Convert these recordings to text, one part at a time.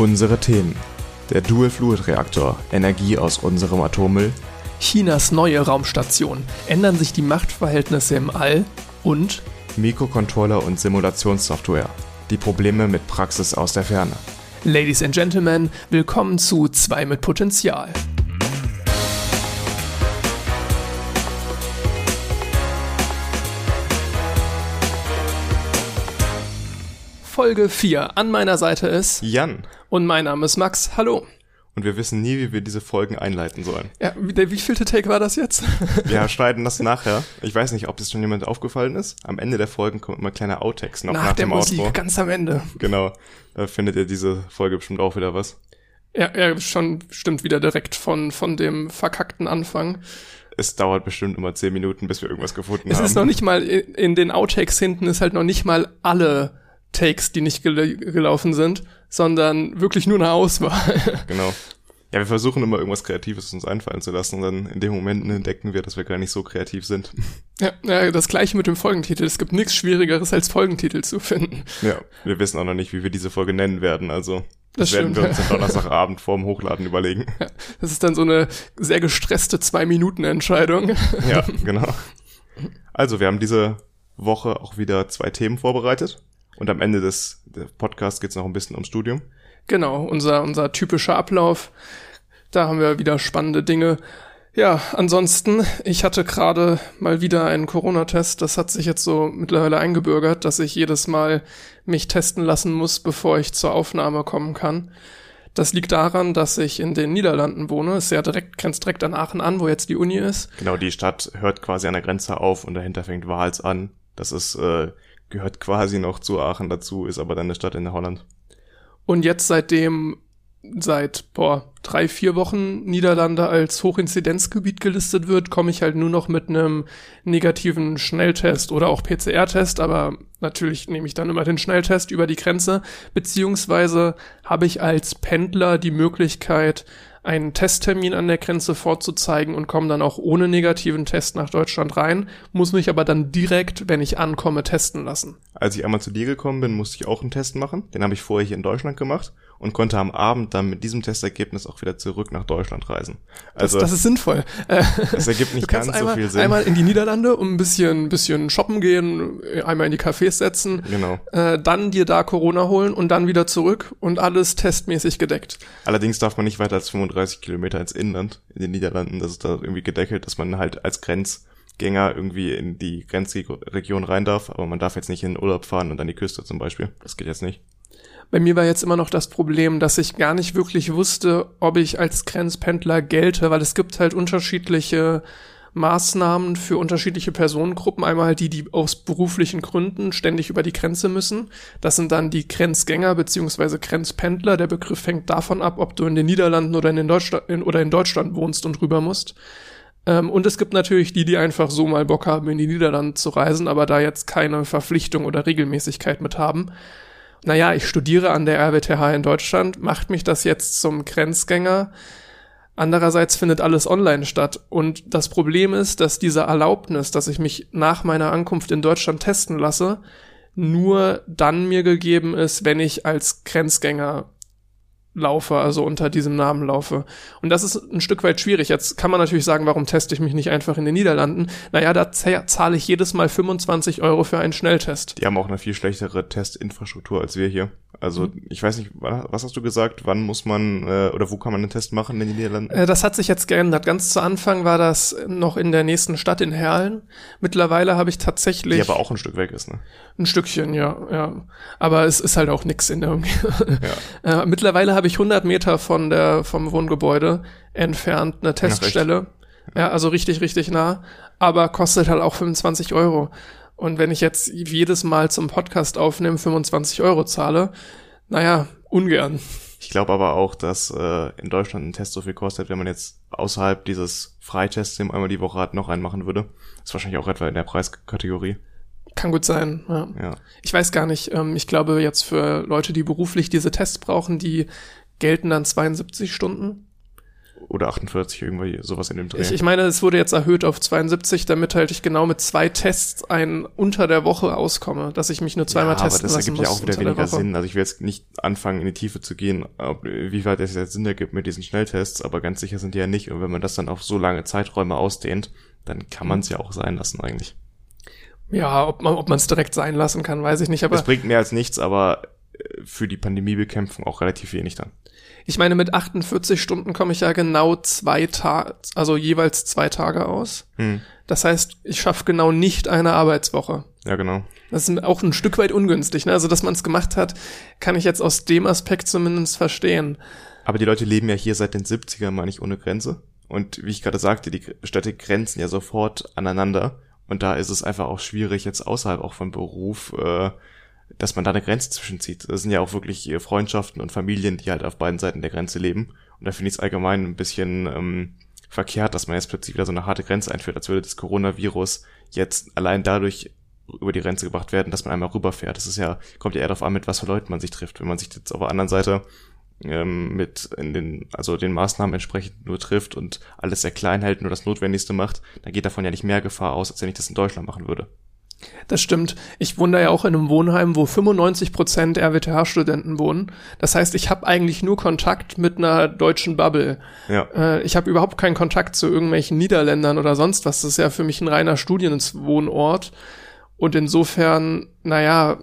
Unsere Themen. Der Dual-Fluid-Reaktor, Energie aus unserem Atommüll, Chinas neue Raumstation. Ändern sich die Machtverhältnisse im All? Und Mikrocontroller und Simulationssoftware. Die Probleme mit Praxis aus der Ferne. Ladies and Gentlemen, willkommen zu 2 mit Potenzial. Folge 4. An meiner Seite ist Jan. und mein Name ist Max. Hallo. Und wir wissen nie, wie wir diese Folgen einleiten sollen. Ja, wie, der wievielte Take war das jetzt? Wir schneiden das nachher. Ich weiß nicht, ob das schon jemand aufgefallen ist. Am Ende der Folgen kommen immer kleine Outtakes noch Nach, nach, der dem Musik, Outro. ganz am Ende. Genau. Da findet ihr diese Folge bestimmt auch wieder was. Ja, ja, schon stimmt wieder direkt von, von dem verkackten Anfang. Es dauert bestimmt immer zehn Minuten, bis wir irgendwas gefunden Es haben. ist noch nicht mal, in, in den Outtakes hinten ist halt noch nicht mal alle Takes, die nicht gel gelaufen sind, sondern wirklich nur eine Auswahl. Genau. Ja, wir versuchen immer irgendwas Kreatives uns einfallen zu lassen und dann in dem Moment entdecken wir, dass wir gar nicht so kreativ sind. ja, ja, das gleiche mit dem Folgentitel. Es gibt nichts Schwierigeres als Folgentitel zu finden. Ja, wir wissen auch noch nicht, wie wir diese Folge nennen werden, also Das das, werden stimmt. wir uns am Donnerstagabend vorm Hochladen überlegen. Das ist dann so eine sehr gestresste Zwei-Minuten-Entscheidung. Ja, genau. Also, wir haben diese Woche auch wieder zwei Themen vorbereitet und am Ende des, des Podcasts geht es noch ein bisschen ums Studium. Genau, unser, unser typischer Ablauf. Da haben wir wieder spannende Dinge. Ja, ansonsten, ich hatte gerade mal wieder einen Corona-Test. Das hat sich jetzt so mittlerweile eingebürgert, dass ich jedes Mal mich testen lassen muss, bevor ich zur Aufnahme kommen kann. Das liegt daran, dass ich in den Niederlanden wohne. Ist ja direkt, grenzt direkt an Aachen an, wo jetzt die Uni ist. Genau, die Stadt hört quasi an der Grenze auf und dahinter fängt Wals an. Das ist, äh, gehört quasi noch zu Aachen dazu, ist aber dann eine Stadt in Holland. Und jetzt seitdem seit boah, drei, vier Wochen Niederlande als Hochinzidenzgebiet gelistet wird, komme ich halt nur noch mit einem negativen Schnelltest oder auch PCR-Test, aber natürlich nehme ich dann immer den Schnelltest über die Grenze, beziehungsweise habe ich als Pendler die Möglichkeit, einen Testtermin an der Grenze vorzuzeigen und komme dann auch ohne negativen Test nach Deutschland rein, muss mich aber dann direkt, wenn ich ankomme, testen lassen. Als ich einmal zu dir gekommen bin, musste ich auch einen Test machen. Den habe ich vorher hier in Deutschland gemacht und konnte am Abend dann mit diesem Testergebnis auch wieder zurück nach Deutschland reisen. Das, Also das ist sinnvoll. Äh, es ergibt nicht ganz einmal, so viel Sinn. einmal in die Niederlande, um ein bisschen, bisschen shoppen gehen, einmal in die Cafés setzen, Genau. äh, dann dir da Corona holen und dann wieder zurück und alles testmäßig gedeckt. Allerdings darf man nicht weiter als 35 Kilometer ins Inland in den Niederlanden. Das ist da irgendwie gedeckelt, dass man halt als Grenzgänger irgendwie in die Grenzregion rein darf. Aber man darf jetzt nicht in den Urlaub fahren und an die Küste zum Beispiel. Das geht jetzt nicht. Bei mir war jetzt immer noch das Problem, dass ich gar nicht wirklich wusste, ob ich als Grenzpendler gelte, weil es gibt halt unterschiedliche Maßnahmen für unterschiedliche Personengruppen. Einmal halt die, die aus beruflichen Gründen ständig über die Grenze müssen. Das sind dann die Grenzgänger beziehungsweise Grenzpendler. Der Begriff hängt davon ab, ob du in den Niederlanden oder in, den Deutschland, in, oder in Deutschland wohnst und rüber musst. Ähm, und es gibt natürlich die, die einfach so mal Bock haben, in die Niederlande zu reisen, aber da jetzt keine Verpflichtung oder Regelmäßigkeit mit haben naja, ich studiere an der RWTH in Deutschland, macht mich das jetzt zum Grenzgänger. Andererseits findet alles online statt. Und das Problem ist, dass diese Erlaubnis, dass ich mich nach meiner Ankunft in Deutschland testen lasse, nur dann mir gegeben ist, wenn ich als Grenzgänger laufe, also unter diesem Namen laufe. Und das ist ein Stück weit schwierig. Jetzt kann man natürlich sagen, warum teste ich mich nicht einfach in den Niederlanden? Naja, da zah- zahle ich jedes Mal 25 Euro für einen Schnelltest. Die haben auch eine viel schlechtere Testinfrastruktur als wir hier. Also Mhm. ich weiß nicht, wa- was hast du gesagt? Wann muss man äh, oder wo kann man einen Test machen in den Niederlanden? Äh, Das hat sich jetzt geändert. Ganz zu Anfang war das noch in der nächsten Stadt in Herlen. Mittlerweile habe ich tatsächlich Die aber auch ein Stück weg ist, ne? ein Stückchen, ja, ja. Aber es ist halt auch nix in der Umgebung. Ja. Äh, mittlerweile habe ich 100 Meter von der vom Wohngebäude entfernt eine Teststelle. Ja, also richtig, richtig nah. Aber kostet halt auch 25 Euro. Und wenn ich jetzt jedes Mal zum Podcast aufnehmen 25 Euro zahle, naja, ungern. Ich glaube aber auch, dass äh, in Deutschland ein Test so viel kostet, wenn man jetzt außerhalb dieses Freitests, den man einmal die Woche hat, noch einen machen würde. ist wahrscheinlich auch etwa in der Preiskategorie. Kann gut sein, ja. Ja. Ich weiß gar nicht. Ähm, ich glaube jetzt für Leute, die beruflich diese Tests brauchen, die gelten dann 72 Stunden. oder 48, irgendwie sowas in dem Dreh. Ich, ich meine, es wurde jetzt erhöht auf 72, damit halt ich genau mit zwei Tests ein unter der Woche auskomme, dass ich mich nur zweimal ja, testen aber das lassen ergibt ja muss auch wieder weniger. Sinn. Also ich will jetzt nicht anfangen, in die Tiefe zu gehen, ob, wie weit es jetzt Sinn ergibt mit diesen Schnelltests, aber ganz sicher sind die ja nicht. Und wenn man das dann auf so lange Zeiträume ausdehnt, dann kann man es ja auch sein lassen eigentlich. Ja, ob man ob man es direkt sein lassen kann, weiß ich nicht. Aber Es bringt mehr als nichts, aber äh, für die Pandemiebekämpfung auch relativ wenig dann. ich meine, mit 48 Stunden komme ich ja genau zwei Tage, also jeweils zwei Tage aus. Hm. Das heißt, ich schaffe genau nicht eine Arbeitswoche. Ja, genau. Das ist auch ein Stück weit ungünstig. Ne? Also, dass man es gemacht hat, kann ich jetzt aus dem Aspekt zumindest verstehen. Aber die Leute leben ja hier seit den 70ern, meine ich, ohne Grenze. Und wie ich gerade sagte, die Städte grenzen ja sofort aneinander. Und da ist es einfach auch schwierig, jetzt außerhalb auch von Beruf, äh, dass man da eine Grenze zwischenzieht. Das sind ja auch wirklich äh, Freundschaften und Familien, die halt auf beiden Seiten der Grenze leben. Und da finde ich es allgemein ein bisschen ähm, verkehrt, dass man jetzt plötzlich wieder so eine harte Grenze einführt, als würde das Coronavirus jetzt allein dadurch über die Grenze gebracht werden, dass man einmal rüberfährt. Das ist ja, kommt ja eher darauf an, mit was für Leuten man sich trifft. Wenn man sich jetzt auf der anderen Seite ähm, mit in den, also den Maßnahmen entsprechend nur trifft und alles sehr klein hält, nur das Notwendigste macht, dann geht davon ja nicht mehr Gefahr aus, als wenn ich das in Deutschland machen würde. Das stimmt. Ich wohne da ja auch in einem Wohnheim, wo 95 Prozent RWTH-Studenten wohnen. Das heißt, ich habe eigentlich nur Kontakt mit einer deutschen Bubble. Ja. Äh, ich habe überhaupt keinen Kontakt zu irgendwelchen Niederländern oder sonst was. Das ist ja für mich ein reiner Studienwohnort. Und insofern, naja,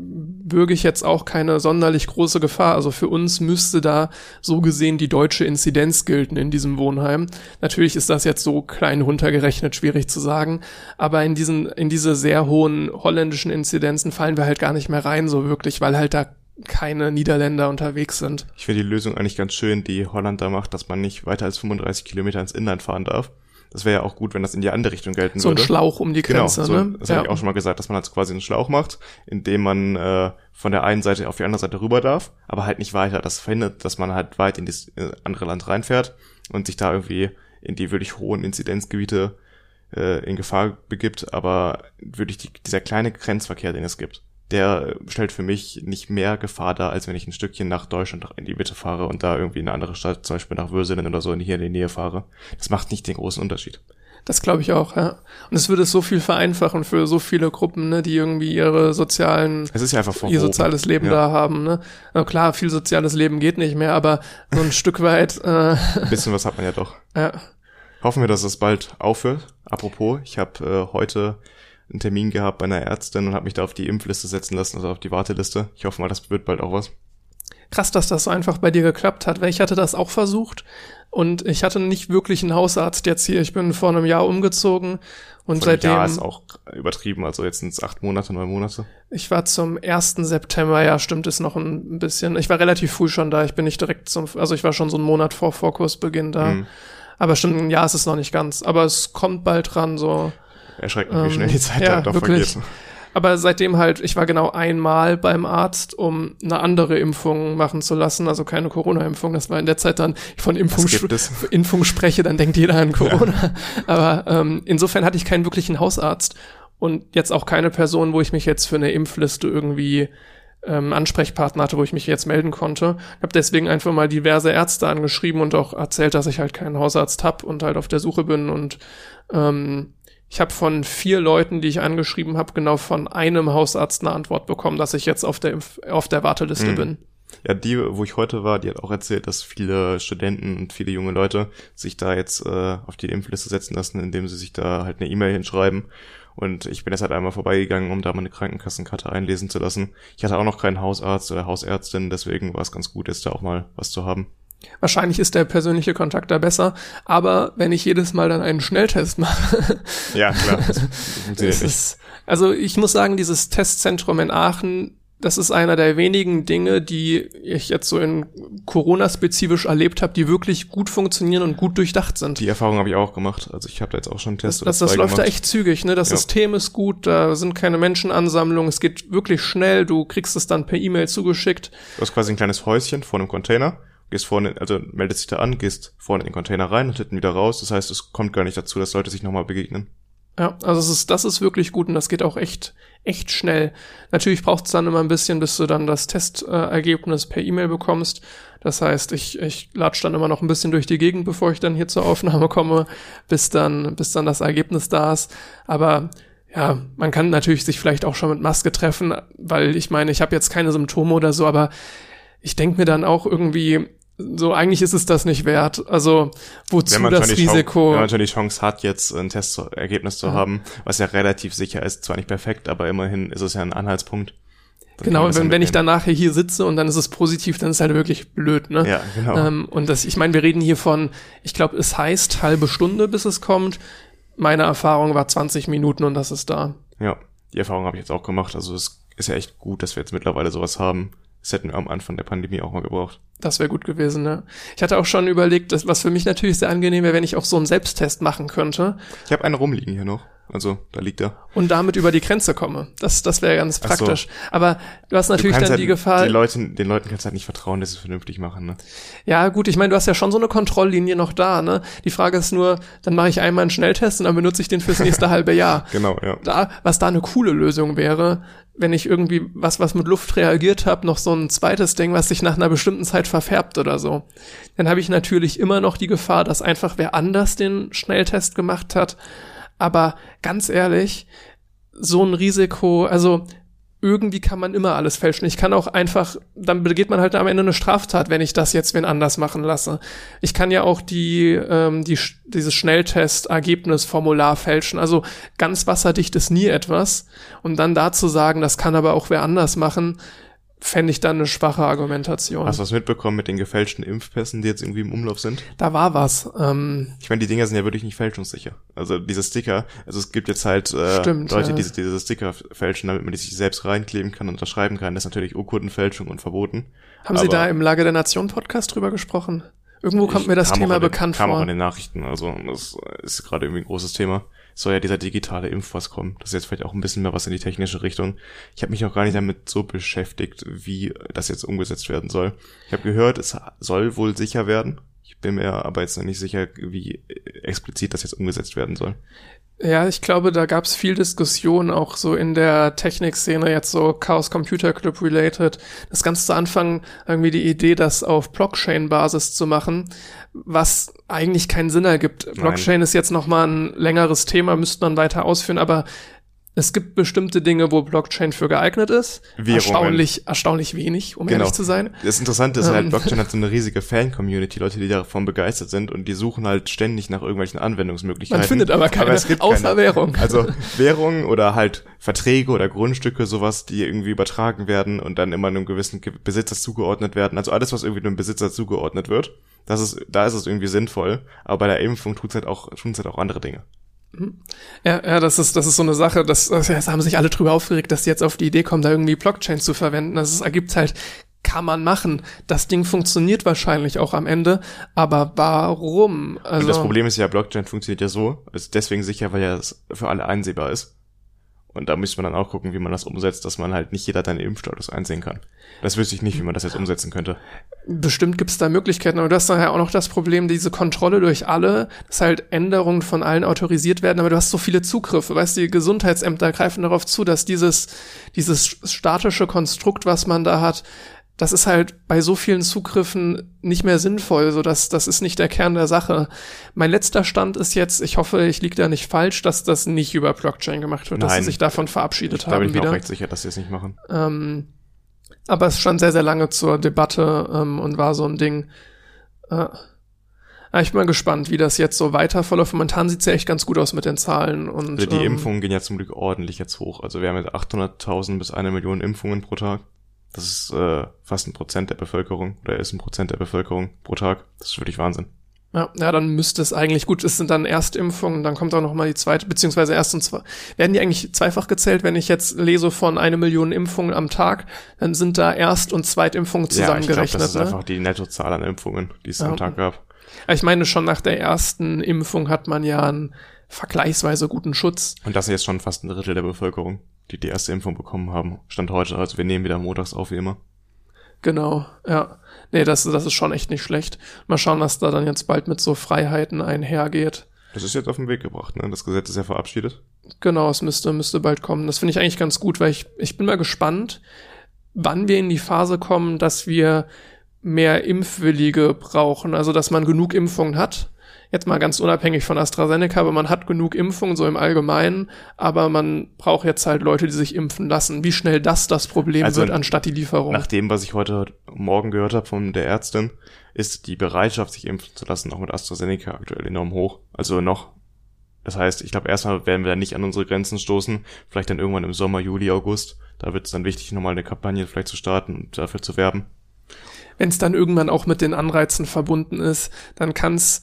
bürge ich jetzt auch keine sonderlich große Gefahr. Also für uns müsste da so gesehen die deutsche Inzidenz gelten in diesem Wohnheim. Natürlich ist das jetzt so klein runtergerechnet, schwierig zu sagen, aber in diesen, in diese sehr hohen holländischen Inzidenzen fallen wir halt gar nicht mehr rein, so wirklich, weil halt da keine Niederländer unterwegs sind. Ich finde die Lösung eigentlich ganz schön, die Holland da macht, dass man nicht weiter als 35 Kilometer ins Inland fahren darf. Das wäre ja auch gut, wenn das in die andere Richtung gelten So ein würde. Schlauch um die Genau, Grenze, so, ne? das habe ich auch schon mal gesagt, dass man halt quasi einen Schlauch macht, indem man äh, von der einen Seite auf die andere Seite rüber darf, aber halt nicht weiter. Das verhindert, dass man halt weit in das äh, andere Land reinfährt und sich da irgendwie in die wirklich hohen Inzidenzgebiete äh, in Gefahr begibt, aber wirklich die, dieser kleine Grenzverkehr, den es gibt, der stellt für mich nicht mehr Gefahr dar, als wenn ich ein Stückchen nach Deutschland in die Mitte fahre und da irgendwie in eine andere Stadt, zum Beispiel nach Würselen oder so, in hier in die Nähe fahre. Das macht nicht den großen Unterschied. Das glaube ich auch, ja. Und es würde es so viel vereinfachen für so viele Gruppen, ne, die irgendwie ihre sozialen ja ihr soziales Leben Ja. da haben. Ne? Na klar, viel soziales Leben geht nicht mehr, aber so ein Stück weit, äh, Ein bisschen was hat man ja doch. ja. Hoffen wir, dass es bald aufhört. Apropos, ich habe äh, heute einen Termin gehabt bei einer Ärztin und habe mich da auf die Impfliste setzen lassen, also auf die Warteliste. Ich hoffe mal, das wird bald auch was. krass, dass das so einfach bei dir geklappt hat, weil ich hatte das auch versucht und ich hatte nicht wirklich einen Hausarzt jetzt hier. Ich bin vor einem Jahr umgezogen und Von seitdem, Jahr ist auch übertrieben, also jetzt sind es acht Monate, neun Monate. ich war zum 1. September, ja stimmt es noch ein bisschen. Ich war relativ früh schon da, ich bin nicht direkt zum, also ich war schon so einen Monat vor Vorkursbeginn da. Mhm. Aber stimmt, ein Jahr ist es noch nicht ganz. Aber es kommt bald dran, so. Erschreckend, wie Ähm, schnell die Zeit ja, halt doch wirklich. vergeht. Aber seitdem halt, ich war genau einmal beim Arzt, um eine andere Impfung machen zu lassen, also keine Corona-Impfung. Das war in der Zeit dann, ich von Impfung? Impfung spreche, dann denkt jeder an Corona. Aber ähm, insofern hatte ich keinen wirklichen Hausarzt und jetzt auch keine Person, wo ich mich jetzt für eine Impfliste irgendwie ähm, Ansprechpartner hatte, wo ich mich jetzt melden konnte. Habe deswegen einfach mal diverse Ärzte angeschrieben und auch erzählt, dass ich halt keinen Hausarzt hab und halt auf der Suche bin und ähm, ich habe von vier Leuten, die ich angeschrieben habe, genau von einem Hausarzt eine Antwort bekommen, dass ich jetzt auf der Impf auf der Warteliste Mhm. bin. Ja, die, wo ich heute war, die hat auch erzählt, dass viele Studenten und viele junge Leute sich da jetzt äh, auf die Impfliste setzen lassen, indem sie sich da halt eine E-Mail hinschreiben. Und ich bin jetzt halt einmal vorbeigegangen, um da meine Krankenkassenkarte einlesen zu lassen. Ich hatte auch noch keinen Hausarzt oder Hausärztin, deswegen war es ganz gut, jetzt da auch mal was zu haben. Wahrscheinlich ist der persönliche Kontakt da besser, aber wenn ich jedes Mal dann einen Schnelltest mache, Ja, klar, das das ist, also ich muss sagen, dieses Testzentrum in Aachen, das ist einer der wenigen Dinge, die ich jetzt so in Corona-spezifisch erlebt habe, die wirklich gut funktionieren und gut durchdacht sind. Die Erfahrung habe ich auch gemacht. Also ich habe da jetzt auch schon einen Das, Test das, das zwei läuft da gemacht. echt zügig, ne? Das Ja. System ist gut, da sind keine Menschenansammlungen, es geht wirklich schnell, du kriegst es dann per E-Mail zugeschickt. Du hast quasi ein kleines Häuschen vor einem Container, gehst vorne, also meldest dich da an, gehst vorne in den Container rein und hinten wieder raus. Das heißt, es kommt gar nicht dazu, dass Leute sich nochmal begegnen. Ja, also es ist, das ist wirklich gut und das geht auch echt, echt schnell. Natürlich braucht es dann immer ein bisschen, bis du dann das Testergebnis per E-Mail bekommst. Das heißt, ich, ich latsch dann immer noch ein bisschen durch die Gegend, bevor ich dann hier zur Aufnahme komme, bis dann, bis dann das Ergebnis da ist. Aber ja, man kann natürlich sich vielleicht auch schon mit Maske treffen, weil ich meine, ich habe jetzt keine Symptome oder so, aber ich denke mir dann auch irgendwie, so eigentlich ist es das nicht wert. Also wozu das Risiko? Chance, wenn man schon die Chance hat, jetzt ein Testergebnis zu ja. haben, was ja relativ sicher ist, zwar nicht perfekt, aber immerhin ist es ja ein Anhaltspunkt. Genau, wenn, wenn ich dann nachher hier sitze und dann ist es positiv, dann ist es halt wirklich blöd, ne? Ja, genau. Ähm, und das, ich meine, wir reden hier von, ich glaube, es heißt halbe Stunde, bis es kommt. Meine Erfahrung war 20 Minuten und das ist da. Ja, die Erfahrung habe ich jetzt auch gemacht. Also es ist ja echt gut, dass wir jetzt mittlerweile sowas haben. Das hätten wir am Anfang der Pandemie auch mal gebraucht. Das wäre gut gewesen, ne? Ich hatte auch schon überlegt, dass, was für mich natürlich sehr angenehm wäre, wenn ich auch so einen Selbsttest machen könnte. Ich habe einen rumliegen hier noch. Also, da liegt er. Und damit über die Grenze komme. Das, das wäre ganz praktisch. So. Aber du hast natürlich du dann halt die Gefahr. Den Leuten, den Leuten kannst du halt nicht vertrauen, dass sie es vernünftig machen, ne? Ja, gut, ich meine, du hast ja schon so eine Kontrolllinie noch da, ne? Die Frage ist nur, dann mache ich einmal einen Schnelltest und dann benutze ich den fürs nächste halbe Jahr. Genau, ja. Da, was da eine coole Lösung wäre, wenn ich irgendwie was, was mit Luft reagiert habe, noch so ein zweites Ding, was sich nach einer bestimmten Zeit verfärbt oder so. Dann habe ich natürlich immer noch die Gefahr, dass einfach wer anders den Schnelltest gemacht hat aber ganz ehrlich, so ein Risiko, also irgendwie kann man immer alles fälschen. Ich kann auch einfach, dann begeht man halt am Ende eine Straftat, wenn ich das jetzt wen anders machen lasse. Ich kann ja auch die, ähm, die dieses Schnelltest-Ergebnisformular fälschen. Also ganz wasserdicht ist nie etwas. Und dann dazu sagen, das kann aber auch wer anders machen, fände ich dann eine schwache Argumentation. Hast du was mitbekommen mit den gefälschten Impfpässen, die jetzt irgendwie im Umlauf sind? Da war was. Ähm, ich meine, die Dinger sind ja wirklich nicht fälschungssicher. Also diese Sticker, also es gibt jetzt halt äh, Stimmt, Leute, ja. die diese Sticker fälschen, damit man die sich selbst reinkleben kann und unterschreiben kann. Das ist natürlich Urkundenfälschung und verboten. Haben Aber Sie da im Lage der Nation Podcast drüber gesprochen? Irgendwo kommt mir das Thema den, bekannt kam vor. Kam auch in den Nachrichten, also das ist gerade irgendwie ein großes Thema soll ja dieser digitale Impfpass kommen. Das ist jetzt vielleicht auch ein bisschen mehr was in die technische Richtung. Ich habe mich noch gar nicht damit so beschäftigt, wie das jetzt umgesetzt werden soll. Ich habe gehört, es soll wohl sicher werden. Ich bin mir aber jetzt noch nicht sicher, wie explizit das jetzt umgesetzt werden soll. Ja, ich glaube, da gab es viel Diskussion auch so in der Technikszene, jetzt so Chaos Computer Club related. Das Ganze zu Anfang irgendwie die Idee, das auf Blockchain-Basis zu machen, was eigentlich keinen Sinn ergibt. Nein. Blockchain ist jetzt nochmal ein längeres Thema, müsste man weiter ausführen, aber es gibt bestimmte Dinge, wo Blockchain für geeignet ist. Währungen. Erstaunlich, erstaunlich wenig, um genau. ehrlich zu sein. Das Interessante ist halt, ähm. Blockchain hat so eine riesige Fan-Community, Leute, die davon begeistert sind und die suchen halt ständig nach irgendwelchen Anwendungsmöglichkeiten. Man findet aber keine, aber es gibt außer keine. Währung. Also Währung oder halt Verträge oder Grundstücke, sowas, die irgendwie übertragen werden und dann immer einem gewissen Besitzer zugeordnet werden. Also alles, was irgendwie einem Besitzer zugeordnet wird, das ist, da ist es irgendwie sinnvoll. Aber bei der Impfung tut's halt auch, tun's halt auch andere Dinge. Ja, ja, das ist, das ist so eine Sache, das, das haben sich alle drüber aufgeregt, dass die jetzt auf die Idee kommen, da irgendwie Blockchain zu verwenden. Das ergibt halt, kann man machen. Das Ding funktioniert wahrscheinlich auch am Ende, aber warum? Also, Und das Problem ist ja, Blockchain funktioniert ja so, ist deswegen sicher, weil ja es für alle einsehbar ist. Und da müsste man dann auch gucken, wie man das umsetzt, dass man halt nicht jeder deinen Impfstatus einsehen kann. Das wüsste ich nicht, wie man das jetzt umsetzen könnte. Bestimmt gibt es da Möglichkeiten, aber du hast daher auch noch das Problem, diese Kontrolle durch alle, dass halt Änderungen von allen autorisiert werden, aber du hast so viele Zugriffe. Weißt du, die Gesundheitsämter greifen darauf zu, dass dieses, dieses statische Konstrukt, was man da hat, das ist halt bei so vielen Zugriffen nicht mehr sinnvoll, so dass das ist nicht der Kern der Sache. Mein letzter Stand ist jetzt, ich hoffe, ich liege da nicht falsch, dass das nicht über Blockchain gemacht wird, Nein, dass sie sich davon verabschiedet ich, haben. Da bin ich mir auch recht sicher, dass sie es nicht machen. Ähm, aber es stand sehr, sehr lange zur Debatte ähm, und war so ein Ding. Äh, ich bin mal gespannt, wie das jetzt so weiter verläuft. Momentan sieht's ja echt ganz gut aus mit den Zahlen. Und, also die ähm, Impfungen gehen ja zum Glück ordentlich jetzt hoch. Also wir haben jetzt 800.000 bis eine Million Impfungen pro Tag. Das ist äh, fast ein Prozent der Bevölkerung oder ist ein Prozent der Bevölkerung pro Tag. Das ist wirklich Wahnsinn. Ja, ja, dann müsste es eigentlich gut. Es sind dann Erstimpfungen, dann kommt auch noch mal die zweite, beziehungsweise erst und zwei. Werden die eigentlich zweifach gezählt, wenn ich jetzt lese von eine Million Impfungen am Tag, dann sind da Erst- und Zweitimpfungen zusammengerechnet. Ja, ich glaub, das ist ne? einfach die Nettozahl an Impfungen, die es ja. am Tag gab. Ich meine, schon nach der ersten Impfung hat man ja einen vergleichsweise guten Schutz. Und das ist jetzt schon fast ein Drittel der Bevölkerung die die erste Impfung bekommen haben. Stand heute, also wir nehmen wieder montags auf wie immer. Genau, ja. Nee, das, das ist schon echt nicht schlecht. Mal schauen, was da dann jetzt bald mit so Freiheiten einhergeht. Das ist jetzt auf den Weg gebracht, ne? Das Gesetz ist ja verabschiedet. Genau, es müsste, müsste bald kommen. Das finde ich eigentlich ganz gut, weil ich, ich bin mal gespannt, wann wir in die Phase kommen, dass wir mehr Impfwillige brauchen. Also, dass man genug Impfungen hat. Jetzt mal ganz unabhängig von AstraZeneca, aber man hat genug Impfungen so im Allgemeinen, aber man braucht jetzt halt Leute, die sich impfen lassen. Wie schnell das das Problem Also, wird, anstatt die Lieferung. Nach dem, was ich heute Morgen gehört habe von der Ärztin, ist die Bereitschaft, sich impfen zu lassen, auch mit AstraZeneca aktuell enorm hoch. Also noch. Das heißt, ich glaube, erstmal werden wir dann nicht an unsere Grenzen stoßen. Vielleicht dann irgendwann im Sommer, Juli, August. Da wird es dann wichtig, nochmal eine Kampagne vielleicht zu starten und dafür zu werben. wenn es dann irgendwann auch mit den Anreizen verbunden ist, dann kann es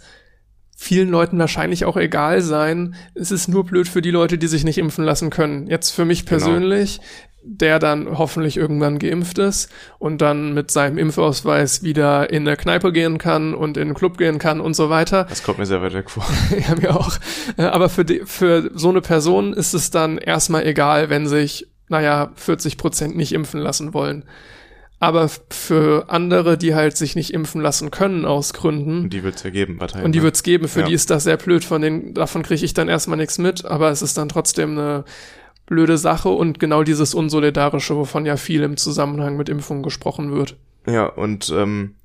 vielen Leuten wahrscheinlich auch egal sein. Es ist nur blöd für die Leute, die sich nicht impfen lassen können. Jetzt für mich Genau. persönlich, der dann hoffentlich irgendwann geimpft ist und dann mit seinem Impfausweis wieder in eine Kneipe gehen kann und in einen Club gehen kann und so weiter. Das kommt mir sehr weit weg vor. ja, mir auch. Äh, Aber für, die, für so eine Person ist es dann erstmal egal, wenn sich, naja, 40 Prozent nicht impfen lassen wollen. Aber für andere, die halt sich nicht impfen lassen können aus Gründen, Und die wird es ja geben, weiterhin. und die ne? wird's geben, für Ja. die ist das sehr blöd, von denen, davon kriege ich dann erstmal nichts mit, aber es ist dann trotzdem eine blöde Sache und genau dieses Unsolidarische, wovon ja viel im Zusammenhang mit Impfungen gesprochen wird. Ja, und ähm,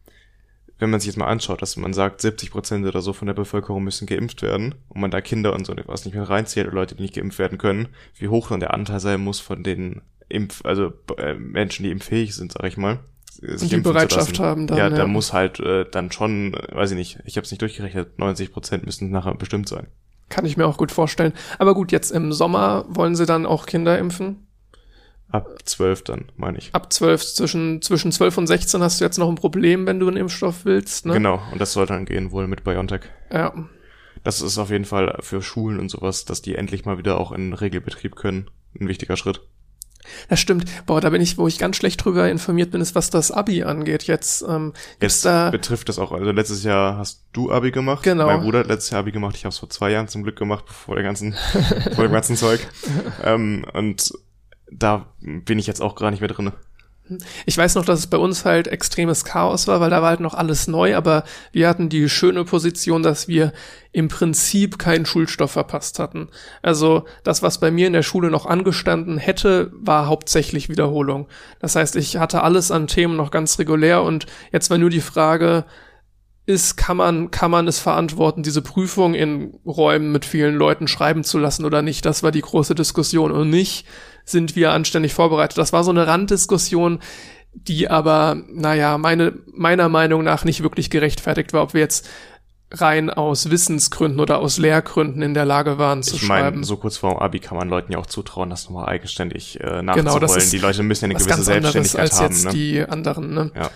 wenn man sich jetzt mal anschaut, dass man sagt, 70 Prozent oder so von der Bevölkerung müssen geimpft werden und man da Kinder und so was nicht mehr reinzählt oder Leute, die nicht geimpft werden können, wie hoch dann der Anteil sein muss von den Impf, also äh, Menschen, die impffähig sind, sag ich mal. sich die Bereitschaft haben dann, Ja, ja. da muss halt äh, dann schon, äh, weiß ich nicht, ich habe es nicht durchgerechnet, 90 Prozent müssen nachher bestimmt sein. Kann ich mir auch gut vorstellen. Aber gut, jetzt im Sommer wollen sie dann auch Kinder impfen. Ab 12 dann, meine ich. Ab 12, zwischen, zwischen 12 und 16 hast du jetzt noch ein Problem, wenn du einen Impfstoff willst, ne? Genau, und das soll dann gehen wohl mit BioNTech. Ja. Das ist auf jeden Fall für Schulen und sowas, dass die endlich mal wieder auch in Regelbetrieb können, ein wichtiger Schritt. Das stimmt. Boah, da bin ich, wo ich ganz schlecht drüber informiert bin, ist, was das Abi angeht. Jetzt ähm, Jetzt da. betrifft das auch, also letztes Jahr hast du Abi gemacht. Genau. Mein Bruder hat letztes Jahr Abi gemacht. Ich habe es vor zwei Jahren zum Glück gemacht, bevor der ganzen, vor dem ganzen Zeug. Ähm, und da bin ich jetzt auch gar nicht mehr drin. Ich weiß noch, dass es bei uns halt extremes Chaos war, weil da war halt noch alles neu, aber wir hatten die schöne Position, dass wir im Prinzip keinen Schulstoff verpasst hatten. Also das, was bei mir in der Schule noch angestanden hätte, war hauptsächlich Wiederholung. Das heißt, ich hatte alles an Themen noch ganz regulär und jetzt war nur die Frage, ist, kann man, kann man es verantworten, diese Prüfung in Räumen mit vielen Leuten schreiben zu lassen oder nicht? Das war die große Diskussion und nicht, sind wir anständig vorbereitet. Das war so eine Randdiskussion, die aber, naja, meine, meiner Meinung nach nicht wirklich gerechtfertigt war, ob wir jetzt rein aus Wissensgründen oder aus Lehrgründen in der Lage waren zu Ich schreiben. meine, so kurz vor dem Abi kann man Leuten ja auch zutrauen, das nochmal eigenständig äh, Genau, nachzuholen. das ist die Leute müssen ja eine gewisse Selbstständigkeit als haben. jetzt Ne? die anderen, ne? Ja.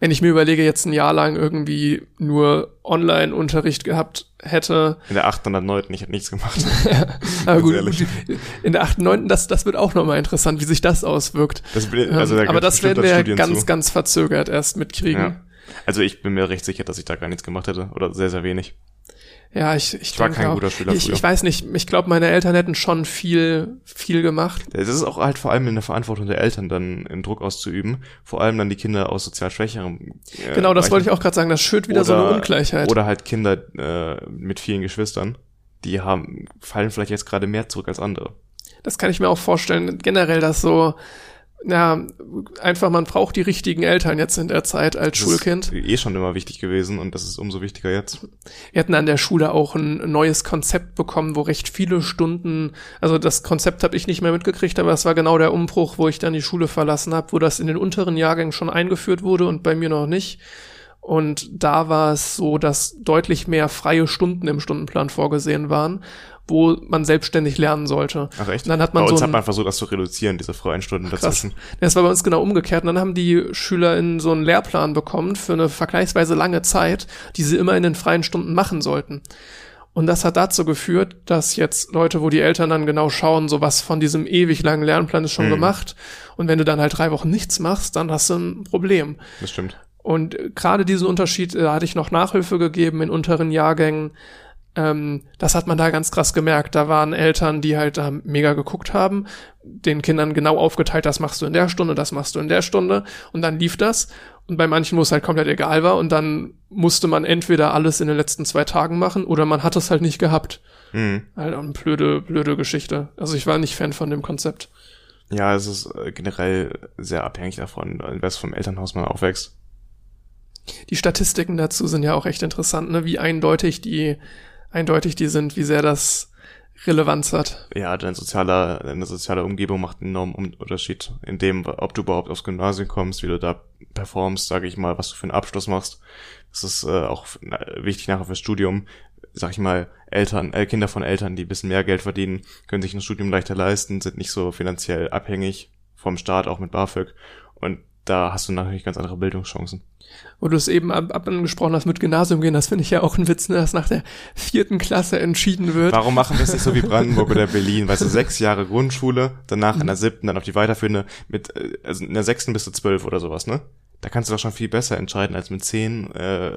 Wenn ich mir überlege, jetzt ein Jahr lang irgendwie nur Online-Unterricht gehabt hätte, In der 8. und der 9. ich habe nichts gemacht. aber gut, ehrlich. in der 8., 9., das, das wird auch nochmal interessant, wie sich das auswirkt. Das, also da Ähm, aber das werden wir ja Studien ganz, zu. ganz verzögert erst mitkriegen. Ja. Also ich bin mir recht sicher, dass ich da gar nichts gemacht hätte. Oder sehr, sehr wenig. Ja, ich, ich, Ich war kein auch. guter Schüler Ich, früher. ich weiß nicht, ich glaube, meine Eltern hätten schon viel, viel gemacht. Es ist auch halt vor allem in der Verantwortung der Eltern dann einen Druck auszuüben. Vor allem dann die Kinder aus sozial schwächeren. Äh, genau, das wollte ich auch gerade sagen, das schürt wieder so eine Ungleichheit. Oder halt Kinder äh, mit vielen Geschwistern. Die haben, fallen vielleicht jetzt gerade mehr zurück als andere. Das kann ich mir auch vorstellen. Generell, dass so, ja, einfach man braucht die richtigen Eltern jetzt in der Zeit als Das Schulkind. ist eh schon immer wichtig gewesen und das ist umso wichtiger jetzt. Wir hatten an der Schule auch ein neues Konzept bekommen, wo recht viele Stunden, also das Konzept habe ich nicht mehr mitgekriegt, aber es war genau der Umbruch, wo ich dann die Schule verlassen habe, wo das in den unteren Jahrgängen schon eingeführt wurde und bei mir noch nicht. Und da war es so, dass deutlich mehr freie Stunden im Stundenplan vorgesehen waren, wo man selbstständig lernen sollte. Ach echt? Und dann hat man Bei uns so hat man versucht, das zu reduzieren, diese freien Stunden Krass. dazwischen. Das war bei uns genau umgekehrt. Und dann haben die Schüler in so einen Lehrplan bekommen für eine vergleichsweise lange Zeit, die sie immer in den freien Stunden machen sollten. Und das hat dazu geführt, dass jetzt Leute, wo die Eltern dann genau schauen, so was von diesem ewig langen Lernplan ist schon Mhm. gemacht. Und wenn du dann halt drei Wochen nichts machst, dann hast du ein Problem. Das stimmt. Und äh, gerade diesen Unterschied, äh, da hatte ich noch Nachhilfe gegeben in unteren Jahrgängen. Ähm, das hat man da ganz krass gemerkt. Da waren Eltern, die halt da mega geguckt haben, den Kindern genau aufgeteilt, das machst du in der Stunde, das machst du in der Stunde. Und dann lief das. Und bei manchen, wo es halt komplett egal war und dann musste man entweder alles in den letzten zwei Tagen machen oder man hat es halt nicht gehabt. Mhm. Halt eine blöde, blöde Geschichte. Also ich war nicht Fan von dem Konzept. Ja, es ist äh, generell sehr abhängig davon, in was vom Elternhaus man aufwächst. Die Statistiken dazu sind ja auch echt interessant, ne? wie eindeutig die, eindeutig die sind, wie sehr das Relevanz hat. Ja, dein sozialer, deine soziale Umgebung macht einen enormen Unterschied in dem, ob du überhaupt aufs Gymnasium kommst, wie du da performst, sage ich mal, was du für einen Abschluss machst. Das ist äh, auch wichtig nachher fürs Studium. Sag ich mal, Eltern, äh, Kinder von Eltern, die ein bisschen mehr Geld verdienen, können sich ein Studium leichter leisten, sind nicht so finanziell abhängig vom Staat, auch mit BAföG. Und da hast du natürlich ganz andere Bildungschancen. Wo du es eben ab, ab angesprochen hast mit Gymnasium gehen, das finde ich ja auch ein Witz, ne, dass nach der vierten Klasse entschieden wird. Warum machen wir es nicht so wie Brandenburg oder Berlin? Weißt du, sechs Jahre Grundschule, danach in der siebten, dann auf die weiterführende, mit, äh, also in der sechsten bis zu zwölf oder sowas, ne? Da kannst du doch schon viel besser entscheiden als mit zehn, äh,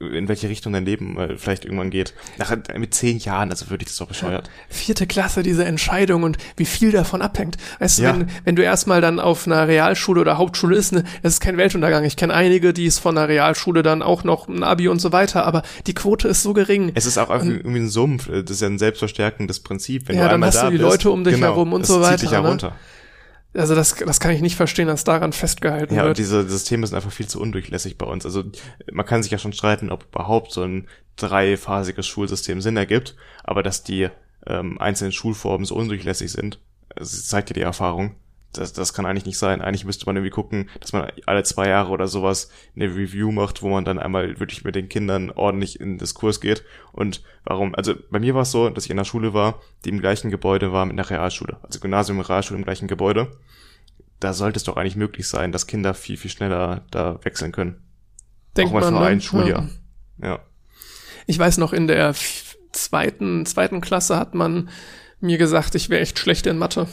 in welche Richtung dein Leben äh, vielleicht irgendwann geht. Nach, mit zehn Jahren, also würde ich das doch bescheuert. Vierte Klasse, diese Entscheidung und wie viel davon abhängt. Weißt ja. du, wenn, wenn du erstmal dann auf einer Realschule oder Hauptschule ist, ne, das ist kein Weltuntergang. Ich kenne einige, die es von einer Realschule dann auch noch ein Abi und so weiter, aber die Quote ist so gering. Es ist auch und, irgendwie ein Sumpf, das ist ja ein selbstverstärkendes Prinzip. Wenn ja, du dann hast du die bist, Leute um dich genau, herum und so weiter. Zieht dich ja ne? Also das, das kann ich nicht verstehen, dass daran festgehalten ja, wird. Ja, und diese Systeme sind einfach viel zu undurchlässig bei uns. Also man kann sich ja schon streiten, ob überhaupt so ein dreiphasiges Schulsystem Sinn ergibt, aber dass die ähm, einzelnen Schulformen so undurchlässig sind, das zeigt ja die Erfahrung das, das kann eigentlich nicht sein. Eigentlich müsste man irgendwie gucken, dass man alle zwei Jahre oder sowas eine Review macht, wo man dann einmal wirklich mit den Kindern ordentlich in Diskurs geht. Und warum? Also bei mir war es so, dass ich in einer Schule war, die im gleichen Gebäude war mit einer Realschule. Also Gymnasium und Realschule im gleichen Gebäude. Da sollte es doch eigentlich möglich sein, dass Kinder viel, viel schneller da wechseln können. Denkt Auch mal für ne? ein Schuljahr. Ja. ja. Ich weiß noch, in der zweiten, zweiten Klasse hat man mir gesagt, ich wäre echt schlecht in Mathe.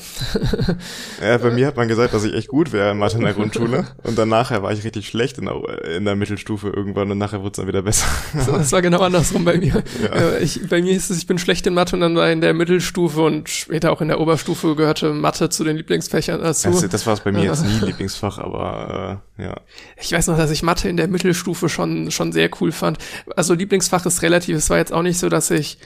ja, bei mir hat man gesagt, dass ich echt gut wäre in Mathe in der Grundschule. Und dann nachher war ich richtig schlecht in der, in der Mittelstufe irgendwann und nachher wurde es dann wieder besser. das war genau andersrum bei mir. Ja. Äh, ich, bei mir ist es, ich bin schlecht in Mathe und dann war in der Mittelstufe und später auch in der Oberstufe gehörte Mathe zu den Lieblingsfächern dazu. Das, das war es bei mir jetzt nie Lieblingsfach, aber äh, ja. Ich weiß noch, dass ich Mathe in der Mittelstufe schon, schon sehr cool fand. Also Lieblingsfach ist relativ. Es war jetzt auch nicht so, dass ich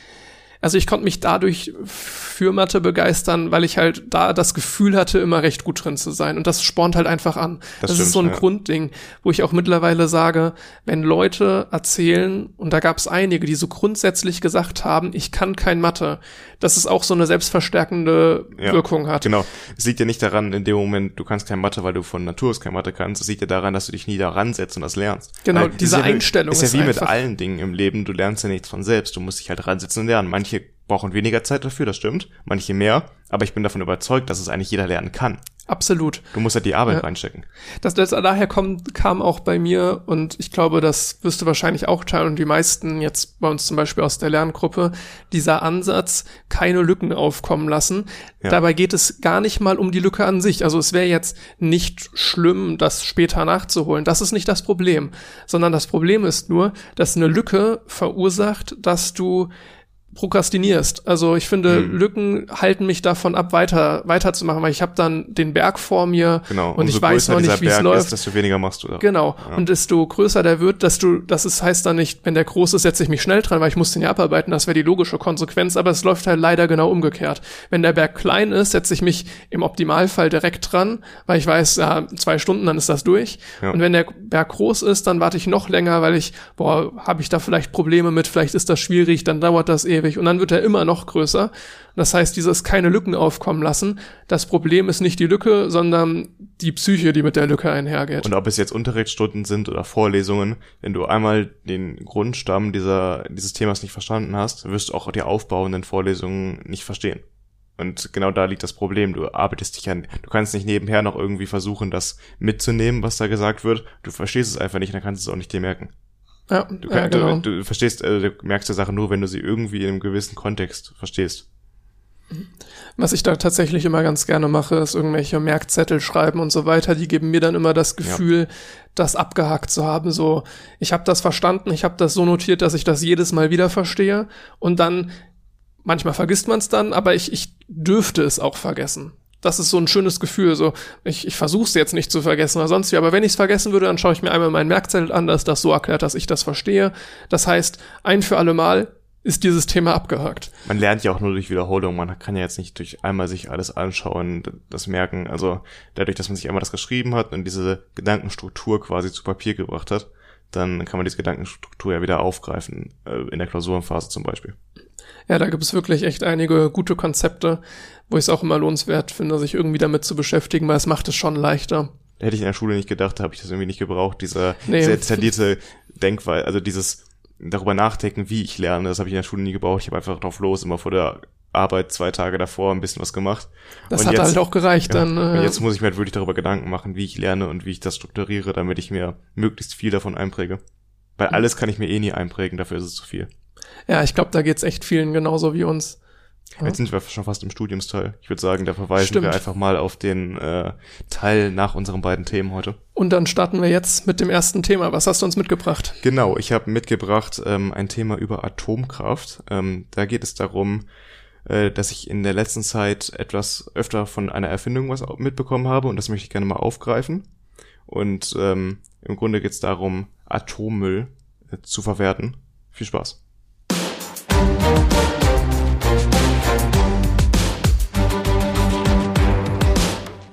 also ich konnte mich dadurch für Mathe begeistern, weil ich halt da das Gefühl hatte, immer recht gut drin zu sein. Und das spornt halt einfach an. Das, das stimmt, ist so ein ja. Grundding, wo ich auch mittlerweile sage, wenn Leute erzählen, und da gab es einige, die so grundsätzlich gesagt haben, ich kann kein Mathe, dass es auch so eine selbstverstärkende ja, Wirkung hat. Genau. Es liegt ja nicht daran, in dem Moment, du kannst kein Mathe, weil du von Natur aus kein Mathe kannst. Es liegt ja daran, dass du dich nie daran setzt und das lernst. Genau, weil diese ist ja, Einstellung ist ja wie mit allen Dingen im Leben. Du lernst ja nichts von selbst. Du musst dich halt ransetzen und lernen. Manche brauchen weniger Zeit dafür, das stimmt, manche mehr, aber ich bin davon überzeugt, dass es eigentlich jeder lernen kann. Absolut. Du musst halt die Arbeit ja. reinstecken. Das, das daher kommt, kam auch bei mir und ich glaube, das wirst du wahrscheinlich auch teilen und die meisten jetzt bei uns zum Beispiel aus der Lerngruppe, dieser Ansatz, keine Lücken aufkommen lassen. Ja. Dabei geht es gar nicht mal um die Lücke an sich. Also es wäre jetzt nicht schlimm, das später nachzuholen. Das ist nicht das Problem, sondern das Problem ist nur, dass eine Lücke verursacht, dass du prokrastinierst. Also ich finde, hm. Lücken halten mich davon ab, weiter weiterzumachen, weil ich habe dann den Berg vor mir genau. und ich weiß noch nicht, wie es läuft. Ist, desto weniger machst du. Da. Genau. Ja. Und desto größer der wird, desto, das ist, heißt dann nicht, wenn der groß ist, setze ich mich schnell dran, weil ich muss den ja abarbeiten. Das wäre die logische Konsequenz, aber es läuft halt leider genau umgekehrt. Wenn der Berg klein ist, setze ich mich im Optimalfall direkt dran, weil ich weiß, ja, zwei Stunden, dann ist das durch. Ja. Und wenn der Berg groß ist, dann warte ich noch länger, weil ich, boah, habe ich da vielleicht Probleme mit, vielleicht ist das schwierig, dann dauert das ewig ewig und dann wird er immer noch größer. Das heißt, dieses keine Lücken aufkommen lassen. Das Problem ist nicht die Lücke, sondern die Psyche, die mit der Lücke einhergeht. Und ob es jetzt Unterrichtsstunden sind oder Vorlesungen, wenn du einmal den Grundstamm dieser, dieses Themas nicht verstanden hast, wirst du auch die aufbauenden Vorlesungen nicht verstehen. Und genau da liegt das Problem. Du arbeitest dich an, du kannst nicht nebenher noch irgendwie versuchen, das mitzunehmen, was da gesagt wird. Du verstehst es einfach nicht, dann kannst du es auch nicht dir merken. Ja, du, ja, genau. du, du verstehst, also du merkst die Sache nur, wenn du sie irgendwie in einem gewissen Kontext verstehst. Was ich da tatsächlich immer ganz gerne mache, ist irgendwelche Merkzettel schreiben und so weiter. Die geben mir dann immer das Gefühl, ja. das abgehakt zu haben. So, ich habe das verstanden, ich habe das so notiert, dass ich das jedes Mal wieder verstehe. Und dann, manchmal vergisst man es dann, aber ich, ich dürfte es auch vergessen. Das ist so ein schönes Gefühl. So, ich, ich versuche es jetzt nicht zu vergessen oder sonst wie, aber wenn ich es vergessen würde, dann schaue ich mir einmal meinen Merkzettel an, dass das so erklärt, dass ich das verstehe. Das heißt, ein für alle Mal ist dieses Thema abgehakt. Man lernt ja auch nur durch Wiederholung. Man kann ja jetzt nicht durch einmal sich alles anschauen, das merken. Also dadurch, dass man sich einmal das geschrieben hat und diese Gedankenstruktur quasi zu Papier gebracht hat, dann kann man diese Gedankenstruktur ja wieder aufgreifen, äh, in der Klausurenphase zum Beispiel. Ja, da gibt es wirklich echt einige gute Konzepte, wo ich es auch immer lohnenswert finde, sich irgendwie damit zu beschäftigen, weil es macht es schon leichter. Hätte ich in der Schule nicht gedacht, habe ich das irgendwie nicht gebraucht, diese nee. sehr detaillierte Denkweise, also dieses darüber nachdenken, wie ich lerne, das habe ich in der Schule nie gebraucht. Ich habe einfach drauf los, immer vor der Arbeit zwei Tage davor ein bisschen was gemacht. Das und hat jetzt, halt auch gereicht ja, dann. Äh, jetzt muss ich mir halt wirklich darüber Gedanken machen, wie ich lerne und wie ich das strukturiere, damit ich mir möglichst viel davon einpräge. Weil alles kann ich mir eh nie einprägen, dafür ist es zu viel. Ja, ich glaube, da geht's echt vielen genauso wie uns. Jetzt sind wir schon fast im Studiumsteil. Ich würde sagen, da verweisen Stimmt. wir einfach mal auf den äh, Teil nach unseren beiden Themen heute. Und dann starten wir jetzt mit dem ersten Thema. Was hast du uns mitgebracht? Genau, ich habe mitgebracht ähm, ein Thema über Atomkraft. Ähm, da geht es darum, äh, dass ich in der letzten Zeit etwas öfter von einer Erfindung was mitbekommen habe und das möchte ich gerne mal aufgreifen. Und ähm, im Grunde geht es darum, Atommüll äh, zu verwerten. Viel Spaß.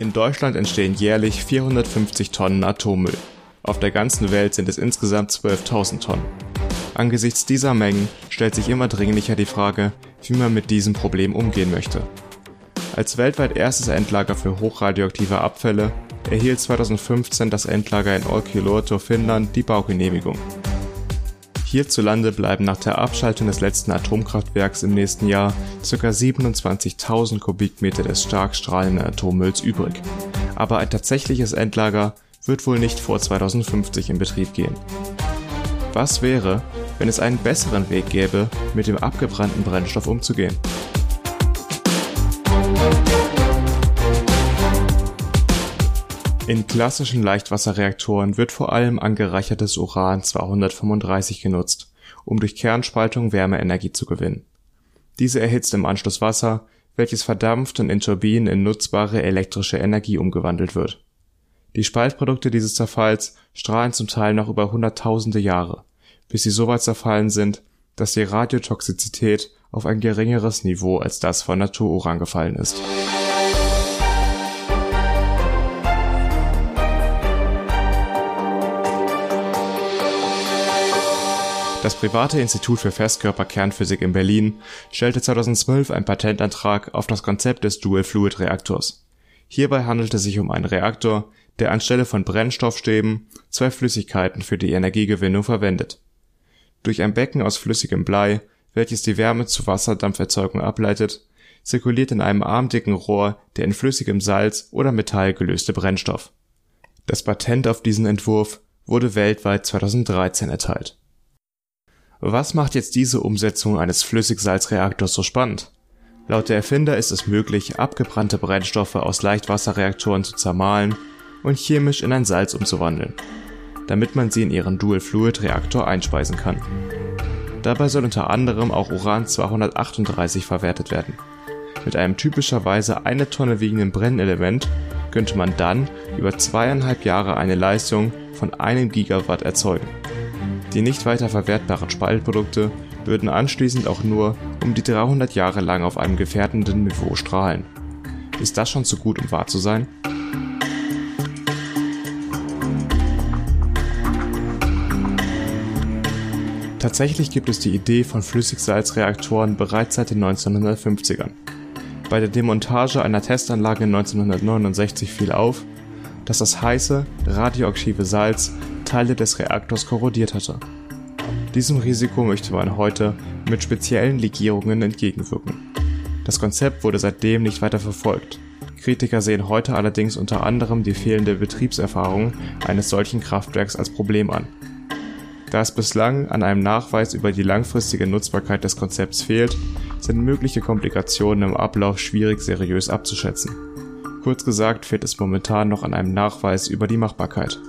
In Deutschland entstehen jährlich 450 Tonnen Atommüll. Auf der ganzen Welt sind es insgesamt 12.000 Tonnen. Angesichts dieser Mengen stellt sich immer dringlicher die Frage, wie man mit diesem Problem umgehen möchte. Als weltweit erstes Endlager für hochradioaktive Abfälle erhielt 2015 das Endlager in Olkiluoto, Finnland, die Baugenehmigung. Hierzulande bleiben nach der Abschaltung des letzten Atomkraftwerks im nächsten Jahr ca. 27.000 Kubikmeter des stark strahlenden Atommülls übrig. Aber ein tatsächliches Endlager wird wohl nicht vor 2050 in Betrieb gehen. Was wäre, wenn es einen besseren Weg gäbe, mit dem abgebrannten Brennstoff umzugehen. In klassischen Leichtwasserreaktoren wird vor allem angereichertes Uran-235 genutzt, um durch Kernspaltung Wärmeenergie zu gewinnen. Diese erhitzt im Anschluss Wasser, welches verdampft und in Turbinen in nutzbare elektrische Energie umgewandelt wird. Die Spaltprodukte dieses Zerfalls strahlen zum Teil noch über hunderttausende Jahre bis sie so weit zerfallen sind, dass die Radiotoxizität auf ein geringeres Niveau als das von Natururan gefallen ist. Das private Institut für Festkörperkernphysik in Berlin stellte 2012 einen Patentantrag auf das Konzept des Dual-Fluid-Reaktors. Hierbei handelt es sich um einen Reaktor, der anstelle von Brennstoffstäben zwei Flüssigkeiten für die Energiegewinnung verwendet durch ein Becken aus flüssigem Blei, welches die Wärme zur Wasserdampferzeugung ableitet, zirkuliert in einem armdicken Rohr der in flüssigem Salz oder Metall gelöste Brennstoff. Das Patent auf diesen Entwurf wurde weltweit 2013 erteilt. Was macht jetzt diese Umsetzung eines Flüssigsalzreaktors so spannend? Laut der Erfinder ist es möglich, abgebrannte Brennstoffe aus Leichtwasserreaktoren zu zermahlen und chemisch in ein Salz umzuwandeln damit man sie in ihren Dual-Fluid-Reaktor einspeisen kann. Dabei soll unter anderem auch Uran-238 verwertet werden. Mit einem typischerweise eine Tonne wiegenden Brennelement könnte man dann über zweieinhalb Jahre eine Leistung von einem Gigawatt erzeugen. Die nicht weiter verwertbaren Spaltprodukte würden anschließend auch nur um die 300 Jahre lang auf einem gefährdenden Niveau strahlen. Ist das schon zu gut, um wahr zu sein? Tatsächlich gibt es die Idee von Flüssigsalzreaktoren bereits seit den 1950ern. Bei der Demontage einer Testanlage 1969 fiel auf, dass das heiße, radioaktive Salz Teile des Reaktors korrodiert hatte. Diesem Risiko möchte man heute mit speziellen Legierungen entgegenwirken. Das Konzept wurde seitdem nicht weiter verfolgt. Kritiker sehen heute allerdings unter anderem die fehlende Betriebserfahrung eines solchen Kraftwerks als Problem an da es bislang an einem Nachweis über die langfristige Nutzbarkeit des Konzepts fehlt, sind mögliche Komplikationen im Ablauf schwierig seriös abzuschätzen. Kurz gesagt fehlt es momentan noch an einem Nachweis über die Machbarkeit.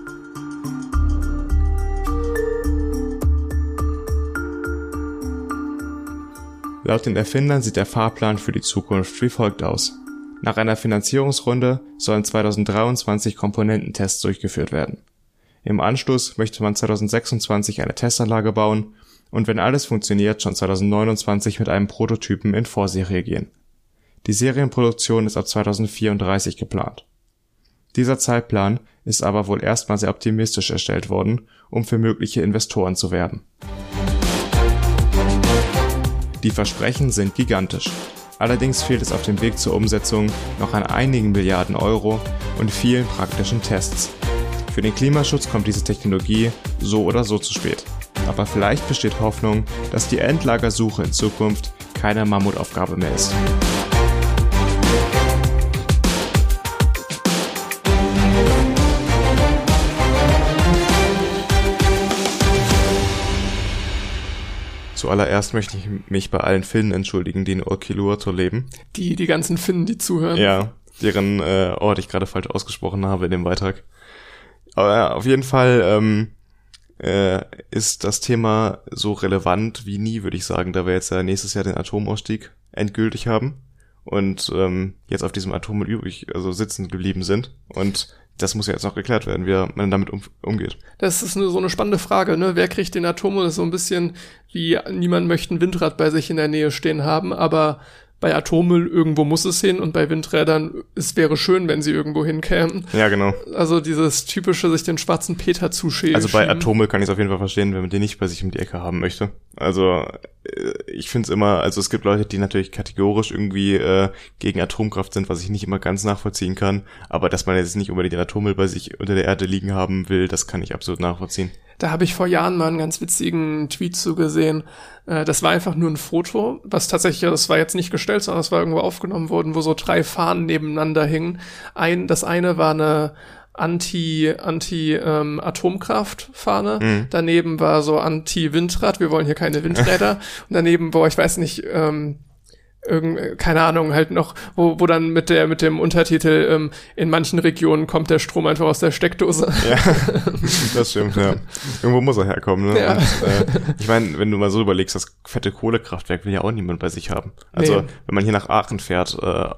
Laut den Erfindern sieht der Fahrplan für die Zukunft wie folgt aus. Nach einer Finanzierungsrunde sollen 2023 Komponententests durchgeführt werden. Im Anschluss möchte man 2026 eine Testanlage bauen und wenn alles funktioniert, schon 2029 mit einem Prototypen in Vorserie gehen. Die Serienproduktion ist ab 2034 geplant. Dieser Zeitplan ist aber wohl erstmal sehr optimistisch erstellt worden, um für mögliche Investoren zu werben. Die Versprechen sind gigantisch. Allerdings fehlt es auf dem Weg zur Umsetzung noch an einigen Milliarden Euro und vielen praktischen Tests. Für den Klimaschutz kommt diese Technologie so oder so zu spät. Aber vielleicht besteht Hoffnung, dass die Endlagersuche in Zukunft keine Mammutaufgabe mehr ist. Zuallererst möchte ich mich bei allen Finnen entschuldigen, die in Olkiluoto leben. Die, die ganzen Finnen, die zuhören. Ja, deren äh, Ort ich gerade falsch ausgesprochen habe in dem Beitrag. Aber ja, auf jeden Fall ähm, äh, ist das Thema so relevant wie nie, würde ich sagen, da wir jetzt ja nächstes Jahr den Atomausstieg endgültig haben und ähm, jetzt auf diesem Atommüll übrig, also sitzen geblieben sind. Und das muss ja jetzt noch geklärt werden, wie man damit um, umgeht. Das ist eine, so eine spannende Frage, ne? Wer kriegt den Atommüll? Das ist so ein bisschen wie niemand möchte ein Windrad bei sich in der Nähe stehen haben, aber bei Atommüll irgendwo muss es hin und bei Windrädern, es wäre schön, wenn sie irgendwo hinkämen. Ja, genau. Also dieses typische, sich den schwarzen Peter zuschälen. Also bei Atommüll kann ich es auf jeden Fall verstehen, wenn man den nicht bei sich um die Ecke haben möchte. Also ich finde es immer, also es gibt Leute, die natürlich kategorisch irgendwie äh, gegen Atomkraft sind, was ich nicht immer ganz nachvollziehen kann. Aber dass man jetzt nicht unbedingt den Atommüll bei sich unter der Erde liegen haben will, das kann ich absolut nachvollziehen. Da habe ich vor Jahren mal einen ganz witzigen Tweet zugesehen. Äh, das war einfach nur ein Foto, was tatsächlich, das war jetzt nicht gestellt, sondern das war irgendwo aufgenommen worden, wo so drei Fahnen nebeneinander hingen. Ein, das eine war eine Anti Anti ähm, Atomkraft Fahne. Mhm. Daneben war so Anti Windrad. Wir wollen hier keine Windräder. Und daneben war ich weiß nicht ähm, irgend, keine Ahnung, halt noch, wo, wo dann mit der, mit dem Untertitel, ähm, in manchen Regionen kommt der Strom einfach aus der Steckdose. Ja, das stimmt, ja. Irgendwo muss er herkommen, ne? Ja. Und, äh, ich meine, wenn du mal so überlegst, das fette Kohlekraftwerk will ja auch niemand bei sich haben. Also, nee. wenn man hier nach Aachen fährt, äh,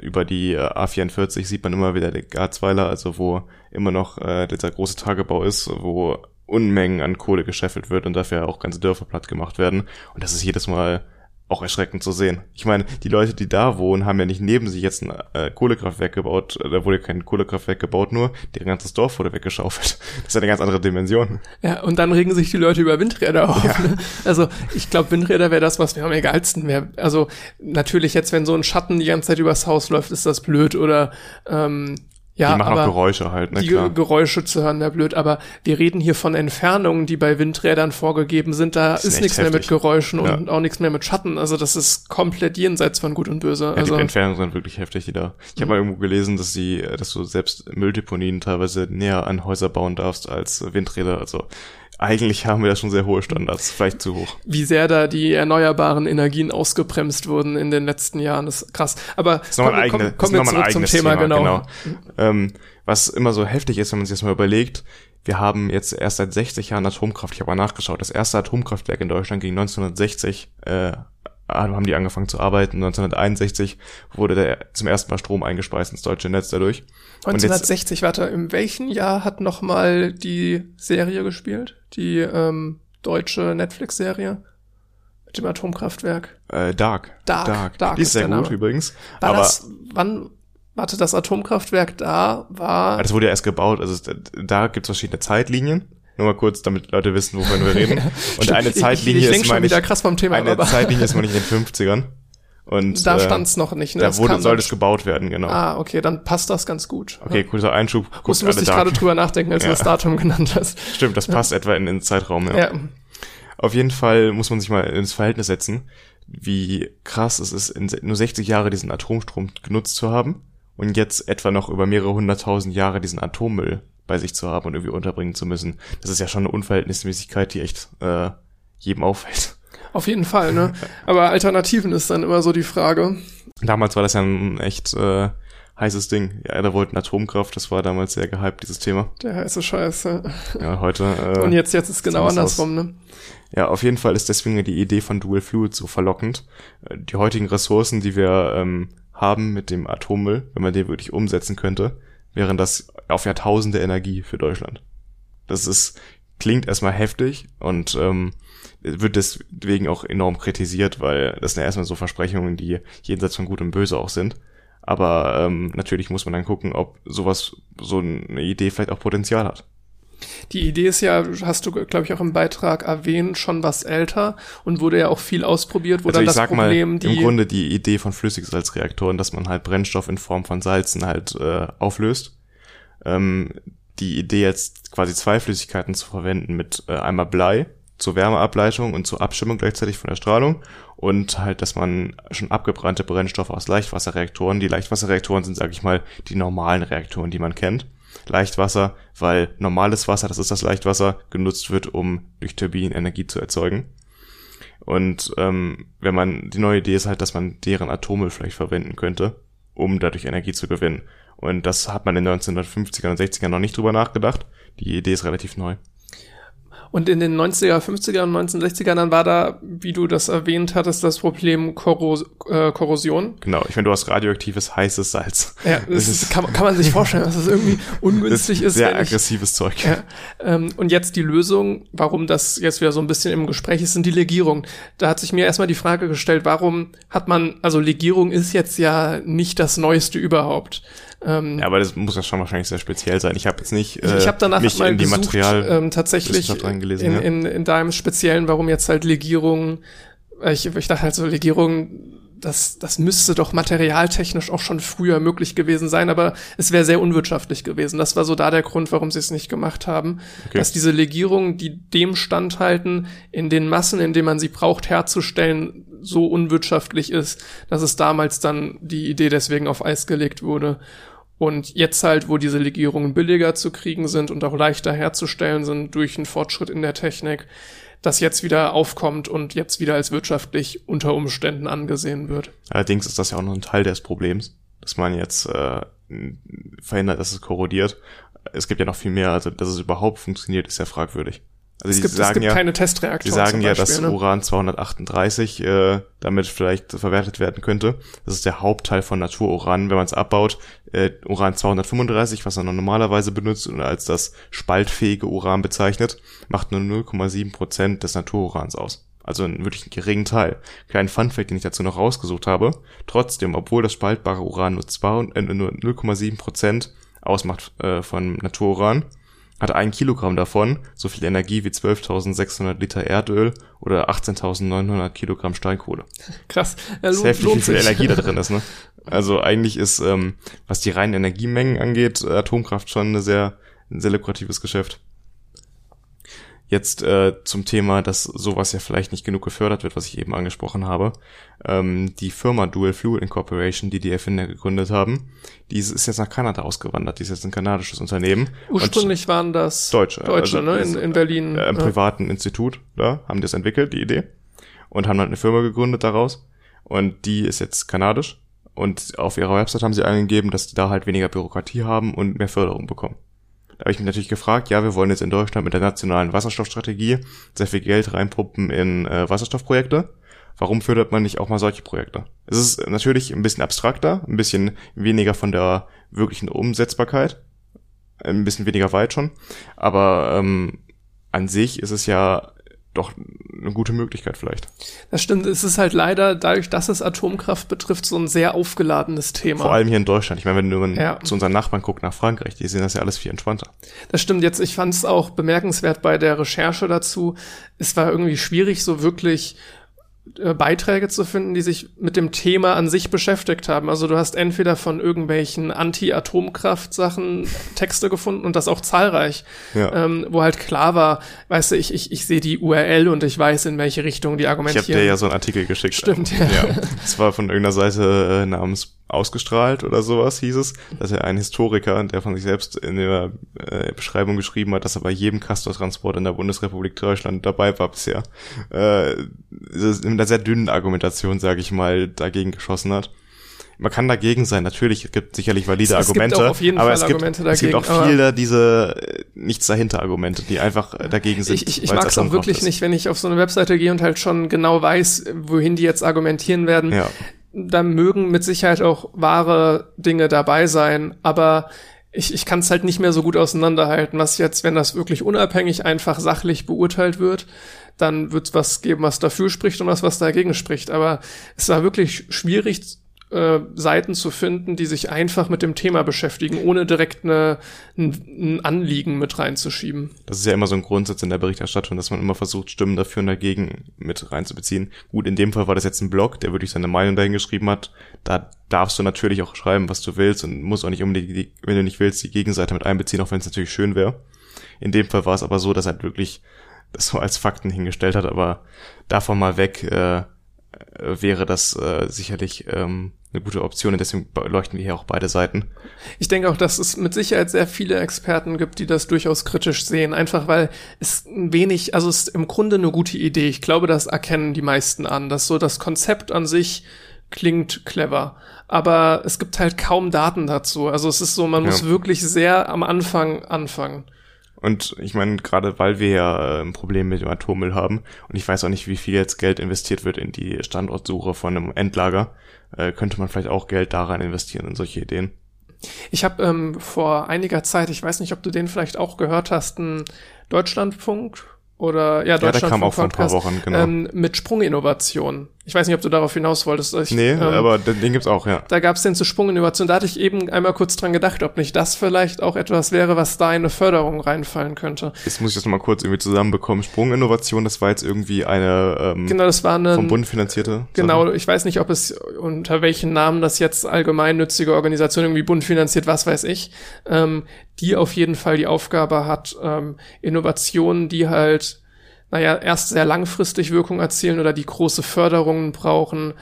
über die äh, A44 sieht man immer wieder den Garzweiler, also wo immer noch äh, dieser große Tagebau ist, wo Unmengen an Kohle gescheffelt wird und dafür auch ganze Dörfer platt gemacht werden. Und das ist jedes Mal auch erschreckend zu sehen. Ich meine, die Leute, die da wohnen, haben ja nicht neben sich jetzt ein äh, Kohlekraftwerk gebaut, äh, da wurde kein Kohlekraftwerk gebaut, nur deren ganzes Dorf wurde weggeschaufelt. Das ist eine ganz andere Dimension. Ja, und dann regen sich die Leute über Windräder auf. Ja. Ne? Also ich glaube, Windräder wäre das, was mir am egalsten wäre. Also natürlich jetzt, wenn so ein Schatten die ganze Zeit übers Haus läuft, ist das blöd oder ähm, ja, die machen auch Geräusche halt, ne? Die klar. Geräusche zu hören, ja blöd, aber wir reden hier von Entfernungen, die bei Windrädern vorgegeben sind. Da ist, ist nichts heftig. mehr mit Geräuschen ja. und auch nichts mehr mit Schatten. Also das ist komplett jenseits von Gut und Böse. Ja, also, die Entfernungen sind wirklich heftig, die da. Ich habe mal irgendwo gelesen, dass sie, dass du selbst Mülldeponien teilweise näher an Häuser bauen darfst als Windräder. Also eigentlich haben wir da schon sehr hohe Standards, vielleicht zu hoch. Wie sehr da die erneuerbaren Energien ausgebremst wurden in den letzten Jahren, ist krass. Aber das ist kommen, eigene, kommen, kommen wir zurück zum Thema, Thema genau. genau. Ähm, was immer so heftig ist, wenn man sich das mal überlegt, wir haben jetzt erst seit 60 Jahren Atomkraft. Ich habe mal nachgeschaut. Das erste Atomkraftwerk in Deutschland ging 1960 äh, haben die angefangen zu arbeiten. 1961 wurde der zum ersten Mal Strom eingespeist ins deutsche Netz dadurch. 1960, jetzt, warte, in welchem Jahr hat nochmal die Serie gespielt? Die ähm, deutsche Netflix-Serie? Mit dem Atomkraftwerk? Äh, Dark. Dark. Dark. Dark die ist, ist sehr gut übrigens. War aber das, wann, warte, das Atomkraftwerk da war? Das wurde ja erst gebaut, also da gibt es verschiedene Zeitlinien. Nur mal kurz, damit Leute wissen, wovon wir reden. Und eine Zeitlinie ich, ich ist, meine ich, krass vom Thema, eine Zeitlinie ist, meine ich, in den 50ern. Und, da äh, stand's noch nicht, ne? Da wurde, soll es gebaut werden, genau. Ah, okay, dann passt das ganz gut. Okay, ja. kurzer Einschub. Muss, musste ich gerade drüber nachdenken, als ja. du das Datum genannt hast. Stimmt, das passt ja. etwa in den Zeitraum, ja. ja. Auf jeden Fall muss man sich mal ins Verhältnis setzen, wie krass es ist, in nur 60 Jahre diesen Atomstrom genutzt zu haben und jetzt etwa noch über mehrere hunderttausend Jahre diesen Atommüll bei sich zu haben und irgendwie unterbringen zu müssen. Das ist ja schon eine Unverhältnismäßigkeit, die echt äh, jedem auffällt. Auf jeden Fall, ne? Aber Alternativen ist dann immer so die Frage. Damals war das ja ein echt äh, heißes Ding. Ja, da wollten Atomkraft, das war damals sehr gehypt, dieses Thema. Der heiße Scheiß, ja. Ja, heute. Äh, Und jetzt, jetzt ist genau andersrum, ne? Ja, auf jeden Fall ist deswegen die Idee von Dual Fluid so verlockend. Äh, die heutigen Ressourcen, die wir ähm, haben mit dem Atommüll, wenn man den wirklich umsetzen könnte, wären das auf Jahrtausende Energie für Deutschland. Das ist, klingt erstmal heftig und ähm, wird deswegen auch enorm kritisiert, weil das sind ja erstmal so Versprechungen, die jenseits von Gut und Böse auch sind. Aber ähm, natürlich muss man dann gucken, ob sowas, so eine Idee vielleicht auch Potenzial hat. Die Idee ist ja, hast du, glaube ich, auch im Beitrag erwähnt, schon was älter und wurde ja auch viel ausprobiert, wo also dann ich das sag Problem mal, die. im Grunde die Idee von Flüssigsalzreaktoren, dass man halt Brennstoff in Form von Salzen halt äh, auflöst. Ähm, die Idee jetzt quasi zwei Flüssigkeiten zu verwenden mit äh, einmal Blei zur Wärmeableitung und zur Abschirmung gleichzeitig von der Strahlung und halt, dass man schon abgebrannte Brennstoffe aus Leichtwasserreaktoren, die Leichtwasserreaktoren sind, sage ich mal, die normalen Reaktoren, die man kennt. Leichtwasser, weil normales Wasser, das ist das Leichtwasser, genutzt wird, um durch Turbinen Energie zu erzeugen. Und ähm, wenn man die neue Idee ist halt, dass man deren Atome vielleicht verwenden könnte, um dadurch Energie zu gewinnen. Und das hat man in den 1950er und 60er noch nicht drüber nachgedacht. Die Idee ist relativ neu. Und in den 90er, 50er und 1960er dann war da, wie du das erwähnt hattest, das Problem Korros äh, Korrosion. Genau, ich meine, du hast radioaktives heißes Salz. Ja, das, ist, kann, kann man sich vorstellen, dass das irgendwie ungünstig das ist. Sehr wenn ich- aggressives Zeug. Ja, ähm, und jetzt die Lösung, warum das jetzt wieder so ein bisschen im Gespräch ist, sind die Legierungen. Da hat sich mir erstmal die Frage gestellt, warum hat man, also Legierung ist jetzt ja nicht das Neueste überhaupt. Ähm, Ja, aber das muss ja schon wahrscheinlich sehr speziell sein. Ich habe jetzt nicht ich ich habe danach mich mal in die gesucht, Material ähm, tatsächlich reingelesen, in, ja. in, in deinem Speziellen, warum jetzt halt Legierungen, äh, ich, ich dachte halt so, Legierungen, das, das müsste doch materialtechnisch auch schon früher möglich gewesen sein, aber es wäre sehr unwirtschaftlich gewesen. Das war so da der Grund, warum sie es nicht gemacht haben. Okay. Dass diese Legierungen, die dem standhalten, in den Massen, in denen man sie braucht, herzustellen, so unwirtschaftlich ist, dass es damals dann die Idee deswegen auf Eis gelegt wurde. Und jetzt halt, wo diese Legierungen billiger zu kriegen sind und auch leichter herzustellen sind durch einen Fortschritt in der Technik, das jetzt wieder aufkommt und jetzt wieder als wirtschaftlich unter Umständen angesehen wird. Allerdings ist das ja auch noch ein Teil des Problems, dass man jetzt äh, verhindert, dass es korrodiert. Es gibt ja noch viel mehr, also dass es überhaupt funktioniert, ist ja fragwürdig. Also Es die gibt, es sagen gibt ja, keine die Testreaktoren. sagen zum ja, Beispiel, dass ne? Uran 238 äh, damit vielleicht verwertet werden könnte. Das ist der Hauptteil von Natururan, wenn man es abbaut. Äh, Uran 235, was man normalerweise benutzt und als das spaltfähige Uran bezeichnet, macht nur 0,7 Prozent des Natururans aus. Also einen wirklich geringen Teil. Kleinen Funfact, den ich dazu noch rausgesucht habe. Trotzdem, obwohl das spaltbare Uran nur, zwei, äh, nur 0,7 Prozent ausmacht äh, von Natururan, hat ein Kilogramm davon so viel Energie wie 12.600 Liter Erdöl oder 18.900 Kilogramm Steinkohle. Krass. Ja, Das ist heftig, wie viel. Energie da drin ist, ne? Also eigentlich ist, ähm, was die reinen Energiemengen angeht, Atomkraft schon eine sehr, ein sehr lukratives Geschäft. Jetzt äh, zum Thema, dass sowas ja vielleicht nicht genug gefördert wird, was ich eben angesprochen habe. Ähm, die Firma Dual Fuel Incorporation, die die Erfinder gegründet haben, die ist jetzt nach Kanada ausgewandert. Die ist jetzt ein kanadisches Unternehmen. Ursprünglich waren das Deutsche. Deutsche, also ne? In, in Berlin. äh, im ja. privaten Institut, da haben die es entwickelt, die Idee. Und haben halt eine Firma gegründet daraus. Und die ist jetzt kanadisch. Und auf ihrer Website haben sie angegeben, dass die da halt weniger Bürokratie haben und mehr Förderung bekommen. Habe ich mich natürlich gefragt, ja, wir wollen jetzt in Deutschland mit der nationalen Wasserstoffstrategie sehr viel Geld reinpumpen in äh, Wasserstoffprojekte. Warum fördert man nicht auch mal solche Projekte? Es ist natürlich ein bisschen abstrakter, ein bisschen weniger von der wirklichen Umsetzbarkeit, ein bisschen weniger weit schon, aber ähm, an sich ist es ja doch eine gute Möglichkeit vielleicht. Das stimmt, es ist halt leider, dadurch, dass es Atomkraft betrifft, so ein sehr aufgeladenes Thema. Vor allem hier in Deutschland. Ich meine, wenn man Ja. zu unseren Nachbarn guckt, nach Frankreich, die sehen das ja alles viel entspannter. Das stimmt jetzt. Ich fand es auch bemerkenswert bei der Recherche dazu. Es war irgendwie schwierig, so wirklich Beiträge zu finden, die sich mit dem Thema an sich beschäftigt haben. Also du hast entweder von irgendwelchen Anti-Atomkraft-Sachen Texte gefunden und das auch zahlreich, Ja. ähm, wo halt klar war, weißt du, ich, ich, ich sehe die URL und ich weiß, in welche Richtung die Ich argumentieren. habe dir ja so einen Artikel geschickt. Stimmt, ja. ja. Es war von irgendeiner Seite äh, namens Ausgestrahlt oder sowas hieß es, dass er ein Historiker, der von sich selbst in der äh, Beschreibung geschrieben hat, dass er bei jedem Castortransport in der Bundesrepublik Deutschland dabei war bisher, äh, mit einer sehr dünnen Argumentation, sage ich mal, dagegen geschossen hat. Man kann dagegen sein, natürlich, es gibt sicherlich valide Es- es gibt Argumente, auch auf jeden aber Fall es, gibt, Argumente es gibt auch viele diese äh, nichts dahinter Argumente, die einfach äh, dagegen sind. Ich, ich, ich mag es auch wirklich nicht, wenn ich auf so eine Webseite gehe und halt schon genau weiß, wohin die jetzt argumentieren werden. Ja. da mögen mit Sicherheit auch wahre Dinge dabei sein, aber ich, ich kann es halt nicht mehr so gut auseinanderhalten, was jetzt, wenn das wirklich unabhängig einfach sachlich beurteilt wird, dann wird es was geben, was dafür spricht und was, was dagegen spricht. Aber es war wirklich schwierig äh, Seiten zu finden, die sich einfach mit dem Thema beschäftigen, ohne direkt eine, ein, Anliegen mit reinzuschieben. Das ist ja immer so ein Grundsatz in der Berichterstattung, dass man immer versucht, Stimmen dafür und dagegen mit reinzubeziehen. Gut, in dem Fall war das jetzt ein Blog, der wirklich seine Meinung dahin geschrieben hat. Da darfst du natürlich auch schreiben, was du willst und musst auch nicht unbedingt, wenn du nicht willst, die Gegenseite mit einbeziehen, auch wenn es natürlich schön wäre. In dem Fall war es aber so, dass er halt wirklich das so als Fakten hingestellt hat, aber davon mal weg äh, wäre das äh, sicherlich ähm, eine gute Option und deswegen leuchten wir hier auch beide Seiten. Ich denke auch, dass es mit Sicherheit sehr viele Experten gibt, die das durchaus kritisch sehen, einfach weil es ein wenig, also es ist im Grunde eine gute Idee. Ich glaube, das erkennen die meisten an, dass so das Konzept an sich klingt clever, aber es gibt halt kaum Daten dazu. Also es ist so, man ja. muss wirklich sehr am Anfang anfangen. Und ich meine, gerade weil wir ja ein Problem mit dem Atommüll haben und ich weiß auch nicht, wie viel jetzt Geld investiert wird in die Standortsuche von einem Endlager, äh, könnte man vielleicht auch Geld daran investieren in solche Ideen. Ich habe ähm, vor einiger Zeit, ich weiß nicht, ob du den vielleicht auch gehört hast, einen Deutschlandfunk oder ja, Deutschland ja, der kam auch vor ein paar Wochen, genau. Ähm, mit Sprunginnovation. Ich weiß nicht, ob du darauf hinaus wolltest. Ich, nee, ähm, aber den gibt's auch, ja. Da gab's den zu Sprunginnovation. Da hatte ich eben einmal kurz dran gedacht, ob nicht das vielleicht auch etwas wäre, was da in eine Förderung reinfallen könnte. Jetzt muss ich das nochmal kurz irgendwie zusammenbekommen. Sprunginnovation, das war jetzt irgendwie eine ähm, genau, das war eine, vom Bund finanzierte. Genau, Sache. ich weiß nicht, ob es unter welchen Namen das jetzt allgemeinnützige Organisation irgendwie Bund finanziert, was weiß ich. Ähm, die auf jeden Fall die Aufgabe hat, ähm, Innovationen, die halt naja, erst sehr langfristig Wirkung erzielen oder die große Förderungen brauchen.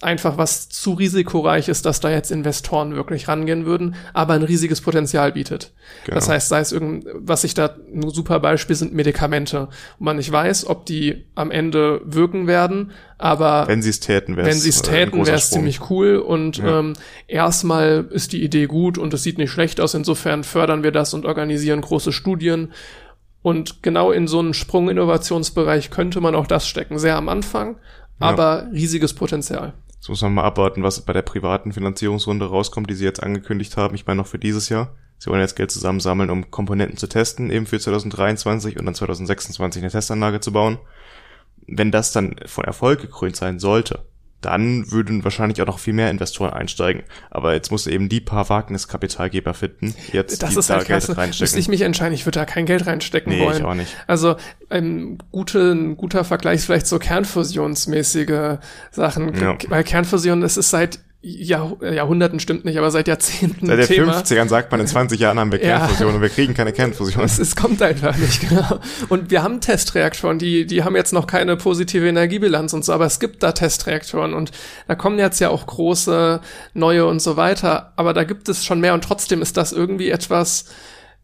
Einfach was zu risikoreich ist, dass da jetzt Investoren wirklich rangehen würden, aber ein riesiges Potenzial bietet. Genau. Das heißt, sei es irgend, was ich da, ein super Beispiel sind Medikamente, wo man nicht weiß, ob die am Ende wirken werden, aber wenn sie es täten, wäre wenn sie es täten, wäre es ziemlich cool und ja. ähm, erstmal ist die Idee gut und es sieht nicht schlecht aus. Insofern fördern wir das und organisieren große Studien und genau in so einen Sprung-Innovationsbereich könnte man auch das stecken. Sehr am Anfang, aber ja. riesiges Potenzial. Jetzt muss man mal abwarten, was bei der privaten Finanzierungsrunde rauskommt, die sie jetzt angekündigt haben. Ich meine noch für dieses Jahr. Sie wollen jetzt Geld zusammensammeln, um Komponenten zu testen, eben für 2023 und dann 2026 eine Testanlage zu bauen. Wenn das dann von Erfolg gekrönt sein sollte, dann würden wahrscheinlich auch noch viel mehr Investoren einsteigen. Aber jetzt musst du eben die paar Wagniskapitalgeber finden, jetzt das die ist da halt Geld reinstecken. Müsste ich mich entscheiden, ich würde da kein Geld reinstecken nee, wollen. Ich auch nicht. Also ein, gute, ein guter Vergleich ist vielleicht so kernfusionsmäßige Sachen. Ja. Weil Kernfusion, es ist seit Jahr, Jahrhunderten stimmt nicht, aber seit Jahrzehnten. Seit den 50ern sagt man, in 20 Jahren haben wir Kernfusion ja. und wir kriegen keine Kernfusion. Es, es, kommt einfach nicht, genau. Und wir haben Testreaktoren, die, die haben jetzt noch keine positive Energiebilanz und so, aber es gibt da Testreaktoren und da kommen jetzt ja auch große, neue und so weiter, aber da gibt es schon mehr und trotzdem ist das irgendwie etwas,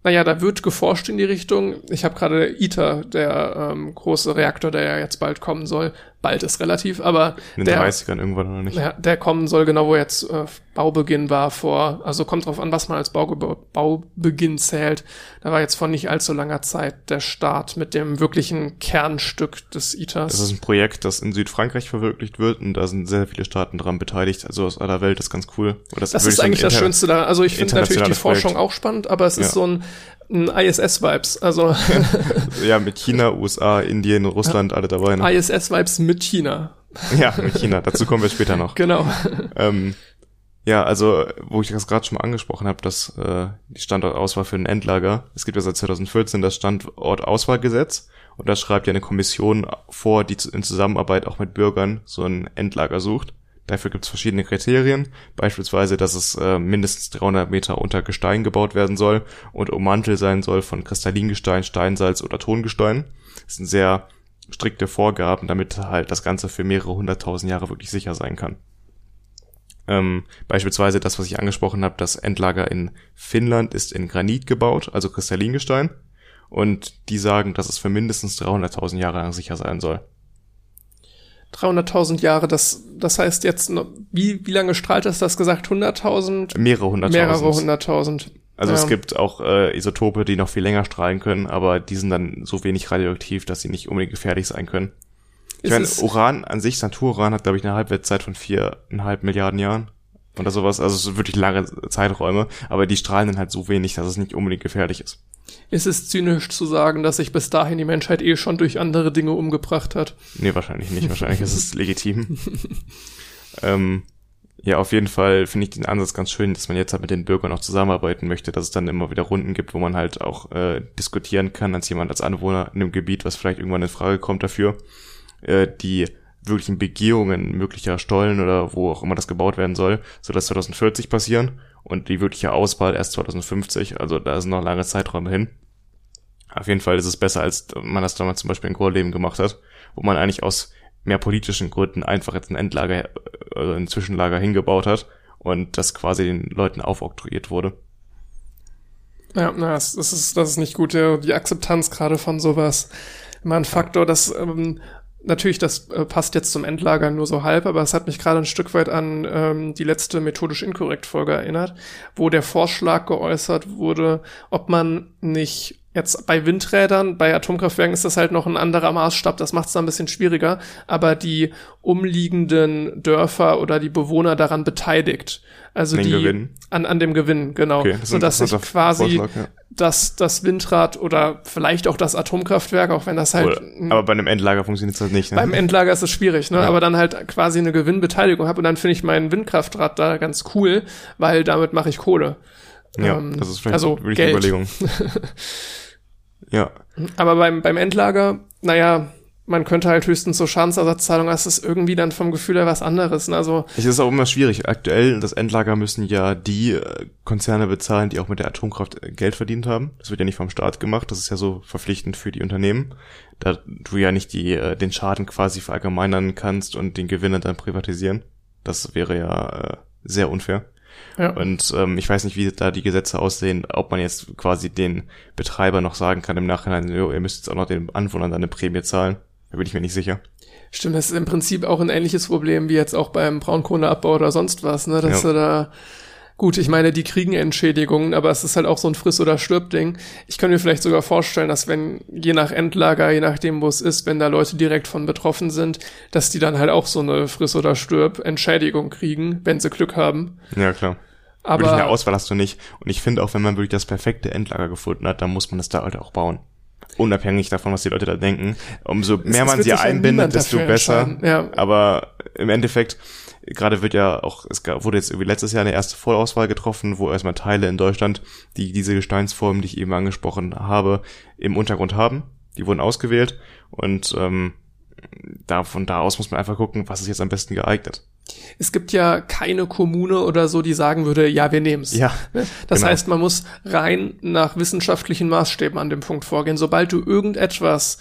naja, da wird geforscht in die Richtung. Ich habe gerade ITER, der ähm, große Reaktor, der ja jetzt bald kommen soll, bald ist relativ, aber in den der, 30ern irgendwann oder nicht. Ja, der kommen soll genau, wo jetzt äh, Baubeginn war vor, also kommt drauf an, was man als Bauge Baubeginn zählt. Da war jetzt vor nicht allzu langer Zeit der Start mit dem wirklichen Kernstück des ITERs. Das ist ein Projekt, das in Südfrankreich verwirklicht wird und da sind sehr viele Staaten dran beteiligt, also aus aller Welt, das ist ganz cool. Das, das ist eigentlich das Schönste da. Also ich finde natürlich die Forschung Projekt. auch spannend, aber es ist ja. so ein ein ISS-Vibes. Also ja, mit China, USA, Indien, Russland, alle dabei. Ne? ISS-Vibes mit China. ja, mit China. Dazu kommen wir später noch. Genau. Ähm, ja, also wo ich das gerade schon mal angesprochen habe, dass äh, die Standortauswahl für ein Endlager. Es gibt ja seit 2014 das Standortauswahlgesetz und da schreibt ja eine Kommission vor, die in Zusammenarbeit auch mit Bürgern so ein Endlager sucht. Dafür gibt es verschiedene Kriterien, beispielsweise, dass es äh, mindestens 300 Meter unter Gestein gebaut werden soll und ummantelt sein soll von Kristallingestein, Steinsalz oder Tongestein. Das sind sehr strikte Vorgaben, damit halt das Ganze für mehrere hunderttausend Jahre wirklich sicher sein kann. Ähm, beispielsweise das, was ich angesprochen habe, das Endlager in Finnland ist in Granit gebaut, also Kristallingestein. Und die sagen, dass es für mindestens 300.000 Jahre lang sicher sein soll. 300.000 Jahre, das, das heißt jetzt, wie, wie lange strahlt das, das gesagt? 100.000? Mehrere hunderttausend. Mehrere hunderttausend. Also ja. es gibt auch äh, Isotope, die noch viel länger strahlen können, aber die sind dann so wenig radioaktiv, dass sie nicht unbedingt gefährlich sein können. Ich meine, Uran an sich, Natururan hat, glaube ich, eine Halbwertszeit von viereinhalb Milliarden Jahren oder sowas. Also es sind wirklich lange Zeiträume, aber die strahlen dann halt so wenig, dass es nicht unbedingt gefährlich ist. Ist es zynisch zu sagen, dass sich bis dahin die Menschheit eh schon durch andere Dinge umgebracht hat? Nee, wahrscheinlich nicht. Wahrscheinlich ist es legitim. ähm, ja, auf jeden Fall finde ich den Ansatz ganz schön, dass man jetzt halt mit den Bürgern auch zusammenarbeiten möchte, dass es dann immer wieder Runden gibt, wo man halt auch äh, diskutieren kann als jemand, als Anwohner in einem Gebiet, was vielleicht irgendwann in Frage kommt dafür, äh, die wirklichen Begehungen möglicher Stollen oder wo auch immer das gebaut werden soll, soll das 2040 passieren und die wirkliche Auswahl erst 2050, also da sind noch lange Zeiträume hin. Auf jeden Fall ist es besser, als man das damals zum Beispiel in Gorleben gemacht hat, wo man eigentlich aus mehr politischen Gründen einfach jetzt ein Endlager, also ein Zwischenlager hingebaut hat und das quasi den Leuten aufoktroyiert wurde. Ja, na, das, ist, das ist nicht gut. Die Akzeptanz gerade von sowas. Immer ein Faktor, dass ähm, natürlich, das äh, passt jetzt zum Endlager nur so halb, aber es hat mich gerade ein Stück weit an ähm, die letzte methodisch inkorrekt Folge erinnert, wo der Vorschlag geäußert wurde, ob man nicht Jetzt bei Windrädern, bei Atomkraftwerken ist das halt noch ein anderer Maßstab, das macht es ein bisschen schwieriger, aber die umliegenden Dörfer oder die Bewohner daran beteiligt. Also Den die Gewinn. an an dem Gewinn, genau, Okay, so dass sich quasi Vorschlag, ja. das das Windrad oder vielleicht auch das Atomkraftwerk, auch wenn das halt Oder, aber bei einem Endlager funktioniert das halt nicht. Ne? beim Endlager ist es schwierig, ne? Ja. Aber dann halt quasi eine Gewinnbeteiligung habe und dann finde ich mein Windkraftrad da ganz cool, weil damit mache ich Kohle. ja, ähm, das ist vielleicht also wirklich Geld. eine Überlegung. ja, Aber beim, beim Endlager, naja, man könnte halt höchstens so Schadensersatzzahlung, das ist irgendwie dann vom Gefühl her was anderes. Ne? Also, es ist auch immer schwierig. Aktuell, das Endlager müssen ja die äh, Konzerne bezahlen, die auch mit der Atomkraft äh, Geld verdient haben. Das wird ja nicht vom Staat gemacht. Das ist ja so verpflichtend für die Unternehmen. Da du ja nicht die, äh, den Schaden quasi verallgemeinern kannst und den Gewinner dann privatisieren. Das wäre ja sehr unfair. Ja. Und ähm, ich weiß nicht, wie da die Gesetze aussehen, ob man jetzt quasi den Betreiber noch sagen kann im Nachhinein, jo, ihr müsst jetzt auch noch den Anwohnern dann eine Prämie zahlen. Da bin ich mir nicht sicher. Stimmt, das ist im Prinzip auch ein ähnliches Problem wie jetzt auch beim Braunkohleabbau oder sonst was, ne? Dass Ja. du da Gut, ich meine, die kriegen Entschädigungen, aber es ist halt auch so ein Friss- oder Stirb-Ding. Ich kann mir vielleicht sogar vorstellen, dass wenn, je nach Endlager, je nachdem, wo es ist, wenn da Leute direkt von betroffen sind, dass die dann halt auch so eine Friss- oder Stirb-Entschädigung kriegen, wenn sie Glück haben. Ja, klar. wirklich eine Aber Auswahl hast du nicht. Und ich finde auch, wenn man wirklich das perfekte Endlager gefunden hat, dann muss man es da halt auch bauen. Unabhängig davon, was die Leute da denken. Umso mehr es man sie einbindet, desto besser. Ja. Aber im Endeffekt, gerade wird ja auch, es gab- wurde jetzt irgendwie letztes Jahr eine erste Vollauswahl getroffen, wo erstmal Teile in Deutschland, die diese Gesteinsformen, die ich eben angesprochen habe, im Untergrund haben. Die wurden ausgewählt und ähm, da, von da aus muss man einfach gucken, was ist jetzt am besten geeignet. es gibt ja keine Kommune oder so, die sagen würde, ja, wir nehmen's. Ja, Ne? Das genau. heißt, man muss rein nach wissenschaftlichen Maßstäben an dem Punkt vorgehen. Sobald du irgendetwas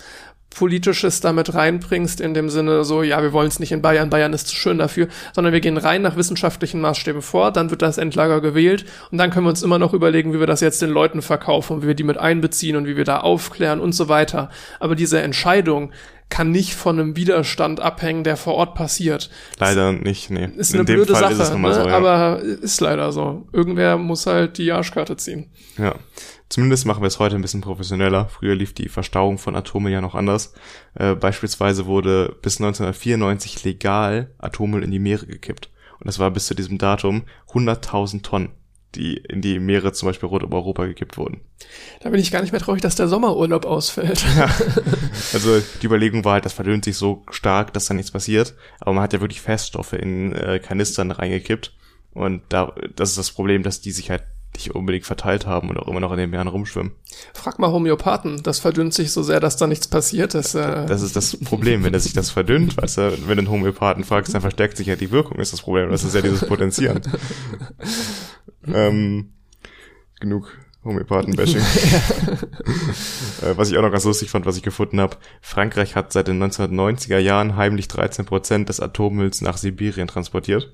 Politisches damit reinbringst, in dem Sinne so, ja, wir wollen es nicht in Bayern, Bayern ist zu schön dafür, sondern wir gehen rein nach wissenschaftlichen Maßstäben vor, dann wird das Endlager gewählt und dann können wir uns immer noch überlegen, wie wir das jetzt den Leuten verkaufen und wie wir die mit einbeziehen und wie wir da aufklären und so weiter. Aber diese Entscheidung kann nicht von einem Widerstand abhängen, der vor Ort passiert. leider nicht, nee. Ist In eine dem blöde Fall Sache, ist es ne? so, ja. aber ist leider so. Irgendwer muss halt die Arschkarte ziehen. Ja, zumindest machen wir es heute ein bisschen professioneller. Früher lief die Verstauung von Atomen ja noch anders. Äh, beispielsweise wurde bis 1994 legal Atommüll in die Meere gekippt. Und das war bis zu diesem Datum 100.000 Tonnen, die in die Meere zum Beispiel rund um Europa gekippt wurden. Da bin ich gar nicht mehr traurig, dass der Sommerurlaub ausfällt. Also die Überlegung war halt, das verdünnt sich so stark, dass da nichts passiert. Aber man hat ja wirklich Feststoffe in äh, Kanistern reingekippt. Und da, das ist das Problem, dass die sich halt nicht unbedingt verteilt haben und auch immer noch in den Meeren rumschwimmen. Frag mal Homöopathen, das verdünnt sich so sehr, dass da nichts passiert. Das, äh, Das ist das Problem, wenn er sich das verdünnt, weißt du, wenn du einen Homöopathen fragst, dann verstärkt sich ja die Wirkung, ist das Problem. Das ist ja dieses Potenzieren. ähm, genug Homöopathen-Bashing. äh, was ich auch noch ganz lustig fand, was ich gefunden habe, Frankreich hat seit den 1990er Jahren heimlich 13 Prozent des Atommülls nach Sibirien transportiert.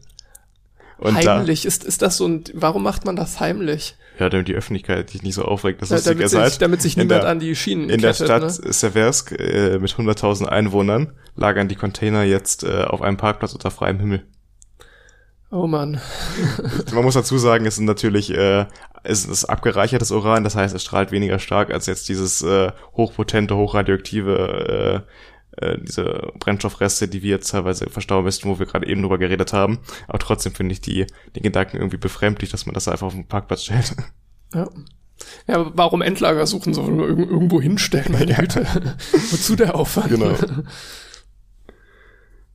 Und heimlich, ist, ist das so ein, warum macht man das heimlich? da, ja, damit die Öffentlichkeit sich nicht so aufregt, das Ja, lustig damit, sich, halt. damit sich in niemand der- an die Schienen In der kettet, Stadt ne? Seversk äh, mit 100.000 Einwohnern lagern die Container jetzt äh, auf einem Parkplatz unter freiem Himmel. Oh Mann. Man muss dazu sagen, es sind natürlich äh, es ist abgereichertes Uran, das heißt, es strahlt weniger stark als jetzt dieses äh, hochpotente, hochradioaktive äh, diese Brennstoffreste, die wir jetzt teilweise verstauen müssten, wo wir gerade eben drüber geredet haben. Aber trotzdem finde ich die, den Gedanken irgendwie befremdlich, dass man das einfach auf den Parkplatz stellt. Ja. Ja, warum Endlager suchen, so irgendwo hinstellen, meine ja. Güte. Wozu der Aufwand? Genau.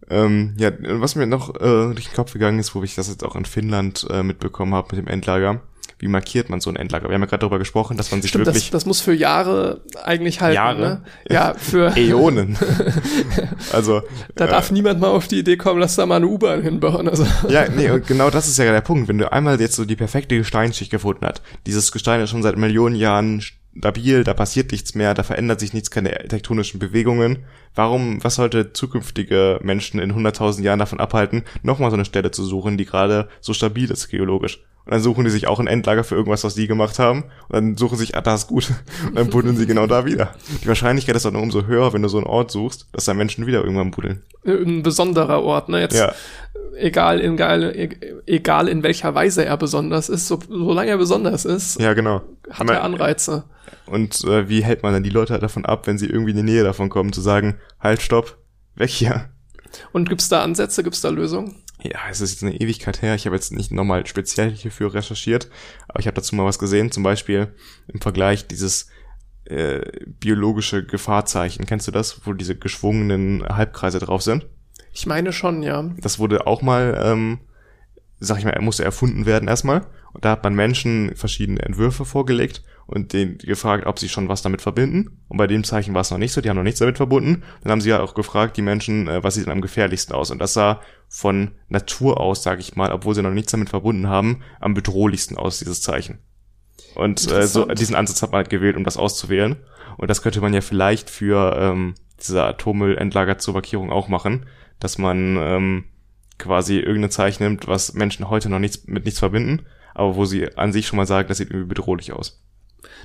ähm, ja, was mir noch äh, durch den Kopf gegangen ist, wo ich das jetzt auch in Finnland äh, mitbekommen habe mit dem Endlager, wie markiert man so ein Endlager? Wir haben ja gerade darüber gesprochen, dass man sich Stimmt, wirklich... Das, das muss für Jahre eigentlich halten. Jahre? Ne? Ja, für... Äonen. also... Da äh, darf niemand mal auf die Idee kommen, lass da mal eine U-Bahn hinbauen. Also. Ja, nee, und genau das ist ja der Punkt. Wenn du einmal jetzt so die perfekte Gesteinsschicht gefunden hast, dieses Gestein ist schon seit Millionen Jahren stabil, da passiert nichts mehr, da verändert sich nichts, keine tektonischen Bewegungen. Warum, was sollte zukünftige Menschen in 100.000 Jahren davon abhalten, nochmal so eine Stelle zu suchen, die gerade so stabil ist geologisch? Und dann suchen die sich auch ein Endlager für irgendwas, was die gemacht haben. Und dann suchen sich, ah, das ist gut. Und dann buddeln sie genau da wieder. Die Wahrscheinlichkeit ist dann umso höher, wenn du so einen Ort suchst, dass da Menschen wieder irgendwann buddeln. Ein besonderer Ort, ne? Jetzt, ja. egal, in, egal, egal in welcher Weise er besonders ist, so, solange er besonders ist, ja, genau. hat er Anreize. Und äh, wie hält man dann die Leute davon ab, wenn sie irgendwie in die Nähe davon kommen, zu sagen, halt, stopp, weg hier. Und gibt's da Ansätze, gibt's da Lösungen? Ja, es ist jetzt eine Ewigkeit her. Ich habe jetzt nicht nochmal speziell hierfür recherchiert, aber ich habe dazu mal was gesehen. Zum Beispiel im Vergleich dieses äh, biologische Gefahrzeichen. Kennst du das, wo diese geschwungenen Halbkreise drauf sind? Ich meine schon, ja. Das wurde auch mal, ähm, sag ich mal, er musste erfunden werden erstmal. Und da hat man Menschen verschiedene Entwürfe vorgelegt und den gefragt, ob sie schon was damit verbinden. Und bei dem Zeichen war es noch nicht so, die haben noch nichts damit verbunden. Dann haben sie ja auch gefragt, die Menschen, äh, was sieht denn am gefährlichsten aus? Und das sah von Natur aus, sage ich mal, obwohl sie noch nichts damit verbunden haben, am bedrohlichsten aus, dieses Zeichen. Und äh, so diesen Ansatz hat man halt gewählt, um das auszuwählen. Und das könnte man ja vielleicht für ähm, diese Atommüllendlager zur Markierung auch machen, dass man ähm, quasi irgendein Zeichen nimmt, was Menschen heute noch nichts mit nichts verbinden, aber wo sie an sich schon mal sagen, das sieht irgendwie bedrohlich aus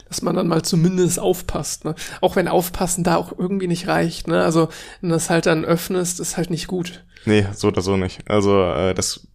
dass man dann mal zumindest aufpasst, ne? Auch wenn aufpassen da auch irgendwie nicht reicht, ne? Also, wenn das halt dann öffnest, ist halt nicht gut. Nee, so oder so nicht. Also, äh, das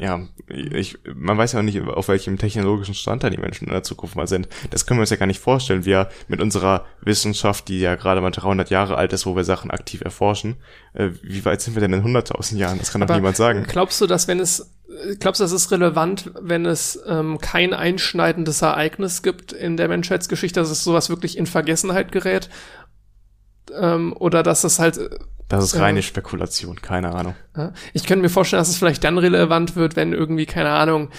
ja, ich, man weiß ja auch nicht, auf welchem technologischen Stand da die Menschen in der Zukunft mal sind. Das können wir uns ja gar nicht vorstellen. Wir mit unserer Wissenschaft, die ja gerade mal 300 Jahre alt ist, wo wir Sachen aktiv erforschen, äh, wie weit sind wir denn in 100.000 Jahren? Das kann doch niemand sagen. Glaubst du, dass wenn es Glaubst du, das ist relevant, wenn es ähm, kein einschneidendes Ereignis gibt in der Menschheitsgeschichte, dass es sowas wirklich in Vergessenheit gerät? Ähm, oder dass es halt. Äh, das ist reine äh, Spekulation, keine Ahnung. Ich könnte mir vorstellen, dass es vielleicht dann relevant wird, wenn irgendwie, keine Ahnung,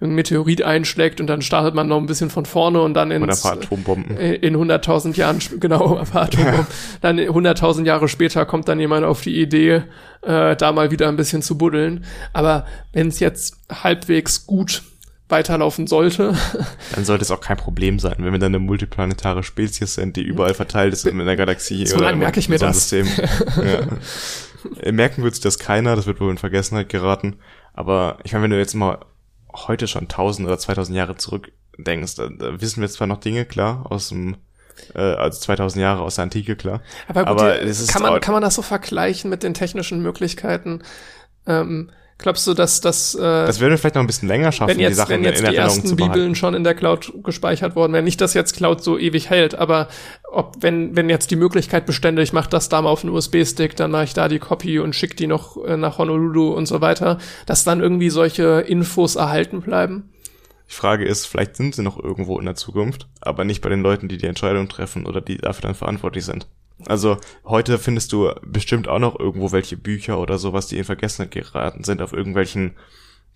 ein Meteorit einschlägt und dann startet man noch ein bisschen von vorne und dann in Oder Atombomben. Äh, in 100.000 Jahren, genau, Atombomben. dann 100.000 Jahre später kommt dann jemand auf die Idee, äh, da mal wieder ein bisschen zu buddeln. Aber wenn es jetzt halbwegs gut weiterlaufen sollte. Dann sollte es auch kein Problem sein, wenn wir dann eine multiplanetare Spezies sind, die überall verteilt ist in der Galaxie. So lange merke ich mir das. ja. Äh, merken wird sich das keiner, das wird wohl in Vergessenheit geraten. Aber ich meine, wenn du jetzt mal heute schon 1000 oder 2000 Jahre zurück denkst, da, da wissen wir zwar noch Dinge, klar, aus dem äh, also 2000 Jahre aus der Antike, klar. Aber, gut, Aber ist kann, man, kann man das so vergleichen mit den technischen Möglichkeiten? Ähm, Glaubst du, dass das äh, Das würden wir vielleicht noch ein bisschen länger schaffen, wenn jetzt, die Sachen wenn jetzt in die ersten Bibeln schon in der Cloud gespeichert worden wären. Nicht, dass jetzt Cloud so ewig hält, aber ob wenn wenn jetzt die Möglichkeit bestände, ich mache das da mal auf einen USB-Stick, dann mache ich da die Copy und schick die noch äh, nach Honolulu und so weiter, dass dann irgendwie solche Infos erhalten bleiben? Die Frage ist, vielleicht sind sie noch irgendwo in der Zukunft, aber nicht bei den Leuten, die die Entscheidung treffen oder die dafür dann verantwortlich sind. Also heute findest du bestimmt auch noch irgendwo welche Bücher oder sowas, die in Vergessenheit geraten sind, auf irgendwelchen,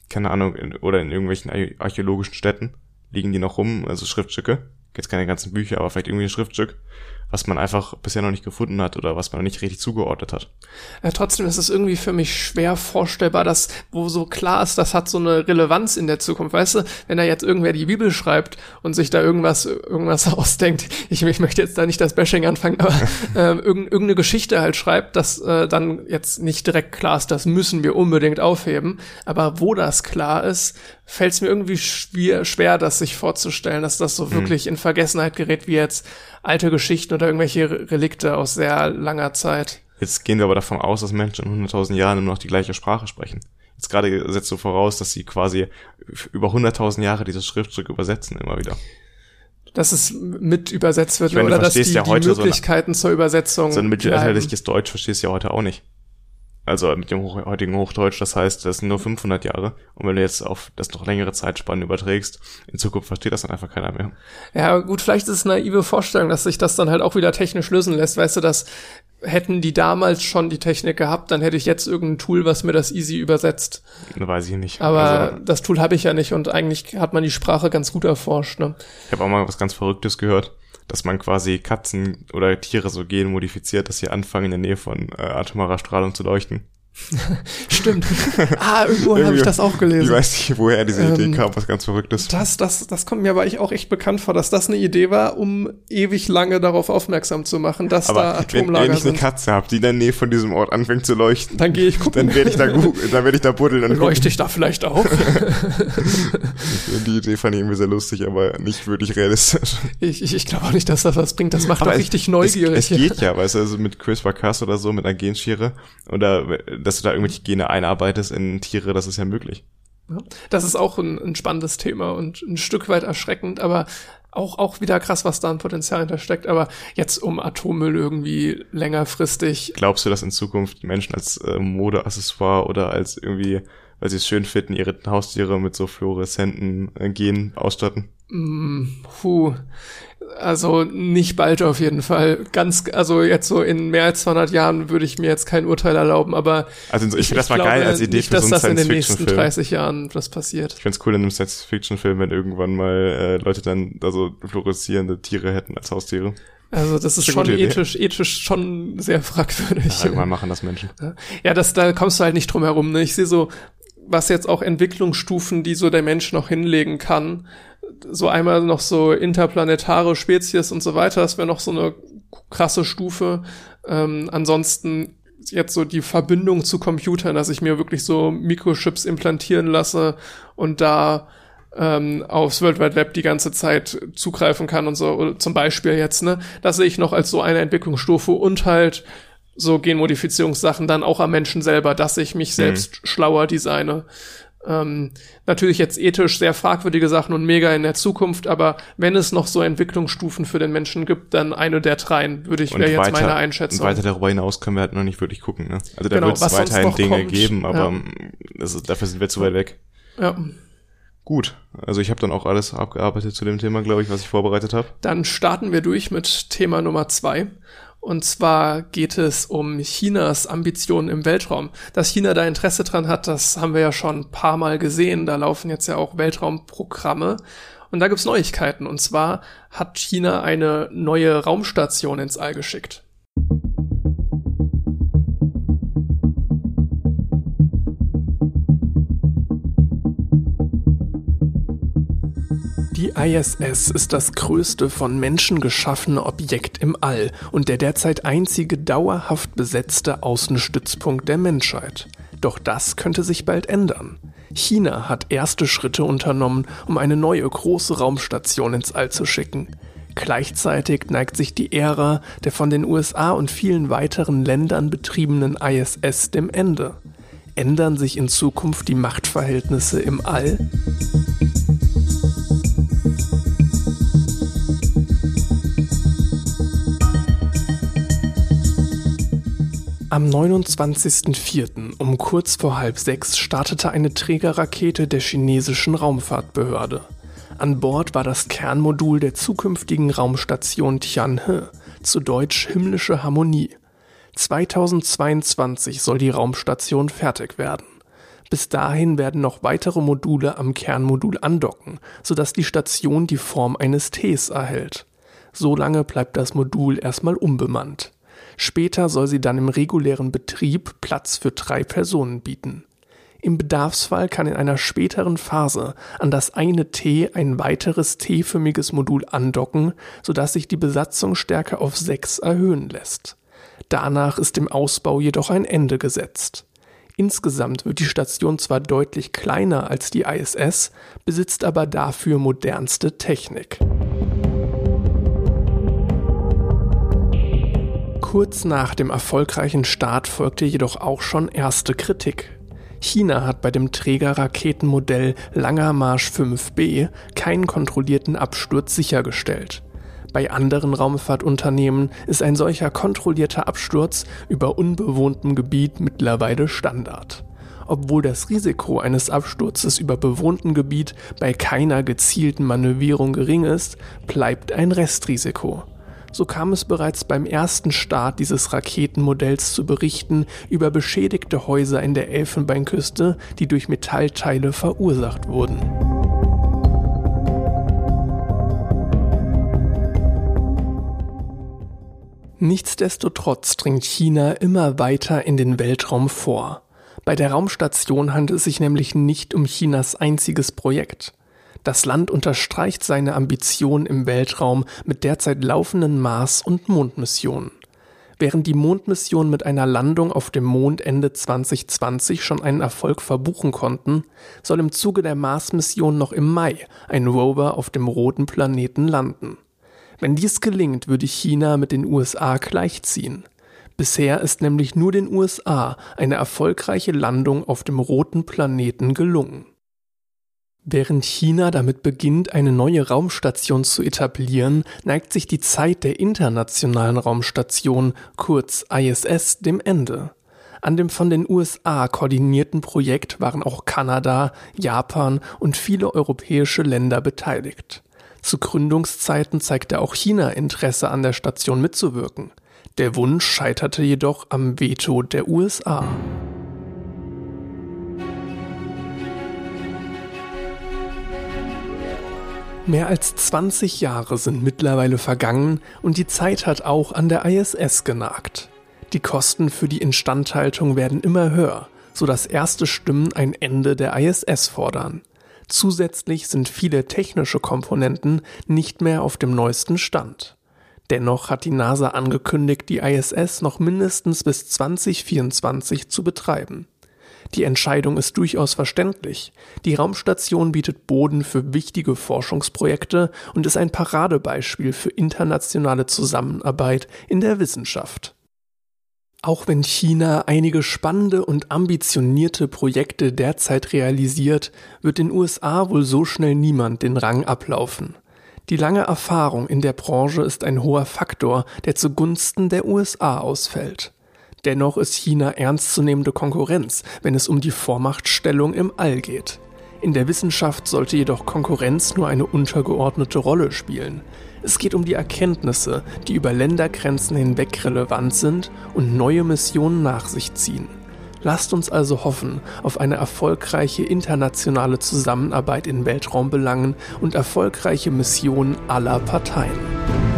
keine Ahnung, in, oder in irgendwelchen archäologischen Städten liegen die noch rum, also Schriftstücke. Jetzt keine ganzen Bücher, aber vielleicht irgendwie ein Schriftstück was man einfach bisher noch nicht gefunden hat oder was man noch nicht richtig zugeordnet hat. Ja, trotzdem ist es irgendwie für mich schwer vorstellbar, dass, wo so klar ist, das hat so eine Relevanz in der Zukunft. Weißt du, wenn da jetzt irgendwer die Bibel schreibt und sich da irgendwas, irgendwas ausdenkt, ich, ich möchte jetzt da nicht das Bashing anfangen, aber äh, irgendeine Geschichte halt schreibt, dass äh, dann jetzt nicht direkt klar ist, das müssen wir unbedingt aufheben. Aber wo das klar ist, fällt es mir irgendwie schwer, schwer, das sich vorzustellen, dass das so mhm. wirklich in Vergessenheit gerät, wie jetzt alte Geschichten oder irgendwelche Relikte aus sehr langer Zeit. Jetzt gehen wir aber davon aus, dass Menschen in 100.000 Jahren immer noch die gleiche Sprache sprechen. Jetzt gerade setzt du voraus, dass sie quasi über 100.000 Jahre dieses Schriftstück übersetzen immer wieder. dass es mit übersetzt wird meine, oder dass die, ja die heute so eine- Möglichkeiten zur Übersetzung So ein mittelalterliches Deutsch verstehst du ja heute auch nicht. Also mit dem heutigen Hochdeutsch, das heißt, das sind nur 500 Jahre. Und wenn du jetzt auf das noch längere Zeitspannen überträgst, in Zukunft versteht das dann einfach keiner mehr. Ja, gut, vielleicht ist es eine naive Vorstellung, dass sich das dann halt auch wieder technisch lösen lässt. Weißt du, dass hätten die damals schon die Technik gehabt, dann hätte ich jetzt irgendein Tool, was mir das easy übersetzt. Weiß ich nicht. Aber also, das Tool habe ich ja nicht und eigentlich hat man die Sprache ganz gut erforscht. Ne? ich habe auch mal was ganz Verrücktes gehört, dass man quasi Katzen oder Tiere so genmodifiziert, dass sie anfangen in der Nähe von äh, atomarer Strahlung zu leuchten. Stimmt. ah, irgendwo habe ich das auch Ich gelesen. weiß nicht, woher diese Idee Ähm, kam, was ganz Verrücktes. Das, das, das kommt mir aber ich auch echt bekannt vor, dass das eine Idee war, um ewig lange darauf aufmerksam zu machen, dass da Aber wenn, Atomlager wenn ich eine. Katze habe, die in der Nähe von diesem Ort anfängt zu leuchten, Dann gehe ich gucken. dann werde ich da dann werde ich da buddeln und. Leuchte ich da vielleicht auch? Die Idee fand ich irgendwie sehr lustig, aber nicht wirklich realistisch. ich ich, ich glaube auch nicht, dass das was bringt. Das macht doch es- richtig neugierig. Es, es geht ja, weißt du, also mit CRISPR-Cas oder so, mit einer Genschere, oder dass du da irgendwelche Gene einarbeitest in Tiere, das ist ja möglich. Das ist auch ein, ein spannendes Thema und ein Stück weit erschreckend, aber auch, auch wieder krass, was da an Potenzial hintersteckt. Aber jetzt um Atommüll irgendwie längerfristig. Glaubst du, dass in Zukunft Menschen als äh, Modeaccessoire oder als irgendwie, weil sie es schön finden, ihre Haustiere mit so fluoreszenten äh, Genen ausstatten? Mm, puh. Also nicht bald auf jeden Fall. Ganz, also jetzt so in mehr als 200 Jahren würde ich mir jetzt kein Urteil erlauben, aber Also ich, ich finde das mal geil als Idee nicht, für dass so einen das in den nächsten Science-Fiction-Film. 30 Jahren was passiert. Ich find's cool in einem Science-Fiction-Film, wenn irgendwann mal äh, Leute dann da so fluoreszierende Tiere hätten als Haustiere. Also das ist Das ist schon Idee. ethisch, ethisch schon sehr fragwürdig. Ja, irgendwann machen das Menschen. Ja, das, da kommst du halt nicht drum herum. Ne? Ich sehe so, was jetzt auch Entwicklungsstufen, die so der Mensch noch hinlegen kann. So einmal noch so interplanetare Spezies und so weiter, das wäre noch so eine krasse Stufe. Ähm, ansonsten jetzt so die Verbindung zu Computern, dass ich mir wirklich so Mikrochips implantieren lasse und da ähm, aufs World Wide Web die ganze Zeit zugreifen kann und so, zum Beispiel jetzt, ne? Das sehe ich noch als so eine Entwicklungsstufe und halt so Genmodifizierungssachen dann auch am Menschen selber, dass ich mich selbst schlauer designe. Ähm, natürlich jetzt ethisch sehr fragwürdige Sachen und mega in der Zukunft, aber wenn es noch so Entwicklungsstufen für den Menschen gibt, dann eine der dreien, würde ich, Und wäre jetzt weiter, meine und Einschätzung. weiter darüber hinaus können wir halt noch nicht wirklich gucken. Ne? Also da Genau, wird es weiterhin Dinge kommt. geben, aber Ja. das ist, dafür sind wir zu weit weg. Ja. Gut, also ich habe dann auch alles abgearbeitet zu dem Thema, glaube ich, was ich vorbereitet habe. Dann starten wir durch mit Thema Nummer zwei. Und zwar geht es um Chinas Ambitionen im Weltraum. Dass China da Interesse dran hat, das haben wir ja schon ein paar Mal gesehen. Da laufen jetzt ja auch Weltraumprogramme. Und da gibt's Neuigkeiten. Und zwar hat China eine neue Raumstation ins All geschickt. Die ISS ist das größte von Menschen geschaffene Objekt im All und der derzeit einzige dauerhaft besetzte Außenstützpunkt der Menschheit. Doch das könnte sich bald ändern. China hat erste Schritte unternommen, um eine neue große Raumstation ins All zu schicken. Gleichzeitig neigt sich die Ära der von den USA und vielen weiteren Ländern betriebenen ISS dem Ende. Ändern sich in Zukunft die Machtverhältnisse im All? Am 29.04. um kurz vor halb sechs startete eine Trägerrakete der chinesischen Raumfahrtbehörde. An Bord war das Kernmodul der zukünftigen Raumstation Tianhe, zu Deutsch himmlische Harmonie. 2022 soll die Raumstation fertig werden. Bis dahin werden noch weitere Module am Kernmodul andocken, sodass die Station die Form eines Ts erhält. So lange bleibt das Modul erstmal unbemannt. Später soll sie dann im regulären Betrieb Platz für drei Personen bieten. Im Bedarfsfall kann in einer späteren Phase an das eine T ein weiteres T-förmiges Modul andocken, sodass sich die Besatzungsstärke auf sechs erhöhen lässt. Danach ist dem Ausbau jedoch ein Ende gesetzt. Insgesamt wird die Station zwar deutlich kleiner als die ISS, besitzt aber dafür modernste Technik. Kurz nach dem erfolgreichen Start folgte jedoch auch schon erste Kritik. China hat bei dem Trägerraketenmodell Langer Marsch 5B keinen kontrollierten Absturz sichergestellt. Bei anderen Raumfahrtunternehmen ist ein solcher kontrollierter Absturz über unbewohntem Gebiet mittlerweile Standard. Obwohl das Risiko eines Absturzes über bewohnten Gebiet bei keiner gezielten Manövrierung gering ist, bleibt ein Restrisiko. So kam es bereits beim ersten Start dieses Raketenmodells zu Berichten über beschädigte Häuser in der Elfenbeinküste, die durch Metallteile verursacht wurden. Nichtsdestotrotz dringt China immer weiter in den Weltraum vor. Bei der Raumstation handelt es sich nämlich nicht um Chinas einziges Projekt. Das Land unterstreicht seine Ambition im Weltraum mit derzeit laufenden Mars- und Mondmissionen. Während die Mondmissionen mit einer Landung auf dem Mond Ende 2020 schon einen Erfolg verbuchen konnten, soll im Zuge der Mars-Mission noch im Mai ein Rover auf dem roten Planeten landen. Wenn dies gelingt, würde China mit den USA gleichziehen. Bisher ist nämlich nur den USA eine erfolgreiche Landung auf dem roten Planeten gelungen. Während China damit beginnt, eine neue Raumstation zu etablieren, neigt sich die Zeit der internationalen Raumstation, kurz ISS, dem Ende. An dem von den USA koordinierten Projekt waren auch Kanada, Japan und viele europäische Länder beteiligt. Zu Gründungszeiten zeigte auch China Interesse an der Station mitzuwirken. Der Wunsch scheiterte jedoch am Veto der USA. Mehr als 20 Jahre sind mittlerweile vergangen und die Zeit hat auch an der ISS genagt. Die Kosten für die Instandhaltung werden immer höher, so dass erste Stimmen ein Ende der ISS fordern. Zusätzlich sind viele technische Komponenten nicht mehr auf dem neuesten Stand. Dennoch hat die NASA angekündigt, die ISS noch mindestens bis 2024 zu betreiben. Die Entscheidung ist durchaus verständlich. Die Raumstation bietet Boden für wichtige Forschungsprojekte und ist ein Paradebeispiel für internationale Zusammenarbeit in der Wissenschaft. Auch wenn China einige spannende und ambitionierte Projekte derzeit realisiert, wird den USA wohl so schnell niemand den Rang ablaufen. Die lange Erfahrung in der Branche ist ein hoher Faktor, der zugunsten der USA ausfällt. Dennoch ist China ernstzunehmende Konkurrenz, wenn es um die Vormachtstellung im All geht. In der Wissenschaft sollte jedoch Konkurrenz nur eine untergeordnete Rolle spielen. Es geht um die Erkenntnisse, die über Ländergrenzen hinweg relevant sind und neue Missionen nach sich ziehen. Lasst uns also hoffen auf eine erfolgreiche internationale Zusammenarbeit in Weltraumbelangen und erfolgreiche Missionen aller Parteien.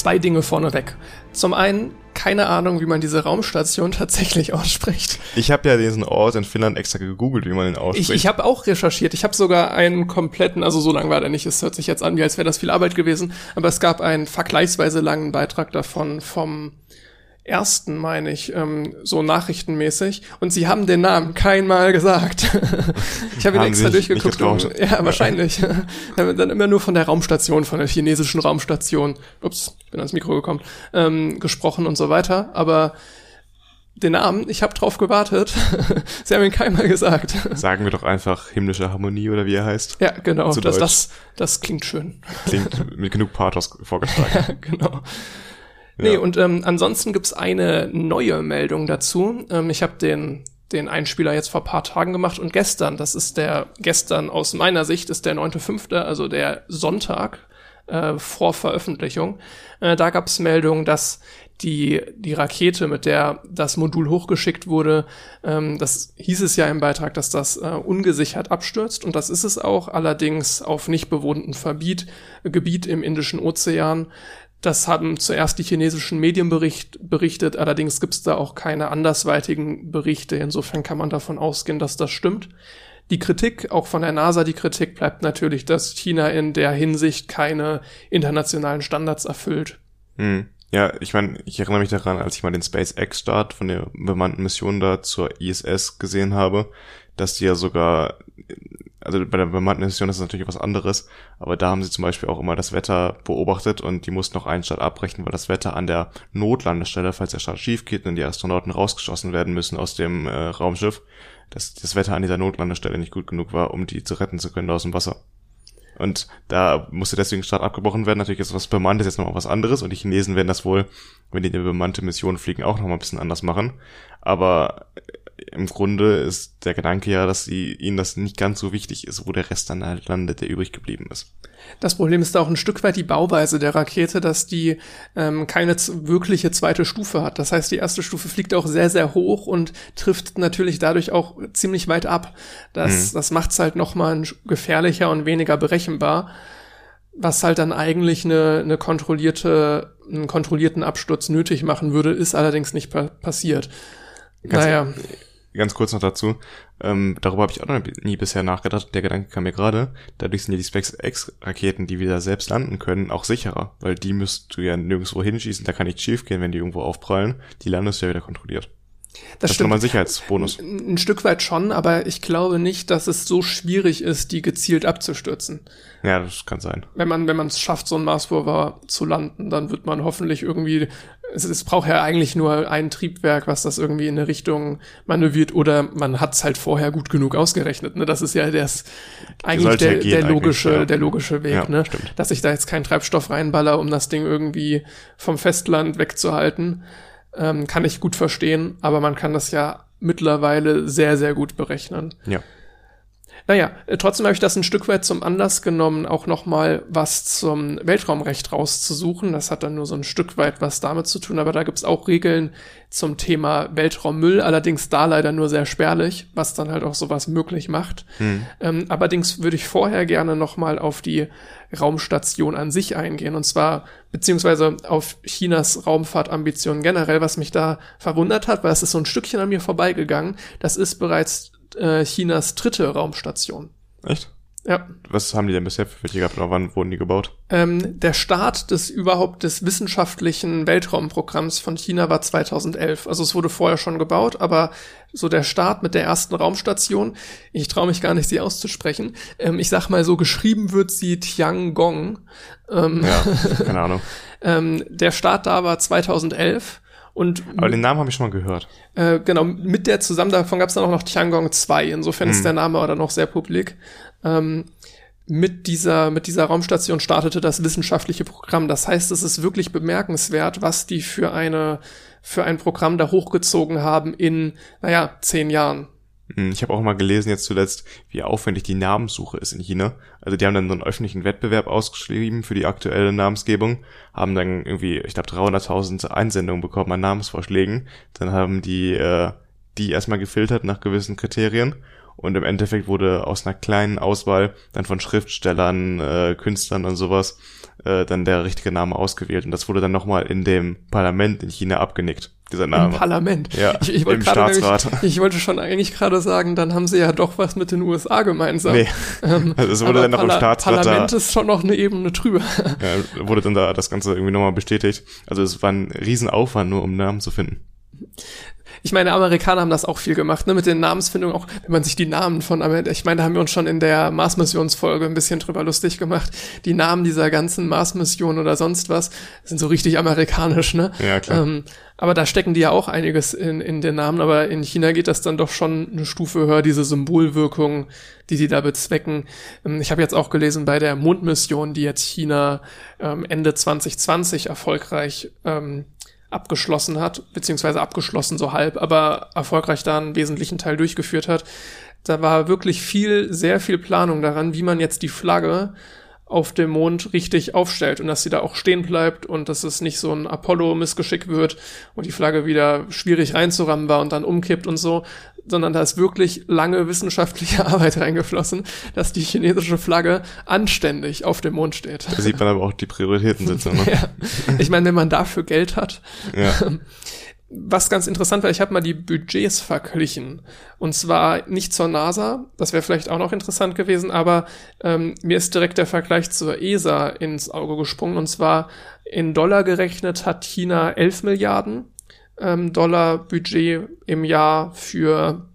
Zwei Dinge vorneweg. Zum einen, keine Ahnung, wie man diese Raumstation tatsächlich ausspricht. Ich habe ja diesen Ort in Finnland extra gegoogelt, wie man ihn ausspricht. Ich, ich habe auch recherchiert. Ich habe sogar einen kompletten, also so lang war der nicht, es hört sich jetzt an, wie als wäre das viel Arbeit gewesen, aber es gab einen vergleichsweise langen Beitrag davon vom ersten, meine ich, ähm, so nachrichtenmäßig. Und sie haben den Namen keinmal gesagt. ich habe ihn extra durchgeguckt. Um, ja, wahrscheinlich. dann immer nur von der Raumstation, von der chinesischen Raumstation, ups, bin ans Mikro gekommen, ähm, gesprochen und so weiter. Aber den Namen, ich habe drauf gewartet. Sie haben ihn keinmal gesagt. Sagen wir doch einfach himmlische Harmonie oder wie er heißt. Ja, genau. Das, das, das klingt schön. Klingt mit genug Pathos vorgetragen. ja, genau. Nee, und ähm, ansonsten gibt's eine neue Meldung dazu. Ähm, ich habe den den Einspieler jetzt vor paar Tagen gemacht und gestern, das ist der, gestern aus meiner Sicht ist der 9.5., also der Sonntag äh, vor Veröffentlichung, äh, da gab's Meldungen, dass die, die Rakete, mit der das Modul hochgeschickt wurde, ähm, das hieß es ja im Beitrag, dass das äh, ungesichert abstürzt und das ist es auch, allerdings auf nicht bewohnten Verbiet, Gebiet im Indischen Ozean. Das haben zuerst die chinesischen Medien bericht, berichtet, allerdings gibt es da auch keine andersweitigen Berichte. Insofern kann man davon ausgehen, dass das stimmt. die Kritik, auch von der NASA, die Kritik bleibt natürlich, dass China in der Hinsicht keine internationalen Standards erfüllt. Hm. Ja, ich meine, ich erinnere mich daran, als ich mal den SpaceX-Start von der bemannten Mission da zur ISS gesehen habe, dass die ja sogar, also bei der bemannten Mission ist das natürlich was anderes, aber da haben sie zum Beispiel auch immer das Wetter beobachtet und die mussten noch einen Start abbrechen, weil das Wetter an der Notlandestelle, falls der Start schief geht und die Astronauten rausgeschossen werden müssen aus dem äh, Raumschiff, dass das Wetter an dieser Notlandestelle nicht gut genug war, um die zu retten zu können aus dem Wasser. Und da musste deswegen Start abgebrochen werden. Natürlich ist was bemanntes jetzt nochmal was anderes und die Chinesen werden das wohl, wenn die eine bemannte Mission fliegen, auch nochmal ein bisschen anders machen. Aber im Grunde ist der Gedanke ja, dass sie, ihnen das nicht ganz so wichtig ist, wo der Rest dann halt landet, der übrig geblieben ist. Das Problem ist auch ein Stück weit die Bauweise der Rakete, dass die ähm, keine wirkliche zweite Stufe hat. Das heißt, die erste Stufe fliegt auch sehr, sehr hoch und trifft natürlich dadurch auch ziemlich weit ab. Das, mhm. das macht es halt nochmal gefährlicher und weniger berechenbar, was halt dann eigentlich eine, eine kontrollierte, einen kontrollierten Absturz nötig machen würde, ist allerdings nicht pa passiert. Ganz naja ganz kurz noch dazu, ähm, darüber habe ich auch noch nie bisher nachgedacht. Der Gedanke kam mir gerade. Dadurch sind ja die SpaceX-Raketen, die wieder selbst landen können, auch sicherer, weil die müsst du ja nirgendwo hinschießen, da kann nichts schief gehen, wenn die irgendwo aufprallen. Die landest du ja wieder kontrolliert. Das, das stimmt. ist nochmal Sicherheitsbonus. Ein, ein Stück weit schon, aber ich glaube nicht, dass es so schwierig ist, die gezielt abzustürzen. Ja, das kann sein. Wenn man, wenn man es schafft, so ein Mars Rover zu landen, dann wird man hoffentlich irgendwie, es, es braucht ja eigentlich nur ein Triebwerk, was das irgendwie in eine Richtung manövriert oder man hat es halt vorher gut genug ausgerechnet. Ne? Das ist ja das, eigentlich der, der logische, ja. der logische Weg, ja, ne? Stimmt. Dass ich da jetzt keinen Treibstoff reinballer, um das Ding irgendwie vom Festland wegzuhalten ähm, kann ich gut verstehen, aber man kann das ja mittlerweile sehr, sehr gut berechnen. Ja. Naja, äh, trotzdem habe ich das ein Stück weit zum Anlass genommen, auch nochmal was zum Weltraumrecht rauszusuchen. Das hat dann nur so ein Stück weit was damit zu tun, aber da gibt's auch Regeln zum Thema Weltraummüll, allerdings da leider nur sehr spärlich, was dann halt auch sowas möglich macht. Hm. Ähm, allerdings würde ich vorher gerne nochmal auf die Raumstation an sich eingehen, und zwar beziehungsweise auf Chinas Raumfahrtambitionen generell, was mich da verwundert hat, weil es ist so ein Stückchen an mir vorbeigegangen. Das ist bereits äh, Chinas dritte Raumstation. Echt? Ja. Was haben die denn bisher für welche gehabt oder wann wurden die gebaut? Ähm, der Start des überhaupt des wissenschaftlichen Weltraumprogramms von China war 2011. Also es wurde vorher schon gebaut, aber so der Start mit der ersten Raumstation, ich traue mich gar nicht, sie auszusprechen. Ähm, ich sag mal so, geschrieben wird sie Tiangong. Ähm, ja, keine Ahnung. ähm, der Start da war 2011 und Aber den Namen habe ich schon mal gehört. Äh, genau, mit der zusammen, davon gab es dann auch noch Tiangong 2. Insofern hm. ist der Name aber noch sehr publik. Ähm, mit dieser, mit dieser Raumstation startete das wissenschaftliche Programm. Das heißt, es ist wirklich bemerkenswert, was die für eine, für ein Programm da hochgezogen haben in, naja, zehn Jahren. Hm, ich habe auch mal gelesen jetzt zuletzt, wie aufwendig die Namenssuche ist in China. Also die haben dann so einen öffentlichen Wettbewerb ausgeschrieben für die aktuelle Namensgebung, haben dann irgendwie, ich glaube, 300.000 Einsendungen bekommen an Namensvorschlägen. Dann haben die äh, die erstmal gefiltert nach gewissen Kriterien und im Endeffekt wurde aus einer kleinen Auswahl dann von Schriftstellern, äh, Künstlern und sowas äh, dann der richtige Name ausgewählt und das wurde dann nochmal in dem Parlament in China abgenickt dieser Name. Im Parlament. Ja, ich, ich wollte Staatsrat. Nämlich, ich wollte schon eigentlich gerade sagen, dann haben sie ja doch was mit den USA gemeinsam. Nee. Ähm, also es wurde dann noch im Staatsrat Parlament da, ist schon noch eine Ebene drüber. Ja, wurde dann da das Ganze irgendwie nochmal bestätigt. Also es war ein Riesenaufwand, nur um Namen zu finden ich meine, Amerikaner haben das auch viel gemacht, ne, mit den Namensfindungen, auch wenn man sich die Namen von, ich meine, da haben wir uns schon in der Mars-Missionsfolge ein bisschen drüber lustig gemacht. Die Namen dieser ganzen Mars-Missionen oder sonst was sind so richtig amerikanisch, ne? Ja, klar. Ähm, aber da stecken die ja auch einiges in, in den Namen, aber in China geht das dann doch schon eine Stufe höher, diese Symbolwirkung, die die da bezwecken. Ähm, ich habe jetzt auch gelesen bei der Mondmission, die jetzt China ähm, Ende 2020 erfolgreich ähm, abgeschlossen hat, beziehungsweise abgeschlossen so halb, aber erfolgreich da einen wesentlichen Teil durchgeführt hat. Da war wirklich viel, sehr viel Planung daran, wie man jetzt die Flagge auf dem Mond richtig aufstellt und dass sie da auch stehen bleibt und dass es nicht so ein Apollo-Missgeschick wird und die Flagge wieder schwierig reinzurammen war und dann umkippt und so, sondern da ist wirklich lange wissenschaftliche Arbeit reingeflossen, dass die chinesische Flagge anständig auf dem Mond steht. Da sieht man aber auch die Prioritäten sitzen. Ne? ja. Ich meine, wenn man dafür Geld hat. Ja. was ganz interessant war, ich habe mal die Budgets verglichen. Und zwar nicht zur NASA, das wäre vielleicht auch noch interessant gewesen, aber ähm, mir ist direkt der Vergleich zur ESA ins Auge gesprungen. Und zwar in Dollar gerechnet hat China 11 Milliarden ähm, Dollar Budget im Jahr für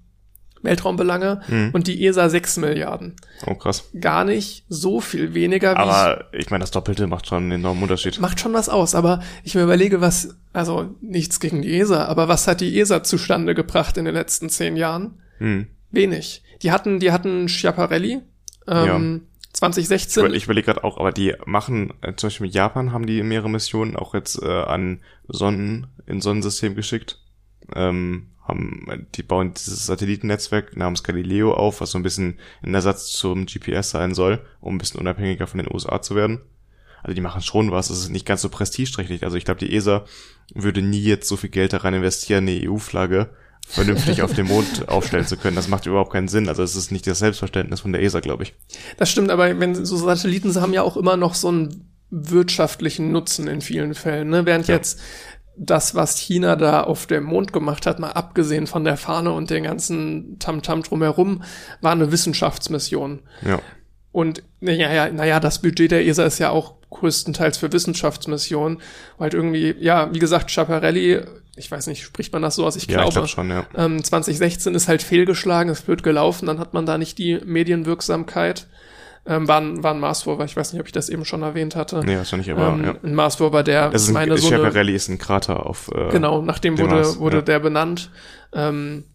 Weltraumbelange mhm. und die ESA 6 Milliarden. Oh, krass. Gar nicht so viel weniger. Wie aber ich, ich meine, das Doppelte macht schon einen enormen Unterschied. Macht schon was aus, aber ich mir überlege, was, also nichts gegen die ESA, aber was hat die ESA zustande gebracht in den letzten zehn Jahren? Mhm. Wenig. Die hatten, die hatten Schiaparelli, ähm, ja. 2016. Ich, ich überlege gerade auch, aber die machen, äh, zum Beispiel mit Japan haben die mehrere Missionen auch jetzt äh, an Sonnen, in Sonnensystem geschickt. Ähm, haben, die bauen dieses Satellitennetzwerk namens Galileo auf, was so ein bisschen ein Ersatz zum GPS sein soll, um ein bisschen unabhängiger von den USA zu werden. Also die machen schon was, es ist nicht ganz so prestigeträchtig. Also ich glaube, die ESA würde nie jetzt so viel Geld da rein investieren, eine EU-Flagge vernünftig auf dem Mond aufstellen zu können. Das macht überhaupt keinen Sinn. Also es ist nicht das Selbstverständnis von der ESA, glaube ich. Das stimmt, aber wenn so Satelliten haben ja auch immer noch so einen wirtschaftlichen Nutzen in vielen Fällen. Ne? Während ja. jetzt das, was China da auf dem Mond gemacht hat, mal abgesehen von der Fahne und den ganzen Tamtam -Tam drumherum, war eine Wissenschaftsmission. Ja. Und naja, naja, das Budget der ESA ist ja auch größtenteils für Wissenschaftsmissionen, weil halt irgendwie, ja, wie gesagt, Schiaparelli, ich weiß nicht, spricht man das so aus? Ich ja, glaube, ich glaub schon, ja. ähm, 2016 ist halt fehlgeschlagen, es wird gelaufen, dann hat man da nicht die Medienwirksamkeit ähm, war, ein, war ein Mars Rover. Ich weiß nicht, ob ich das eben schon erwähnt hatte. Nee, wahrscheinlich aber, ähm, ja. Ein Mars Rover, der das ist meine ein, so Schiaparelli ist ein Krater auf äh, Genau, nachdem wurde, Mars, wurde ja. der benannt. Ähm,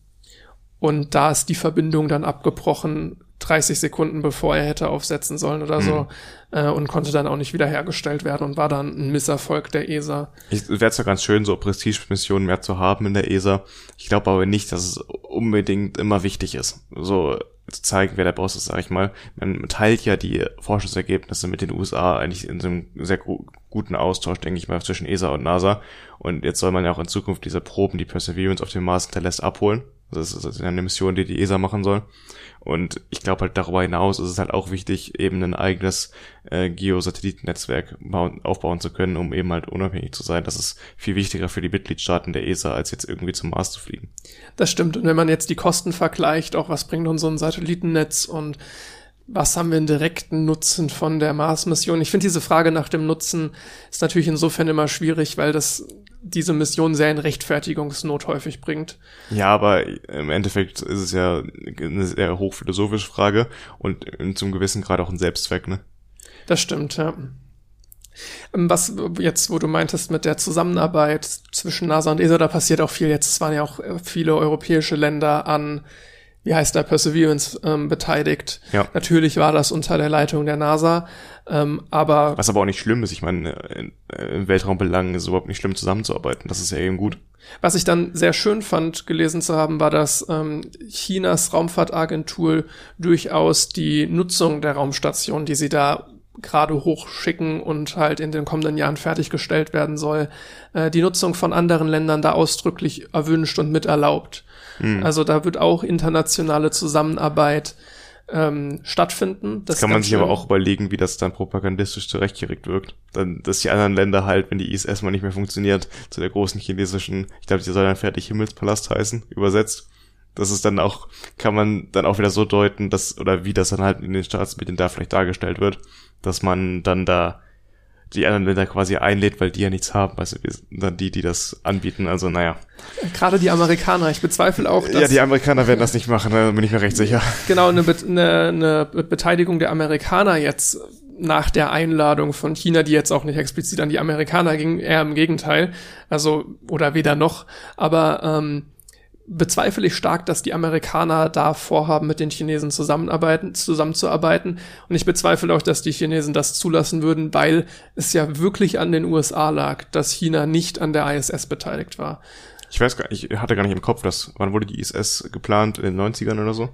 und da ist die Verbindung dann abgebrochen, 30 Sekunden bevor er hätte aufsetzen sollen oder so. Mhm. Äh, und konnte dann auch nicht wiederhergestellt werden und war dann ein Misserfolg der ESA. Ich wäre zwar ganz schön, so Prestige-Missionen mehr zu haben in der ESA. Ich glaube aber nicht, dass es unbedingt immer wichtig ist. So zu zeigen, wer der Boss ist, sag ich mal. Man teilt ja die Forschungsergebnisse mit den USA eigentlich in so einem sehr guten Austausch, denke ich mal, zwischen ESA und NASA. Und jetzt soll man ja auch in Zukunft diese Proben, die Perseverance auf dem Mars hinterlässt, abholen. Das ist eine Mission, die die ESA machen soll. Und ich glaube halt darüber hinaus ist es halt auch wichtig, eben ein eigenes äh, Geosatellitennetzwerk aufbauen zu können, um eben halt unabhängig zu sein. Das ist viel wichtiger für die Mitgliedstaaten der ESA, als jetzt irgendwie zum Mars zu fliegen. Das stimmt. Und wenn man jetzt die Kosten vergleicht, auch was bringt uns so ein Satellitennetz und was haben wir einen direkten Nutzen von der Mars-Mission? Ich finde diese Frage nach dem Nutzen ist natürlich insofern immer schwierig, weil das diese Mission sehr in Rechtfertigungsnot häufig bringt. Ja, aber im Endeffekt ist es ja eine sehr hochphilosophische Frage und zum gewissen Grad auch ein Selbstzweck, ne? Das stimmt, ja. Ähm, was jetzt, wo du meintest mit der Zusammenarbeit zwischen NASA und ESA, da passiert auch viel jetzt. Waren ja auch viele europäische Länder an wie heißt da, Perseverance ähm, beteiligt. Ja. Natürlich war das unter der Leitung der NASA, ähm, aber... Was aber auch nicht schlimm ist, ich meine, in, in Weltraumbelangen ist es überhaupt nicht schlimm zusammenzuarbeiten, das ist ja eben gut. Was ich dann sehr schön fand, gelesen zu haben, war, dass ähm, Chinas Raumfahrtagentur durchaus die Nutzung der Raumstation, die sie da gerade hochschicken und halt in den kommenden Jahren fertiggestellt werden soll, äh, die Nutzung von anderen Ländern da ausdrücklich erwünscht und miterlaubt. Mhm. Also da wird auch internationale Zusammenarbeit ähm, stattfinden. Das kann man sich schön. aber auch überlegen, wie das dann propagandistisch zurechtgeregt wirkt. Dann, dass die anderen Länder halt, wenn die ISS mal nicht mehr funktioniert, zu der großen chinesischen, ich glaube, die soll dann fertig Himmelspalast heißen, übersetzt. Das ist dann auch, kann man dann auch wieder so deuten, dass, oder wie das dann halt in den Staatsmedien da vielleicht dargestellt wird, dass man dann da die anderen Länder quasi einlädt, weil die ja nichts haben. Also wir sind dann die, die das anbieten. Also naja. Gerade die Amerikaner. Ich bezweifle auch, dass... Ja, die Amerikaner werden das nicht machen, da bin ich mir recht sicher. Genau, eine, Be eine, eine Beteiligung der Amerikaner jetzt nach der Einladung von China, die jetzt auch nicht explizit an die Amerikaner ging, eher im Gegenteil. Also, oder weder noch. Aber ähm, bezweifle ich stark, dass die Amerikaner da vorhaben, mit den Chinesen zusammenarbeiten, zusammenzuarbeiten. Und ich bezweifle auch, dass die Chinesen das zulassen würden, weil es ja wirklich an den USA lag, dass China nicht an der ISS beteiligt war. Ich weiß gar nicht, ich hatte gar nicht im Kopf, dass, wann wurde die ISS geplant? In den 90ern oder so?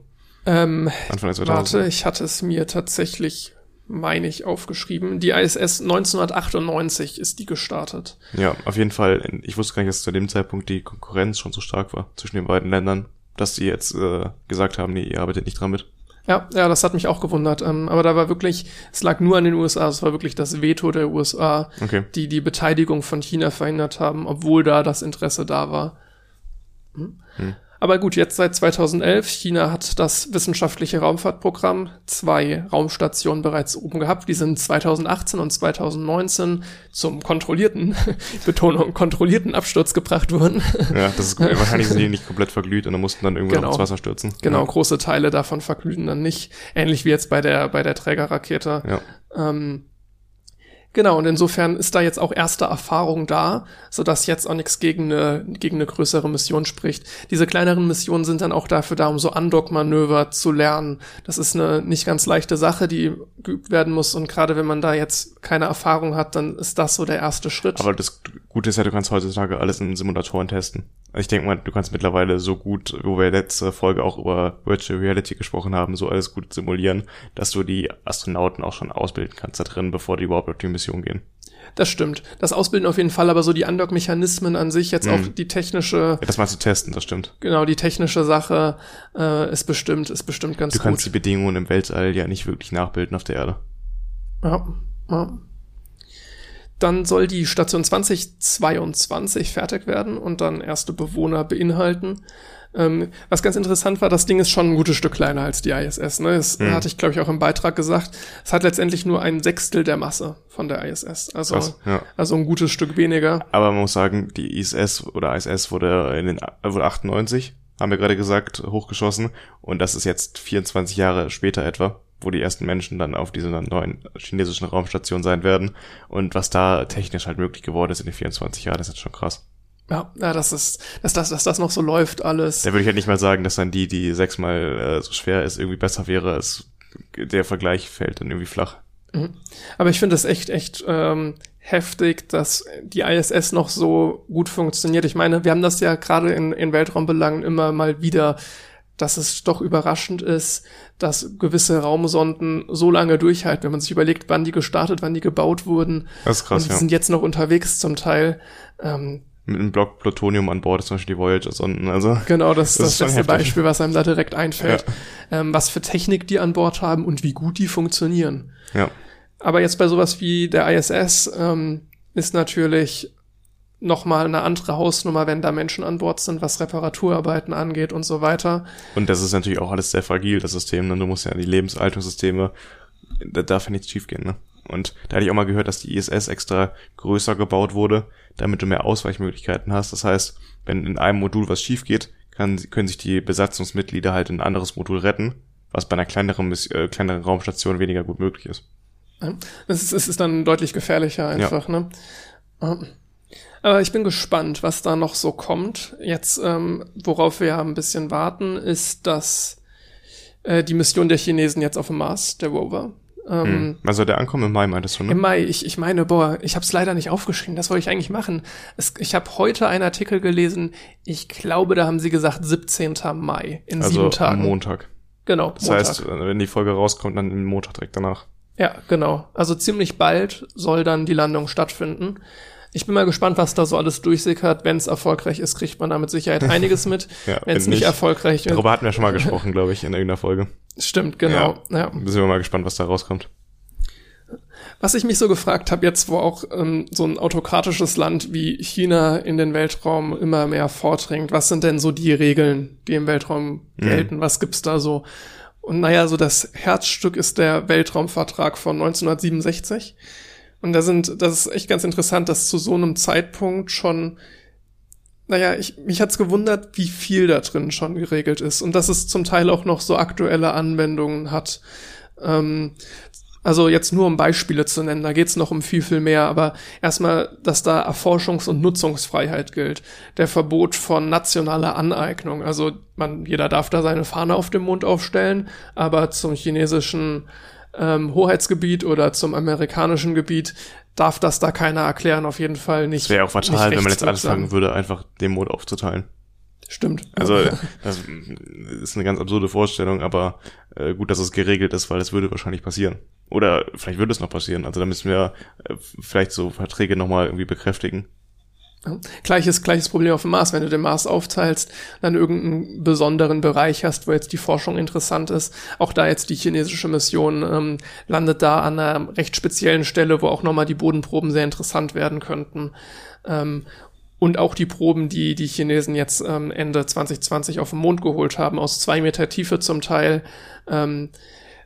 Ähm, Anfang der 2000. Warte, ich hatte es mir tatsächlich meine ich, aufgeschrieben. Die ISS 1998 ist die gestartet. Ja, auf jeden Fall. Ich wusste gar nicht, dass zu dem Zeitpunkt die Konkurrenz schon so stark war zwischen den beiden Ländern, dass die jetzt äh, gesagt haben, nee, ihr arbeitet nicht dran mit. Ja, ja, das hat mich auch gewundert. Ähm, aber da war wirklich, es lag nur an den USA, es war wirklich das Veto der USA, Okay. die die Beteiligung von China verhindert haben, obwohl da das Interesse da war. Hm. Hm. Aber gut, jetzt seit 2011, China hat das wissenschaftliche Raumfahrtprogramm, zwei Raumstationen bereits oben gehabt, die sind 2018 und 2019 zum kontrollierten, Betonung, kontrollierten Absturz gebracht worden. Ja, das ist wahrscheinlich sind die nicht komplett verglüht und dann mussten dann irgendwann Genau. ins Wasser stürzen. Genau, Ja. große Teile davon verglühen dann nicht. Ähnlich wie jetzt bei der, bei der Trägerrakete. Ja. Ähm, genau, und insofern ist da jetzt auch erste Erfahrung da, sodass jetzt auch nichts gegen eine, gegen eine größere Mission spricht. Diese kleineren Missionen sind dann auch dafür da, um so Undock-Manöver zu lernen. Das ist eine nicht ganz leichte Sache, die geübt werden muss. Und gerade wenn man da jetzt keine Erfahrung hat, dann ist das so der erste Schritt. Aber das Gute ist ja, du kannst heutzutage alles in Simulatoren testen. Also ich denke mal, du kannst mittlerweile so gut, wo wir letzte Folge auch über Virtual Reality gesprochen haben, so alles gut simulieren, dass du die Astronauten auch schon ausbilden kannst da drin, bevor die überhaupt auf die Mission gehen. das stimmt. Das Ausbilden auf jeden Fall, aber so die Undock-Mechanismen an sich, jetzt Mhm. auch die technische, Ja, das mal zu testen, das stimmt. genau, die technische Sache äh, ist bestimmt, ist bestimmt ganz Du kannst die gut. Bedingungen im Weltall ja nicht wirklich nachbilden auf der Erde. Ja, ja. Dann soll die Station 2022 fertig werden und dann erste Bewohner beinhalten. Ähm, was ganz interessant war, das Ding ist schon ein gutes Stück kleiner als die ISS. Ne? Das Mhm. hatte ich, glaube ich, auch im Beitrag gesagt. Es hat letztendlich nur ein Sechstel der Masse von der ISS. Also, Krass, ja. also ein gutes Stück weniger. Aber man muss sagen, die ISS oder ISS wurde in den wurde 98, haben wir gerade gesagt, hochgeschossen und das ist jetzt 24 Jahre später etwa, wo die ersten Menschen dann auf dieser neuen chinesischen Raumstation sein werden und was da technisch halt möglich geworden ist in den 24 Jahren, das ist schon krass. Ja, ja, das ist, dass das, dass das noch so läuft alles. Da würde ich halt nicht mal sagen, dass dann die, die sechsmal äh, so schwer ist, irgendwie besser wäre. Es, der Vergleich fällt dann irgendwie flach. Aber ich finde es echt, echt ähm, heftig, dass die ISS noch so gut funktioniert. Ich meine, wir haben das ja gerade in, in Weltraumbelangen immer mal wieder, dass es doch überraschend ist, dass gewisse Raumsonden so lange durchhalten, wenn man sich überlegt, wann die gestartet, wann die gebaut wurden. Das ist krass, und die ja. sind jetzt noch unterwegs zum Teil. Ähm, Mit einem Block Plutonium an Bord zum Beispiel die Voyager-Sonden, also. Genau, das, Das das, ist schon beste. Beispiel, was einem da direkt einfällt. Ähm, was für Technik die an Bord haben und wie gut die funktionieren. Ja. Aber jetzt bei sowas wie der ISS ähm, ist natürlich nochmal eine andere Hausnummer, wenn da Menschen an Bord sind, was Reparaturarbeiten angeht und so weiter. Und das ist natürlich auch alles sehr fragil, das System. Ne? Du musst ja die Lebenshaltungssysteme, da darf ja nichts schiefgehen. Ne? Und da hatte ich auch mal gehört, dass die ISS extra größer gebaut wurde, damit du mehr Ausweichmöglichkeiten hast. Das heißt, wenn in einem Modul was schief geht, kann, können sich die Besatzungsmitglieder halt in ein anderes Modul retten, was bei einer kleineren, äh, kleineren Raumstation weniger gut möglich ist. Es ist, es ist dann deutlich gefährlicher einfach, ne? Ähm, Aber ich bin gespannt, was da noch so kommt. Jetzt, ähm, worauf wir ja ein bisschen warten, ist, dass äh, die Mission der Chinesen jetzt auf dem Mars, der Rover. Ähm, Hm. Wann soll der ankommen? Im Mai meintest du, ne? Im Mai, ich, ich meine, boah, ich habe es leider nicht aufgeschrieben, das wollte ich eigentlich machen. Es, ich habe heute einen Artikel gelesen, ich glaube, da haben sie gesagt 17. Mai, in also sieben Tagen. am Montag. Genau, Das Montag. heißt, äh, wenn die Folge rauskommt, dann Montag direkt danach. Ja, genau. Also ziemlich bald soll dann die Landung stattfinden. Ich bin mal gespannt, was da so alles durchsickert. Wenn es erfolgreich ist, kriegt man da mit Sicherheit einiges mit. Ja, Wenn es nicht erfolgreich ist, Darüber hatten wir schon mal gesprochen, glaube ich, in irgendeiner Folge. stimmt, genau. Ja. Sind wir mal gespannt, was da rauskommt. Was ich mich so gefragt habe, jetzt wo auch ähm, so ein autokratisches Land wie China in den Weltraum immer mehr vordringt, was sind denn so die Regeln, die im Weltraum gelten? Was gibt's da so? Und naja, so das Herzstück ist der Weltraumvertrag von 1967. Und da sind, das ist echt ganz interessant, dass zu so einem Zeitpunkt schon, naja, ich, mich hat's gewundert, wie viel da drin schon geregelt ist und dass es zum Teil auch noch so aktuelle Anwendungen hat. Ähm, also jetzt nur um Beispiele zu nennen, da geht's noch um viel, viel mehr, aber erstmal, dass da Erforschungs- und Nutzungsfreiheit gilt. Der Verbot von nationaler Aneignung. Also man, jeder darf da seine Fahne auf dem Mond aufstellen, aber zum chinesischen ähm, Hoheitsgebiet oder zum amerikanischen Gebiet darf das da keiner erklären, auf jeden Fall nicht. Es wäre auch fatal, wenn man jetzt anfangen würde, einfach den Mond aufzuteilen. Stimmt. Also das ist eine ganz absurde Vorstellung, aber äh, gut, dass es geregelt ist, weil das würde wahrscheinlich passieren. Oder vielleicht würde es noch passieren. Also da müssen wir äh, vielleicht so Verträge nochmal irgendwie bekräftigen. Gleiches, gleiches Problem auf dem Mars. Wenn du den Mars aufteilst, dann irgendeinen besonderen Bereich hast, wo jetzt die Forschung interessant ist. Auch da jetzt die chinesische Mission ähm, landet da an einer recht speziellen Stelle, wo auch nochmal die Bodenproben sehr interessant werden könnten. Ähm, und auch die Proben, die die Chinesen jetzt ähm, Ende 2020 auf dem Mond geholt haben, aus zwei Meter Tiefe zum Teil. Ähm,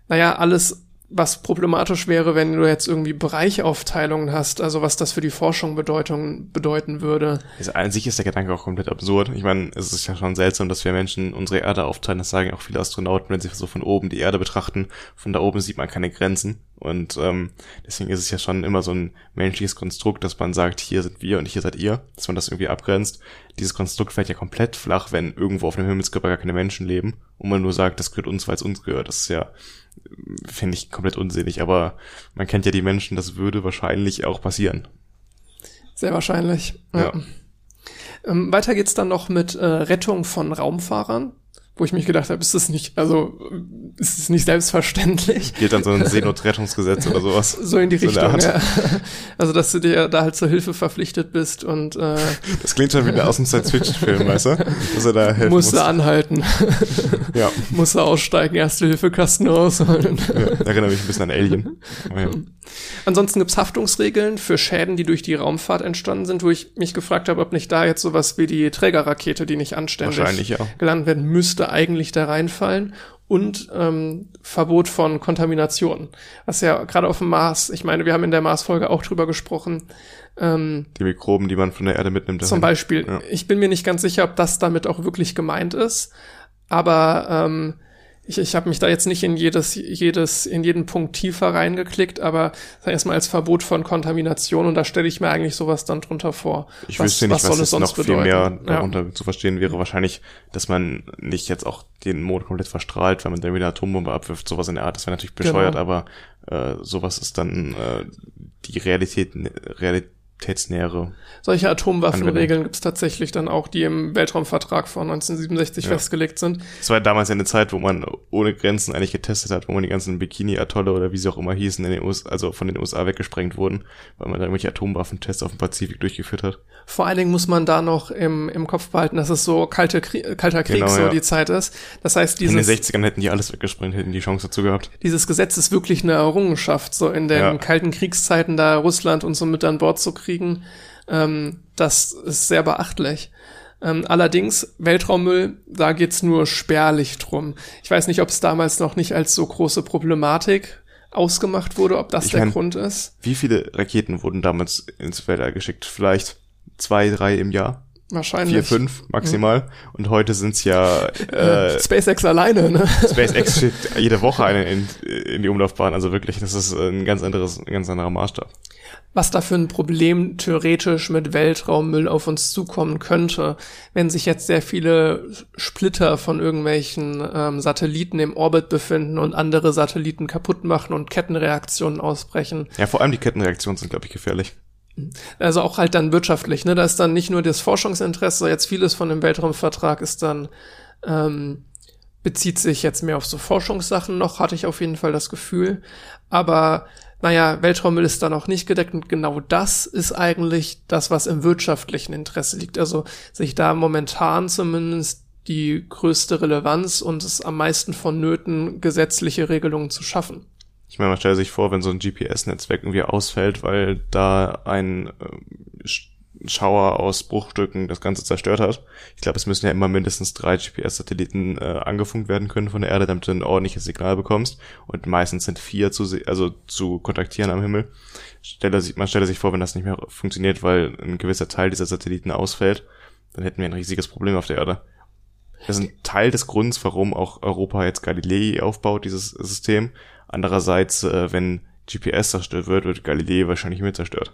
naja, alles was problematisch wäre, wenn du jetzt irgendwie Bereichaufteilungen hast, also was das für die Forschung Bedeutung, bedeuten würde. Also an sich ist der Gedanke auch komplett absurd. Ich meine, es ist ja schon seltsam, dass wir Menschen unsere Erde aufteilen. Das sagen auch viele Astronauten, wenn sie so von oben die Erde betrachten. Von da oben sieht man keine Grenzen. Und ähm, deswegen ist es ja schon immer so ein menschliches Konstrukt, dass man sagt, hier sind wir und hier seid ihr, dass man das irgendwie abgrenzt. Dieses Konstrukt fällt ja komplett flach, wenn irgendwo auf dem Himmelskörper gar keine Menschen leben und man nur sagt, das gehört uns, weil es uns gehört. Das ist ja finde ich komplett unsinnig, aber man kennt ja die Menschen, das würde wahrscheinlich auch passieren. Sehr wahrscheinlich. Ja. ja. Ähm, weiter geht's dann noch mit äh, Rettung von Raumfahrern wo ich mich gedacht habe, ist das nicht, also ist es nicht selbstverständlich? Geht dann so ein Seenotrettungsgesetz oder sowas? So in die so Richtung, ja. Also dass du dir da halt zur Hilfe verpflichtet bist und äh, Das klingt schon wieder aus einem Science-Fiction-Film, weißt du? Dass er da helfen musst. Musst du anhalten. ja. musst du aussteigen, erste Hilfekasten rausholen. ja, erinnere mich ein bisschen an Alien. Oh, ja. Ansonsten gibt's Haftungsregeln für Schäden, die durch die Raumfahrt entstanden sind, wo ich mich gefragt habe, ob nicht da jetzt sowas wie die Trägerrakete, die nicht anständig gelandet werden müsste, eigentlich da reinfallen. Und ähm, Verbot von Kontamination. Was ja gerade auf dem Mars, ich meine, wir haben in der Mars-Folge auch drüber gesprochen. Ähm, die Mikroben, die man von der Erde mitnimmt. Zum Beispiel. Ja. Ich bin mir nicht ganz sicher, ob das damit auch wirklich gemeint ist. Aber ähm, ich, ich habe mich da jetzt nicht in jedes, jedes, in jeden Punkt tiefer reingeklickt, aber erstmal als Verbot von Kontamination und da stelle ich mir eigentlich sowas dann drunter vor. Ich was, wüsste nicht, was, was soll es sonst noch bedeuten? viel mehr darunter ja. zu verstehen wäre. Wahrscheinlich, dass man nicht jetzt auch den Mond komplett verstrahlt, wenn man dann wieder eine Atombombe abwirft, sowas in der Art, das wäre natürlich bescheuert, genau. aber äh, sowas ist dann äh, die Realität, Realität realitätsnähere. Solche Atomwaffenregeln gibt es tatsächlich dann auch, die im Weltraumvertrag von 1967 ja. festgelegt sind. Es war damals eine Zeit, wo man ohne Grenzen eigentlich getestet hat, wo man die ganzen Bikini-Atolle oder wie sie auch immer hießen, in den USA, also von den USA weggesprengt wurden, weil man da irgendwelche Atomwaffentests auf dem Pazifik durchgeführt hat. Vor allen Dingen muss man da noch im, im Kopf behalten, dass es so kalte Krieg, kalter Krieg genau, so ja. die Zeit ist. Das heißt, dieses, in den 60ern hätten die alles weggesprengt, hätten die Chance dazu gehabt. Dieses Gesetz ist wirklich eine Errungenschaft, so in den ja. kalten Kriegszeiten da Russland und so mit an Bord zu kriegen. Ähm, das ist sehr beachtlich. Ähm, allerdings, Weltraummüll, da geht's nur spärlich drum. Ich weiß nicht, ob es damals noch nicht als so große Problematik ausgemacht wurde, ob das ich der mein, Grund ist. Wie viele Raketen wurden damals ins Weltall geschickt? Vielleicht zwei, drei im Jahr? Wahrscheinlich. Vier, fünf maximal. Mhm. Und heute sind's ja äh, SpaceX alleine, ne? SpaceX schickt jede Woche eine in, in die Umlaufbahn. Also wirklich, das ist ein ganz anderes, ein ganz anderer Maßstab. Was da für ein Problem theoretisch mit Weltraummüll auf uns zukommen könnte, wenn sich jetzt sehr viele Splitter von irgendwelchen ähm, Satelliten im Orbit befinden und andere Satelliten kaputt machen und Kettenreaktionen ausbrechen. Ja, vor allem die Kettenreaktionen sind, glaube ich, gefährlich. Also auch halt dann wirtschaftlich, ne? Da ist dann nicht nur das Forschungsinteresse, jetzt vieles von dem Weltraumvertrag ist dann ähm, bezieht sich jetzt mehr auf so Forschungssachen noch, hatte ich auf jeden Fall das Gefühl. Aber naja, Weltraummüll ist da noch nicht gedeckt und genau das ist eigentlich das, was im wirtschaftlichen Interesse liegt. Also sich da momentan zumindest die größte Relevanz und es am meisten vonnöten, gesetzliche Regelungen zu schaffen. Ich meine, man stellt sich vor, wenn so ein GPS-Netzwerk irgendwie ausfällt, weil da ein äh, Schauer aus Bruchstücken das Ganze zerstört hat. Ich glaube, es müssen ja immer mindestens drei GPS-Satelliten äh, angefunkt werden können von der Erde, damit du ein ordentliches Signal bekommst. Und meistens sind vier zu, also zu kontaktieren am Himmel. Stelle sich, man stelle sich vor, wenn das nicht mehr funktioniert, weil ein gewisser Teil dieser Satelliten ausfällt, dann hätten wir ein riesiges Problem auf der Erde. Das ist ein Teil des Grunds, warum auch Europa jetzt Galilei aufbaut, dieses System, Andererseits, äh, wenn GPS zerstört wird, wird Galilei wahrscheinlich mit zerstört.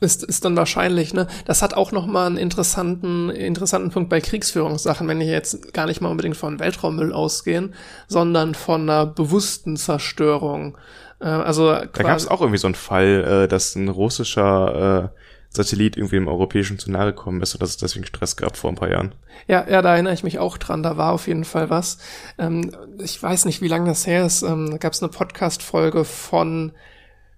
Ist, ist dann wahrscheinlich, ne? Das hat auch noch mal einen interessanten, interessanten Punkt bei Kriegsführungssachen, wenn ich jetzt gar nicht mal unbedingt von Weltraummüll ausgehen, sondern von einer bewussten Zerstörung. Äh, also da gab es auch irgendwie so einen Fall, äh, dass ein russischer äh, Satellit irgendwie im europäischen zu nahe gekommen ist und dass es deswegen Stress gab vor ein paar Jahren. Ja, ja, da erinnere ich mich auch dran. Da war auf jeden Fall was. Ähm, ich weiß nicht, wie lange das her ist. Ähm, da gab es eine Podcast-Folge von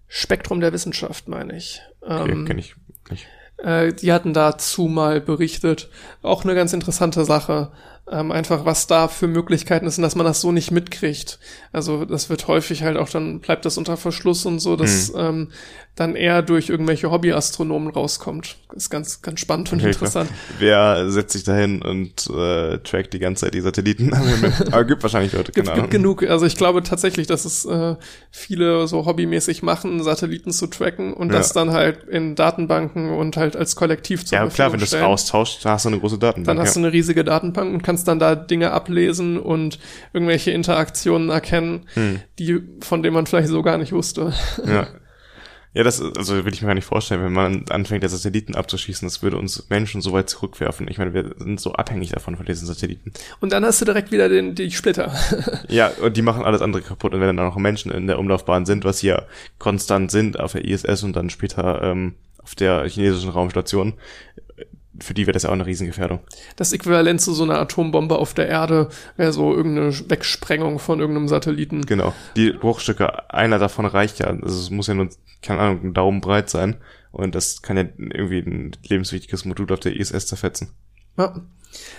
Spektrum der Wissenschaft, meine ich. Ähm, okay, kenn ich nicht. Äh, die hatten dazu mal berichtet. Auch eine ganz interessante Sache. Ähm, einfach was da für Möglichkeiten ist und dass man das so nicht mitkriegt. Also das wird häufig halt auch dann bleibt das unter Verschluss und so, dass mhm. ähm, dann eher durch irgendwelche Hobbyastronomen rauskommt. Ist ganz, ganz spannend und okay, interessant. Klar. Wer setzt sich dahin und äh, trackt die ganze Zeit die Satelliten? Aber gibt wahrscheinlich Leute, keine gibt, gibt genug. Also ich glaube tatsächlich, dass es äh, viele so hobbymäßig machen, Satelliten zu tracken und ja. das dann halt in Datenbanken und halt als Kollektiv zu Ja, klar, wenn du es austauscht, dann hast du eine große Datenbank. Dann hast ja. du eine riesige Datenbank und kannst dann da Dinge ablesen und irgendwelche Interaktionen erkennen, hm. die, von denen man vielleicht so gar nicht wusste. Ja. Ja, das also will ich mir gar nicht vorstellen, wenn man anfängt, der Satelliten abzuschießen, das würde uns Menschen so weit zurückwerfen. Ich meine, wir sind so abhängig davon von diesen Satelliten. Und dann hast du direkt wieder den, die Splitter. ja, und die machen alles andere kaputt. Und wenn dann noch Menschen in der Umlaufbahn sind, was hier konstant sind auf der ISS und dann später ähm, auf der chinesischen Raumstation, für die wäre das ja auch eine Riesengefährdung. Das Äquivalent zu so einer Atombombe auf der Erde wäre so irgendeine Wegsprengung von irgendeinem Satelliten. Genau. Die Bruchstücke, einer davon reicht ja. Also es muss ja nur, keine Ahnung, ein Daumen breit sein. Und das kann ja irgendwie ein lebenswichtiges Modul auf der ISS zerfetzen. Ja.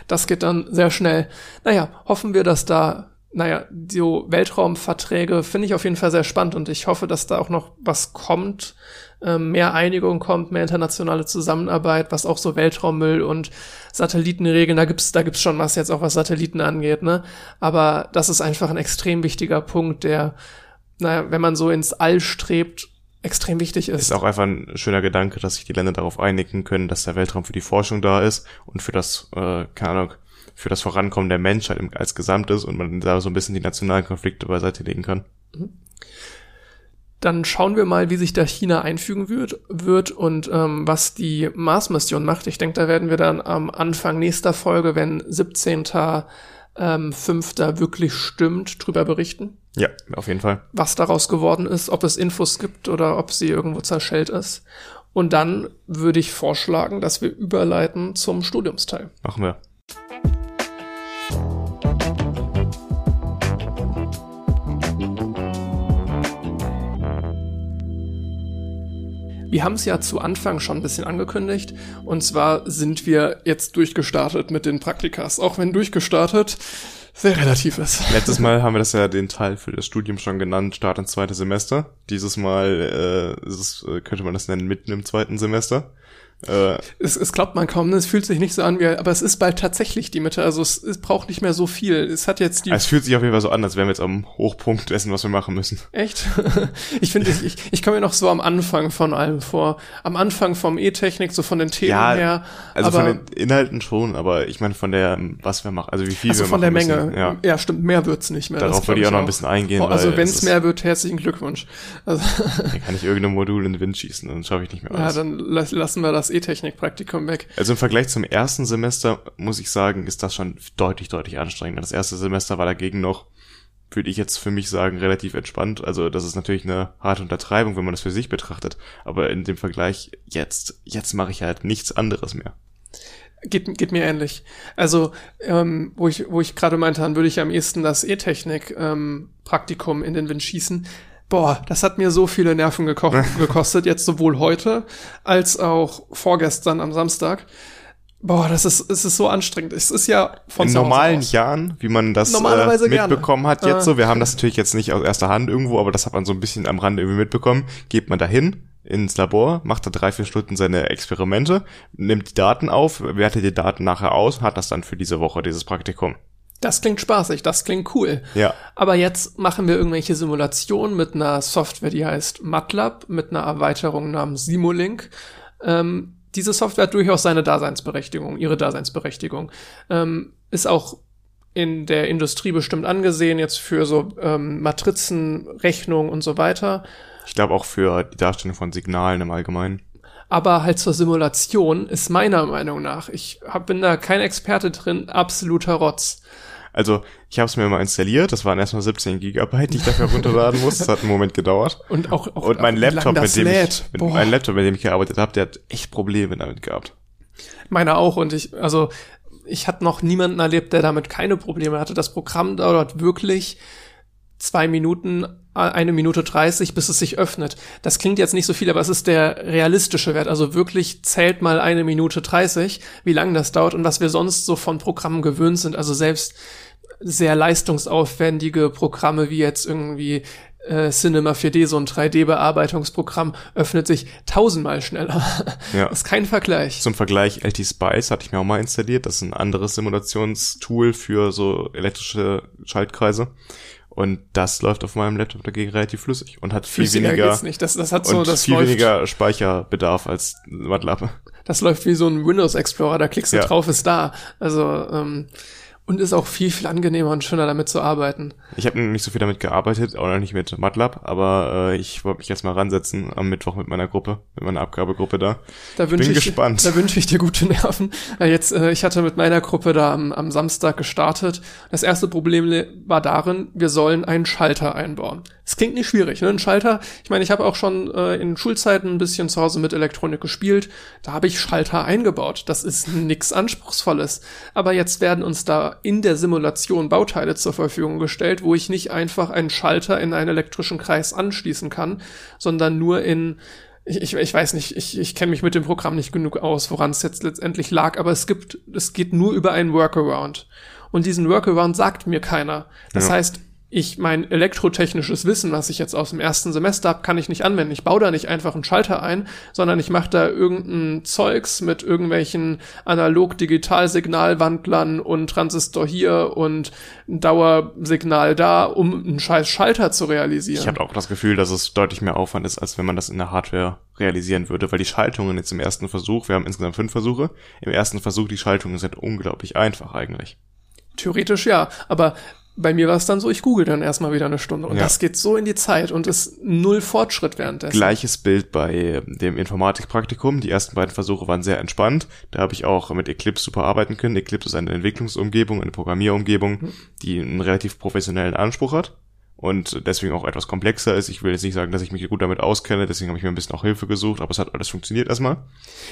Das geht dann sehr schnell. Naja, hoffen wir, dass da naja, so Weltraumverträge finde ich auf jeden Fall sehr spannend und ich hoffe, dass da auch noch was kommt, ähm, mehr Einigung kommt, mehr internationale Zusammenarbeit, was auch so Weltraummüll und Satellitenregeln, da gibt's, da gibt's schon was jetzt auch was Satelliten angeht, ne? Aber das ist einfach ein extrem wichtiger Punkt, der, naja, wenn man so ins All strebt, extrem wichtig ist. Ist auch einfach ein schöner Gedanke, dass sich die Länder darauf einigen können, dass der Weltraum für die Forschung da ist und für das, äh, keine Ahnung, für das Vorankommen der Menschheit als Gesamtes und man da so ein bisschen die nationalen Konflikte beiseite legen kann. Mhm. Dann schauen wir mal, wie sich da China einfügen wird, wird und ähm, was die Mars-Mission macht. Ich denke, da werden wir dann am Anfang nächster Folge, wenn 17. Ähm, 5. wirklich stimmt, drüber berichten. Ja, auf jeden Fall. Was daraus geworden ist, ob es Infos gibt oder ob sie irgendwo zerschellt ist. Und dann würde ich vorschlagen, dass wir überleiten zum Studiumsteil. Machen wir. Wir haben es ja zu Anfang schon ein bisschen angekündigt. Und zwar sind wir jetzt durchgestartet mit den Praktikas. Auch wenn durchgestartet sehr relativ ist. Letztes Mal haben wir das ja den Teil für das Studium schon genannt, Start ins zweite Semester. Dieses Mal äh, es, äh, könnte man das nennen, mitten im zweiten Semester. Äh, es, es glaubt man kaum, ne? es fühlt sich nicht so an wie, aber es ist bald tatsächlich die Mitte, also es, es braucht nicht mehr so viel. Es hat jetzt die. Es fühlt sich auf jeden Fall so an, als wären wir jetzt am Hochpunkt dessen, was wir machen müssen. Echt? ich finde, ich, ich, ich komme mir noch so am Anfang von allem vor. Am Anfang vom E-Technik, so von den Themen ja, her. Also aber, von den Inhalten schon, aber ich meine von der, was wir machen, also wie viel also wir von machen. von der Menge. Müssen, ja. ja, stimmt, mehr wird's nicht mehr. Darauf würde ich auch noch ein bisschen eingehen. Oh, also wenn es mehr wird, herzlichen Glückwunsch. Also dann kann ich irgendein Modul in den Wind schießen, dann schaffe ich nicht mehr alles. Ja, dann lassen wir das E-Technik-Praktikum Praktikum weg. Also im Vergleich zum ersten Semester muss ich sagen, ist das schon deutlich, deutlich anstrengender. Das erste Semester war dagegen noch, würde ich jetzt für mich sagen, relativ entspannt. Also das ist natürlich eine harte Untertreibung, wenn man das für sich betrachtet. Aber in dem Vergleich jetzt, jetzt mache ich halt nichts anderes mehr. Geht, geht mir ähnlich. Also, ähm, wo ich, wo ich gerade meinte, dann würde ich am ehesten das E-Technik-Praktikum ähm, in den Wind schießen boah, das hat mir so viele Nerven gekostet, jetzt sowohl heute als auch vorgestern am Samstag. Boah, das ist, es ist so anstrengend. Es ist ja von In normalen aus. Jahren, wie man das äh, mitbekommen gerne. hat jetzt so. Wir haben das natürlich jetzt nicht aus erster Hand irgendwo, aber das hat man so ein bisschen am Rande irgendwie mitbekommen. Geht man dahin ins Labor, macht da drei, vier Stunden seine Experimente, nimmt die Daten auf, wertet die Daten nachher aus, hat das dann für diese Woche, dieses Praktikum. Das klingt spaßig, das klingt cool. Ja. Aber jetzt machen wir irgendwelche Simulationen mit einer Software, die heißt MATLAB, mit einer Erweiterung namens Simulink. Ähm, diese Software hat durchaus seine Daseinsberechtigung, ihre Daseinsberechtigung. Ähm, ist auch in der Industrie bestimmt angesehen, jetzt für so ähm, Matrizenrechnung und so weiter. Ich glaube auch für die Darstellung von Signalen im Allgemeinen. Aber halt zur Simulation ist meiner Meinung nach, ich hab, bin da kein Experte drin, absoluter Rotz. Also ich habe es mir mal installiert, das waren erstmal 17 Gigabyte, die ich dafür runterladen muss. Das hat einen Moment gedauert. Und auch, auch und mein Laptop, mit dem lädt. ich, mit mein Laptop, mit dem ich gearbeitet habe, der hat echt Probleme damit gehabt. Meiner auch und ich, also ich hatte noch niemanden erlebt, der damit keine Probleme hatte. Das Programm dauert wirklich zwei Minuten eine Minute 30, bis es sich öffnet. Das klingt jetzt nicht so viel, aber es ist der realistische Wert. Also wirklich zählt mal eine Minute 30, wie lange das dauert und was wir sonst so von Programmen gewöhnt sind. Also selbst sehr leistungsaufwendige Programme wie jetzt irgendwie äh, Cinema 4D, so ein 3D-Bearbeitungsprogramm, öffnet sich tausendmal schneller. Ja. Das ist kein Vergleich. Zum Vergleich, LT Spice hatte ich mir auch mal installiert. Das ist ein anderes Simulationstool für so elektrische Schaltkreise. Und das läuft auf meinem Laptop dagegen relativ flüssig und hat viel Flüssiger weniger nicht. Das, das hat so, das viel läuft, weniger Speicherbedarf als MATLAB. Das läuft wie so ein Windows Explorer, da klickst du ja. drauf, ist da. Also ähm, und ist auch viel, viel angenehmer und schöner damit zu arbeiten. Ich habe nicht so viel damit gearbeitet, auch noch nicht mit MATLAB, aber äh, ich wollte mich jetzt mal ransetzen am Mittwoch mit meiner Gruppe, mit meiner Abgabegruppe da. Da wünsche ich, gespannt. Da wünsche ich dir gute Nerven. Ja, jetzt, äh, ich hatte mit meiner Gruppe da am, am Samstag gestartet. Das erste Problem war darin, wir sollen einen Schalter einbauen. Es klingt nicht schwierig, ne? Ein Schalter, ich meine, ich habe auch schon äh, in Schulzeiten ein bisschen zu Hause mit Elektronik gespielt. Da habe ich Schalter eingebaut. Das ist nix Anspruchsvolles. Aber jetzt werden uns da in der Simulation Bauteile zur Verfügung gestellt, wo ich nicht einfach einen Schalter in einen elektrischen Kreis anschließen kann, sondern nur in ich, ich, ich weiß nicht, ich, ich kenne mich mit dem Programm nicht genug aus, woran es jetzt letztendlich lag, aber es gibt, es geht nur über einen Workaround. Und diesen Workaround sagt mir keiner. Das ja. heißt, ich mein elektrotechnisches Wissen, was ich jetzt aus dem ersten Semester habe, kann ich nicht anwenden. Ich baue da nicht einfach einen Schalter ein, sondern ich mache da irgendein Zeugs mit irgendwelchen Analog-Digital-Signalwandlern und Transistor hier und Dauersignal da, um einen scheiß Schalter zu realisieren. Ich habe auch das Gefühl, dass es deutlich mehr Aufwand ist, als wenn man das in der Hardware realisieren würde, weil die Schaltungen jetzt im ersten Versuch, wir haben insgesamt fünf Versuche, im ersten Versuch die Schaltungen sind unglaublich einfach eigentlich. Theoretisch ja, aber bei mir war es dann so, ich google dann erstmal wieder eine Stunde. Und ja. das geht so in die Zeit und ist null Fortschritt währenddessen. Gleiches Bild bei dem Informatikpraktikum. Die ersten beiden Versuche waren sehr entspannt. Da habe ich auch mit Eclipse super arbeiten können. Eclipse ist eine Entwicklungsumgebung, eine Programmierumgebung, mhm. die einen relativ professionellen Anspruch hat und deswegen auch etwas komplexer ist. Ich will jetzt nicht sagen, dass ich mich gut damit auskenne, deswegen habe ich mir ein bisschen auch Hilfe gesucht, aber es hat alles funktioniert erstmal.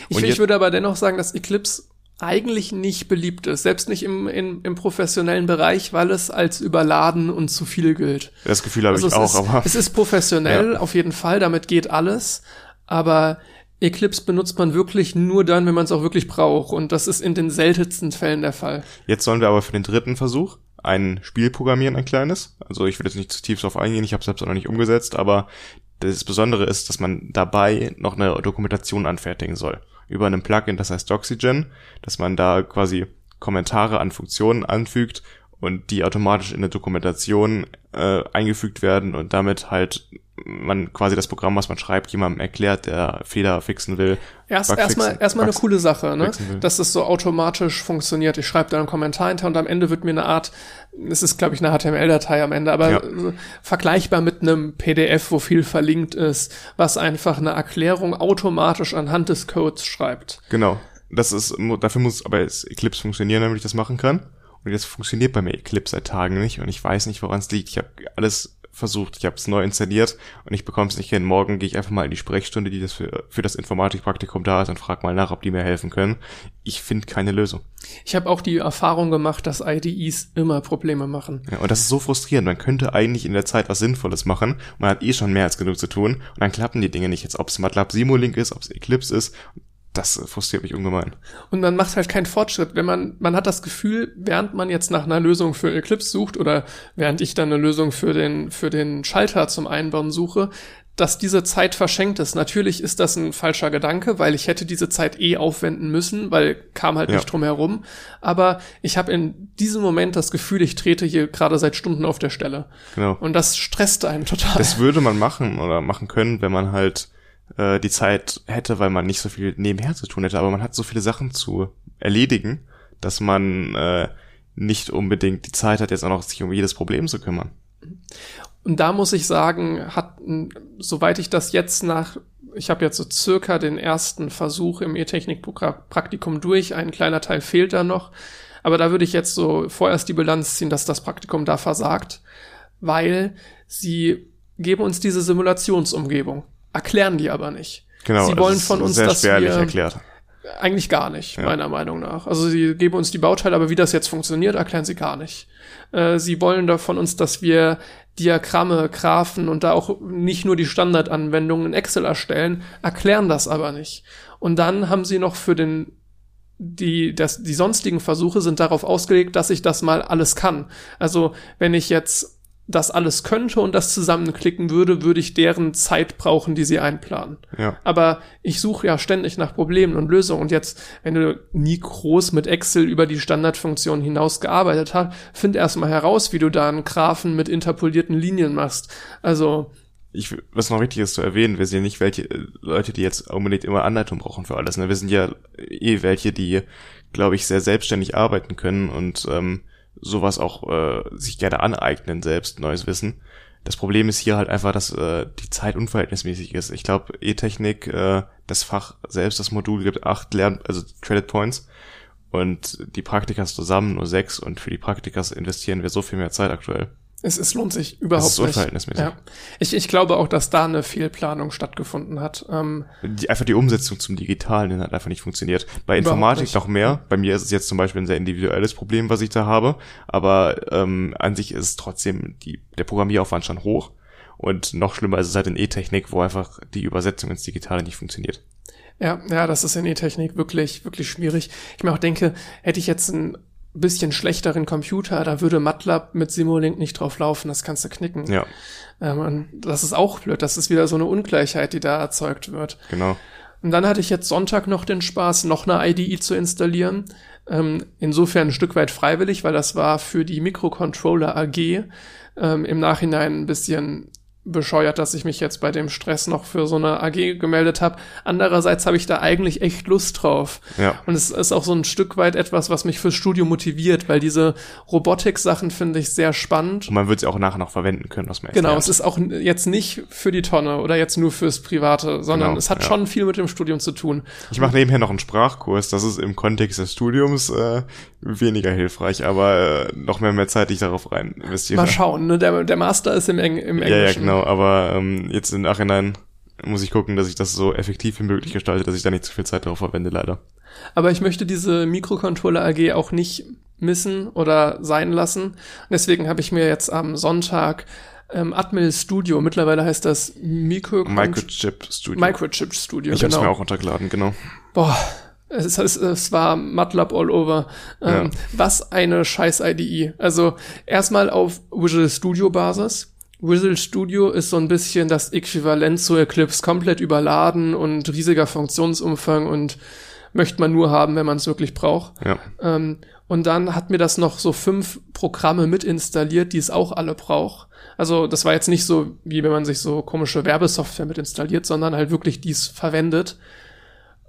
Ich, ich würde aber dennoch sagen, dass Eclipse eigentlich nicht beliebt ist, selbst nicht im, im, im professionellen Bereich, weil es als überladen und zu viel gilt. Das Gefühl habe also ich auch, ist, aber. Es ist professionell, ja. auf jeden Fall, damit geht alles, aber Eclipse benutzt man wirklich nur dann, wenn man es auch wirklich braucht und das ist in den seltensten Fällen der Fall. Jetzt sollen wir aber für den dritten Versuch ein Spiel programmieren, ein kleines. Also ich will jetzt nicht zu tief darauf eingehen, ich habe es selbst auch noch nicht umgesetzt, aber das Besondere ist, dass man dabei noch eine Dokumentation anfertigen soll über einem Plugin, das heißt Doxygen, dass man da quasi Kommentare an Funktionen anfügt und die automatisch in eine Dokumentation äh, eingefügt werden und damit halt man quasi das Programm, was man schreibt, jemandem erklärt, der Fehler fixen will. Erst, erstmal erstmal eine coole Sache, ne? dass das so automatisch funktioniert. Ich schreibe da einen Kommentar hinter und am Ende wird mir eine Art, es ist glaube ich eine HTML-Datei am Ende, aber ja. vergleichbar mit einem PDF, wo viel verlinkt ist, was einfach eine Erklärung automatisch anhand des Codes schreibt. Genau. Das ist, dafür muss aber Eclipse funktionieren, damit ich das machen kann. Und das funktioniert bei mir Eclipse seit Tagen nicht und ich weiß nicht, woran es liegt. Ich habe alles versucht, ich habe es neu installiert und ich bekomme es nicht hin. Morgen gehe ich einfach mal in die Sprechstunde, die das für, für das Informatikpraktikum da ist und frag mal nach, ob die mir helfen können. Ich finde keine Lösung. Ich habe auch die Erfahrung gemacht, dass IDEs immer Probleme machen. Ja, und das ist so frustrierend. Man könnte eigentlich in der Zeit was Sinnvolles machen. Man hat eh schon mehr als genug zu tun und dann klappen die Dinge nicht. Jetzt ob es MATLAB Simulink ist, ob es Eclipse ist das frustriert mich ungemein. Und man macht halt keinen Fortschritt. Wenn man, man hat das Gefühl, während man jetzt nach einer Lösung für Eclipse sucht oder während ich dann eine Lösung für den, für den Schalter zum Einbauen suche, dass diese Zeit verschenkt ist. Natürlich ist das ein falscher Gedanke, weil ich hätte diese Zeit eh aufwenden müssen, weil kam halt ja. nicht drum herum. Aber ich habe in diesem Moment das Gefühl, ich trete hier gerade seit Stunden auf der Stelle. Genau. Und das stresst einen total. Das würde man machen oder machen können, wenn man halt äh, die Zeit hätte, weil man nicht so viel nebenher zu tun hätte, aber man hat so viele Sachen zu erledigen, dass man äh, nicht unbedingt die Zeit hat, jetzt auch noch sich um jedes Problem zu kümmern. Und da muss ich sagen, hat, soweit ich das jetzt nach, ich habe jetzt so circa den ersten Versuch im E-Technik-Praktikum durch, ein kleiner Teil fehlt da noch, aber da würde ich jetzt so vorerst die Bilanz ziehen, dass das Praktikum da versagt, weil sie geben uns diese Simulationsumgebung erklären die aber nicht. Genau. Sie wollen von uns, dass wir erklärt. eigentlich gar nicht, ja. meiner Meinung nach. Also sie geben uns die Bauteile, aber wie das jetzt funktioniert, erklären sie gar nicht. Äh, sie wollen da von uns, dass wir Diagramme, Graphen und da auch nicht nur die Standardanwendungen in Excel erstellen, erklären das aber nicht. Und dann haben sie noch für den die, das, die sonstigen Versuche sind darauf ausgelegt, dass ich das mal alles kann. Also wenn ich jetzt das alles könnte und das zusammenklicken würde, würde ich deren Zeit brauchen, die sie einplanen. Ja. Aber ich suche ja ständig nach Problemen und Lösungen. Und jetzt, wenn du nie groß mit Excel über die Standardfunktion hinaus gearbeitet hast, find erstmal heraus, wie du da einen Graphen mit interpolierten Linien machst. Also. Ich, was noch wichtig ist zu erwähnen, wir sind ja nicht welche äh, Leute, die jetzt unbedingt immer Anleitung brauchen für alles. Ne? Wir sind ja eh welche, die, glaube ich, sehr selbstständig arbeiten können und ähm, sowas auch äh, sich gerne aneignen, selbst neues Wissen. Das Problem ist hier halt einfach, dass äh, die Zeit unverhältnismäßig ist. Ich glaube, E-Technik, äh, das Fach selbst, das Modul gibt acht Lern, also Credit Points und die Praktikas zusammen nur sechs und für die Praktikas investieren wir so viel mehr Zeit aktuell. Es, es lohnt sich überhaupt das ist unverhältnismäßig. nicht. Ja. Ich, ich glaube auch, dass da eine Fehlplanung stattgefunden hat. Ähm, die, einfach die Umsetzung zum Digitalen hat einfach nicht funktioniert. Bei Informatik nicht. noch mehr. Bei mir ist es jetzt zum Beispiel ein sehr individuelles Problem, was ich da habe. Aber ähm, an sich ist es trotzdem die, der Programmieraufwand schon hoch. Und noch schlimmer ist es halt in E-Technik, wo einfach die Übersetzung ins Digitale nicht funktioniert. Ja, ja, das ist in E-Technik wirklich, wirklich schwierig. Ich mir auch denke, hätte ich jetzt ein bisschen schlechteren Computer, da würde MATLAB mit Simulink nicht drauf laufen, das kannst du knicken. Ja. Ähm, das ist auch blöd, das ist wieder so eine Ungleichheit, die da erzeugt wird. Genau. Und dann hatte ich jetzt Sonntag noch den Spaß, noch eine IDE zu installieren. Ähm, insofern ein Stück weit freiwillig, weil das war für die Microcontroller AG ähm, im Nachhinein ein bisschen bescheuert, dass ich mich jetzt bei dem Stress noch für so eine AG gemeldet habe. Andererseits habe ich da eigentlich echt Lust drauf. Ja. Und es ist auch so ein Stück weit etwas, was mich fürs Studio motiviert, weil diese Robotik-Sachen finde ich sehr spannend. Und man wird sie auch nachher noch verwenden können, was man Genau, lernt. es ist auch jetzt nicht für die Tonne oder jetzt nur fürs Private, sondern genau, es hat ja. schon viel mit dem Studium zu tun. Ich mache nebenher noch einen Sprachkurs, das ist im Kontext des Studiums äh, weniger hilfreich, aber äh, noch mehr mehr Zeit, die ich darauf rein investiere. Mal schauen, ne? der, der Master ist im, Eng im Englischen. Ja, ja, genau genau, aber ähm, jetzt im Nachhinein muss ich gucken, dass ich das so effektiv wie möglich gestalte, dass ich da nicht zu viel Zeit darauf verwende, leider. Aber ich möchte diese Mikrocontroller AG auch nicht missen oder sein lassen. Deswegen habe ich mir jetzt am Sonntag ähm, Atmel Studio, mittlerweile heißt das Mikro Microchip Studio. Microchip Studio, ich genau. habe es mir auch runtergeladen, genau. Boah, es, es, es war MATLAB all over. Ähm, ja. Was eine scheiß IDE. Also erstmal auf Visual Studio Basis. Visual Studio ist so ein bisschen das Äquivalent zu Eclipse, komplett überladen und riesiger Funktionsumfang und möchte man nur haben, wenn man es wirklich braucht. Ja. Ähm, und dann hat mir das noch so fünf Programme mit installiert, die es auch alle braucht. Also das war jetzt nicht so, wie wenn man sich so komische Werbesoftware mit installiert, sondern halt wirklich dies verwendet.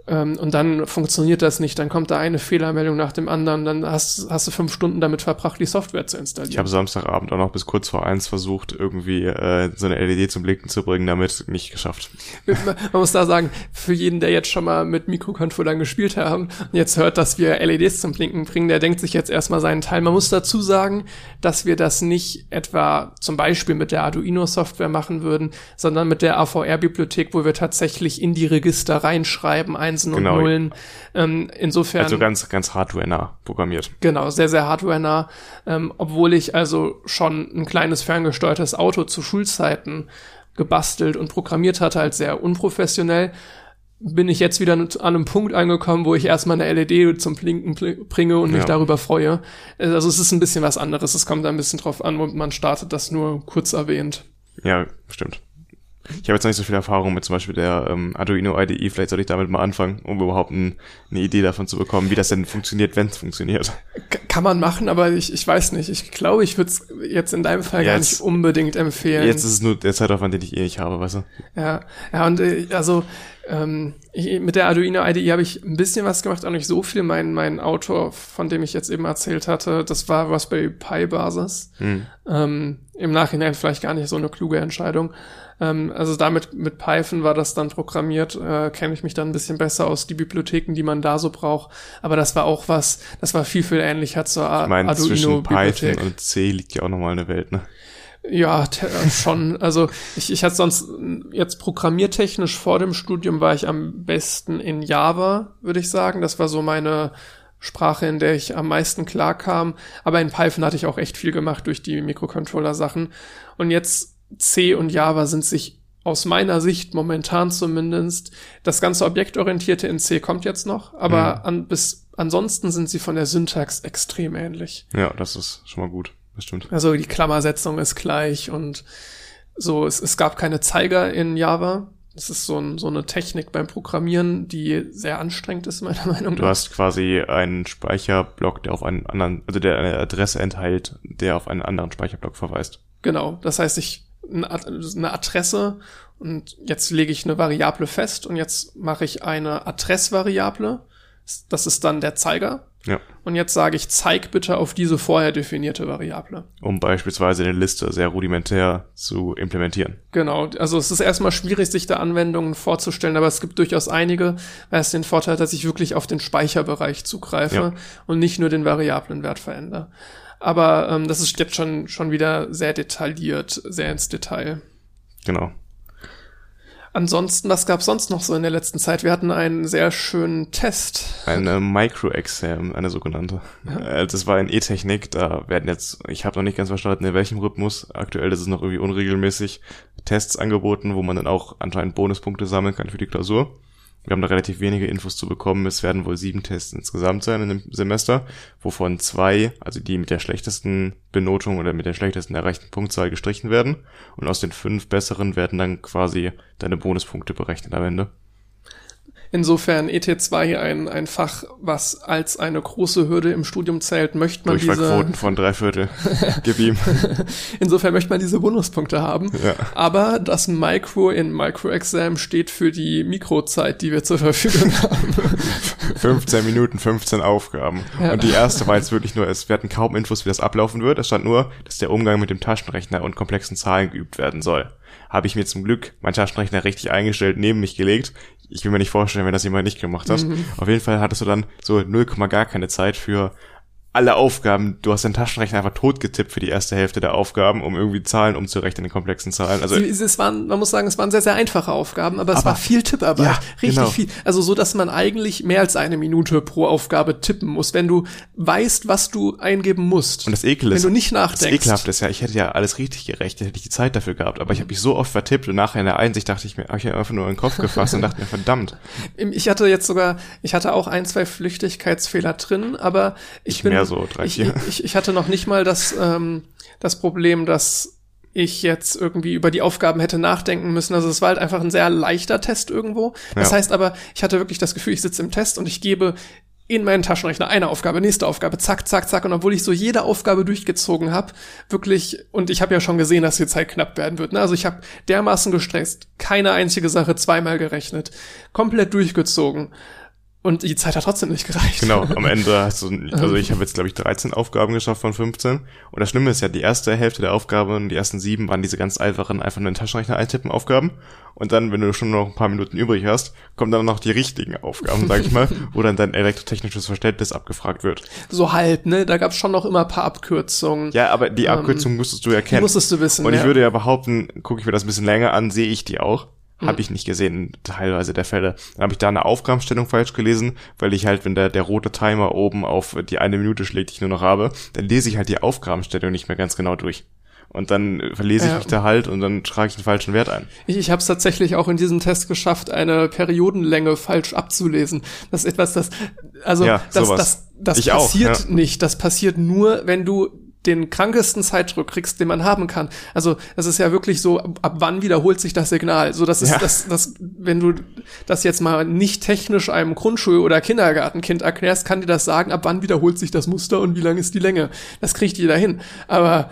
Ähm, und dann funktioniert das nicht, dann kommt da eine Fehlermeldung nach dem anderen, dann hast, hast du fünf Stunden damit verbracht, die Software zu installieren. Ich habe Samstagabend auch noch bis kurz vor eins versucht, irgendwie äh, so eine LED zum Blinken zu bringen, damit nicht geschafft. Man muss da sagen, für jeden, der jetzt schon mal mit Mikrocontrollern gespielt haben und jetzt hört, dass wir LEDs zum Blinken bringen, der denkt sich jetzt erstmal seinen Teil. Man muss dazu sagen, dass wir das nicht etwa zum Beispiel mit der Arduino-Software machen würden, sondern mit der AVR-Bibliothek, wo wir tatsächlich in die Register reinschreiben, Einsen genau. und Nullen. Ähm, insofern. Also ganz, ganz hardware-nah programmiert. Genau, sehr, sehr hardware-nah. Ähm, obwohl ich also schon ein kleines ferngesteuertes Auto zu Schulzeiten gebastelt und programmiert hatte als sehr unprofessionell, bin ich jetzt wieder an einem Punkt angekommen, wo ich erstmal eine LED zum Blinken bringe und mich ja. darüber freue. Also es ist ein bisschen was anderes. Es kommt da ein bisschen drauf an und man startet das nur kurz erwähnt. Ja, stimmt. Ich habe jetzt noch nicht so viel Erfahrung mit zum Beispiel der ähm, Arduino IDE. Vielleicht sollte ich damit mal anfangen, um überhaupt ein, eine Idee davon zu bekommen, wie das denn funktioniert, wenn es funktioniert. kann man machen, aber ich, ich weiß nicht. Ich glaube, ich würde es jetzt in deinem Fall ja, gar nicht unbedingt empfehlen. Jetzt ist es nur der Zeitaufwand, den ich eh nicht habe, weißt du? Ja, ja und äh, also ähm, ich, mit der Arduino IDE habe ich ein bisschen was gemacht, auch nicht so viel. Mein, mein Autor, von dem ich jetzt eben erzählt hatte, das war Raspberry Pi Basis. Hm. Ähm, Im Nachhinein vielleicht gar nicht so eine kluge Entscheidung. Ähm, also damit mit Python war das dann programmiert, äh, kenne ich mich dann ein bisschen besser aus, die Bibliotheken, die man da so braucht. Aber das war auch was, das war viel, viel ähnlicher zur ich mein, Arduino zwischen Python und C liegt ja auch nochmal eine Welt, ne? Ja, äh, schon. Also ich, ich hatte sonst jetzt programmiertechnisch vor dem Studium war ich am besten in Java, würde ich sagen. Das war so meine Sprache, in der ich am meisten klarkam. Aber in Python hatte ich auch echt viel gemacht durch die Mikrocontroller-Sachen. Und jetzt C und Java sind sich aus meiner Sicht momentan zumindest, das ganze Objektorientierte in C kommt jetzt noch, aber mhm. an, bis, ansonsten sind sie von der Syntax extrem ähnlich. Ja, das ist schon mal gut. Das stimmt. Also die Klammersetzung ist gleich und so, es, es gab keine Zeiger in Java. Das ist so, ein, so eine Technik beim Programmieren, die sehr anstrengend ist, meiner Meinung nach. Du hast quasi einen Speicherblock, der auf einen anderen, also der eine Adresse enthält, der auf einen anderen Speicherblock verweist. Genau. Das heißt, ich eine Adresse und jetzt lege ich eine Variable fest und jetzt mache ich eine Adressvariable. Das ist dann der Zeiger. Ja. Und jetzt sage ich, zeig bitte auf diese vorher definierte Variable. Um beispielsweise eine Liste sehr rudimentär zu implementieren. Genau. Also es ist erstmal schwierig, sich da Anwendungen vorzustellen, aber es gibt durchaus einige, weil es den Vorteil hat, dass ich wirklich auf den Speicherbereich zugreife ja. und nicht nur den Variablenwert verändere. Aber ähm, das ist jetzt schon, schon wieder sehr detailliert, sehr ins Detail. Genau. Ansonsten, was gab sonst noch so in der letzten Zeit? Wir hatten einen sehr schönen Test. Eine Micro-Exam, eine sogenannte. Ja. Äh, das war in E-Technik, da werden jetzt, ich habe noch nicht ganz verstanden, in welchem Rhythmus, aktuell ist es noch irgendwie unregelmäßig, Tests angeboten, wo man dann auch anscheinend Bonuspunkte sammeln kann für die Klausur. Wir haben da relativ wenige Infos zu bekommen. Es werden wohl sieben Tests insgesamt sein in dem Semester, wovon zwei, also die mit der schlechtesten Benotung oder mit der schlechtesten erreichten Punktzahl gestrichen werden. Und aus den fünf besseren werden dann quasi deine Bonuspunkte berechnet am Ende. Insofern ET2 ein, ein Fach, was als eine große Hürde im Studium zählt, möchte man diese... von drei Viertel. Gib ihm. Insofern möchte man diese Bonuspunkte haben. Ja. Aber das Micro in Micro-Exam steht für die Mikrozeit, die wir zur Verfügung haben. 15 Minuten, 15 Aufgaben. Ja. Und die erste war jetzt wirklich nur, es werden kaum Infos, wie das ablaufen wird. Es stand nur, dass der Umgang mit dem Taschenrechner und komplexen Zahlen geübt werden soll habe ich mir zum Glück mein Taschenrechner richtig eingestellt, neben mich gelegt ich will mir nicht vorstellen, wenn das jemand nicht gemacht hat. Mhm. Auf jeden Fall hattest du dann so 0, gar keine Zeit für alle Aufgaben, du hast deinen Taschenrechner einfach tot getippt für die erste Hälfte der Aufgaben, um irgendwie Zahlen umzurechnen in komplexen Zahlen. Also es, waren, man muss sagen, es waren sehr, sehr einfache Aufgaben, aber es aber, war viel Tipparbeit. Ja, richtig genau. viel. Also so, dass man eigentlich mehr als eine Minute pro Aufgabe tippen muss, wenn du weißt, was du eingeben musst. Und das Ekel ist, wenn du nicht nachdenkst. Das Ekelhaft ist ja, ich hätte ja alles richtig gerechnet, hätte ich die Zeit dafür gehabt, aber ich habe mich so oft vertippt und nachher in der Einsicht dachte ich mir, hab ich einfach nur in den Kopf gefasst und dachte mir, verdammt. Ich hatte jetzt sogar, ich hatte auch ein, zwei Flüchtigkeitsfehler drin, aber ich, ich bin, so drei, vier. Ich, ich, ich hatte noch nicht mal das, ähm, das Problem, dass ich jetzt irgendwie über die Aufgaben hätte nachdenken müssen. Also es war halt einfach ein sehr leichter Test irgendwo. Das ja. heißt aber, ich hatte wirklich das Gefühl, ich sitze im Test und ich gebe in meinen Taschenrechner eine Aufgabe, nächste Aufgabe, zack, zack, zack. Und obwohl ich so jede Aufgabe durchgezogen habe, wirklich, und ich habe ja schon gesehen, dass die Zeit knapp werden wird. Ne? Also ich habe dermaßen gestresst, keine einzige Sache zweimal gerechnet, komplett durchgezogen. Und die Zeit hat trotzdem nicht gereicht. Genau, am Ende hast du, also ich habe jetzt glaube ich 13 Aufgaben geschafft von 15. Und das Schlimme ist ja, die erste Hälfte der Aufgaben, die ersten sieben waren diese ganz einfachen, einfach nur in den Taschenrechner eintippen Aufgaben. Und dann, wenn du schon noch ein paar Minuten übrig hast, kommen dann noch die richtigen Aufgaben, sag ich mal, wo dann dein elektrotechnisches Verständnis abgefragt wird. So halb, ne? Da gab es schon noch immer ein paar Abkürzungen. Ja, aber die Abkürzung ähm, musstest du ja kennen. Musstest du wissen. Und ich ja. würde ja behaupten, gucke ich mir das ein bisschen länger an, sehe ich die auch. Habe ich nicht gesehen, teilweise der Fälle. Dann habe ich da eine Aufgabenstellung falsch gelesen, weil ich halt, wenn der, der rote Timer oben auf die eine Minute schlägt, die ich nur noch habe, dann lese ich halt die Aufgabenstellung nicht mehr ganz genau durch. Und dann verlese ich ja. mich da halt und dann trage ich den falschen Wert ein. Ich, ich habe es tatsächlich auch in diesem Test geschafft, eine Periodenlänge falsch abzulesen. Das ist etwas, das also ja, das, das, das, das passiert auch, ja. nicht. Das passiert nur, wenn du den krankesten Zeitdruck kriegst, den man haben kann. Also das ist ja wirklich so, ab wann wiederholt sich das Signal? So, das ist ja. das, das, wenn du das jetzt mal nicht technisch einem Grundschul- oder Kindergartenkind erklärst, kann dir das sagen, ab wann wiederholt sich das Muster und wie lang ist die Länge. Das kriegt jeder hin. Aber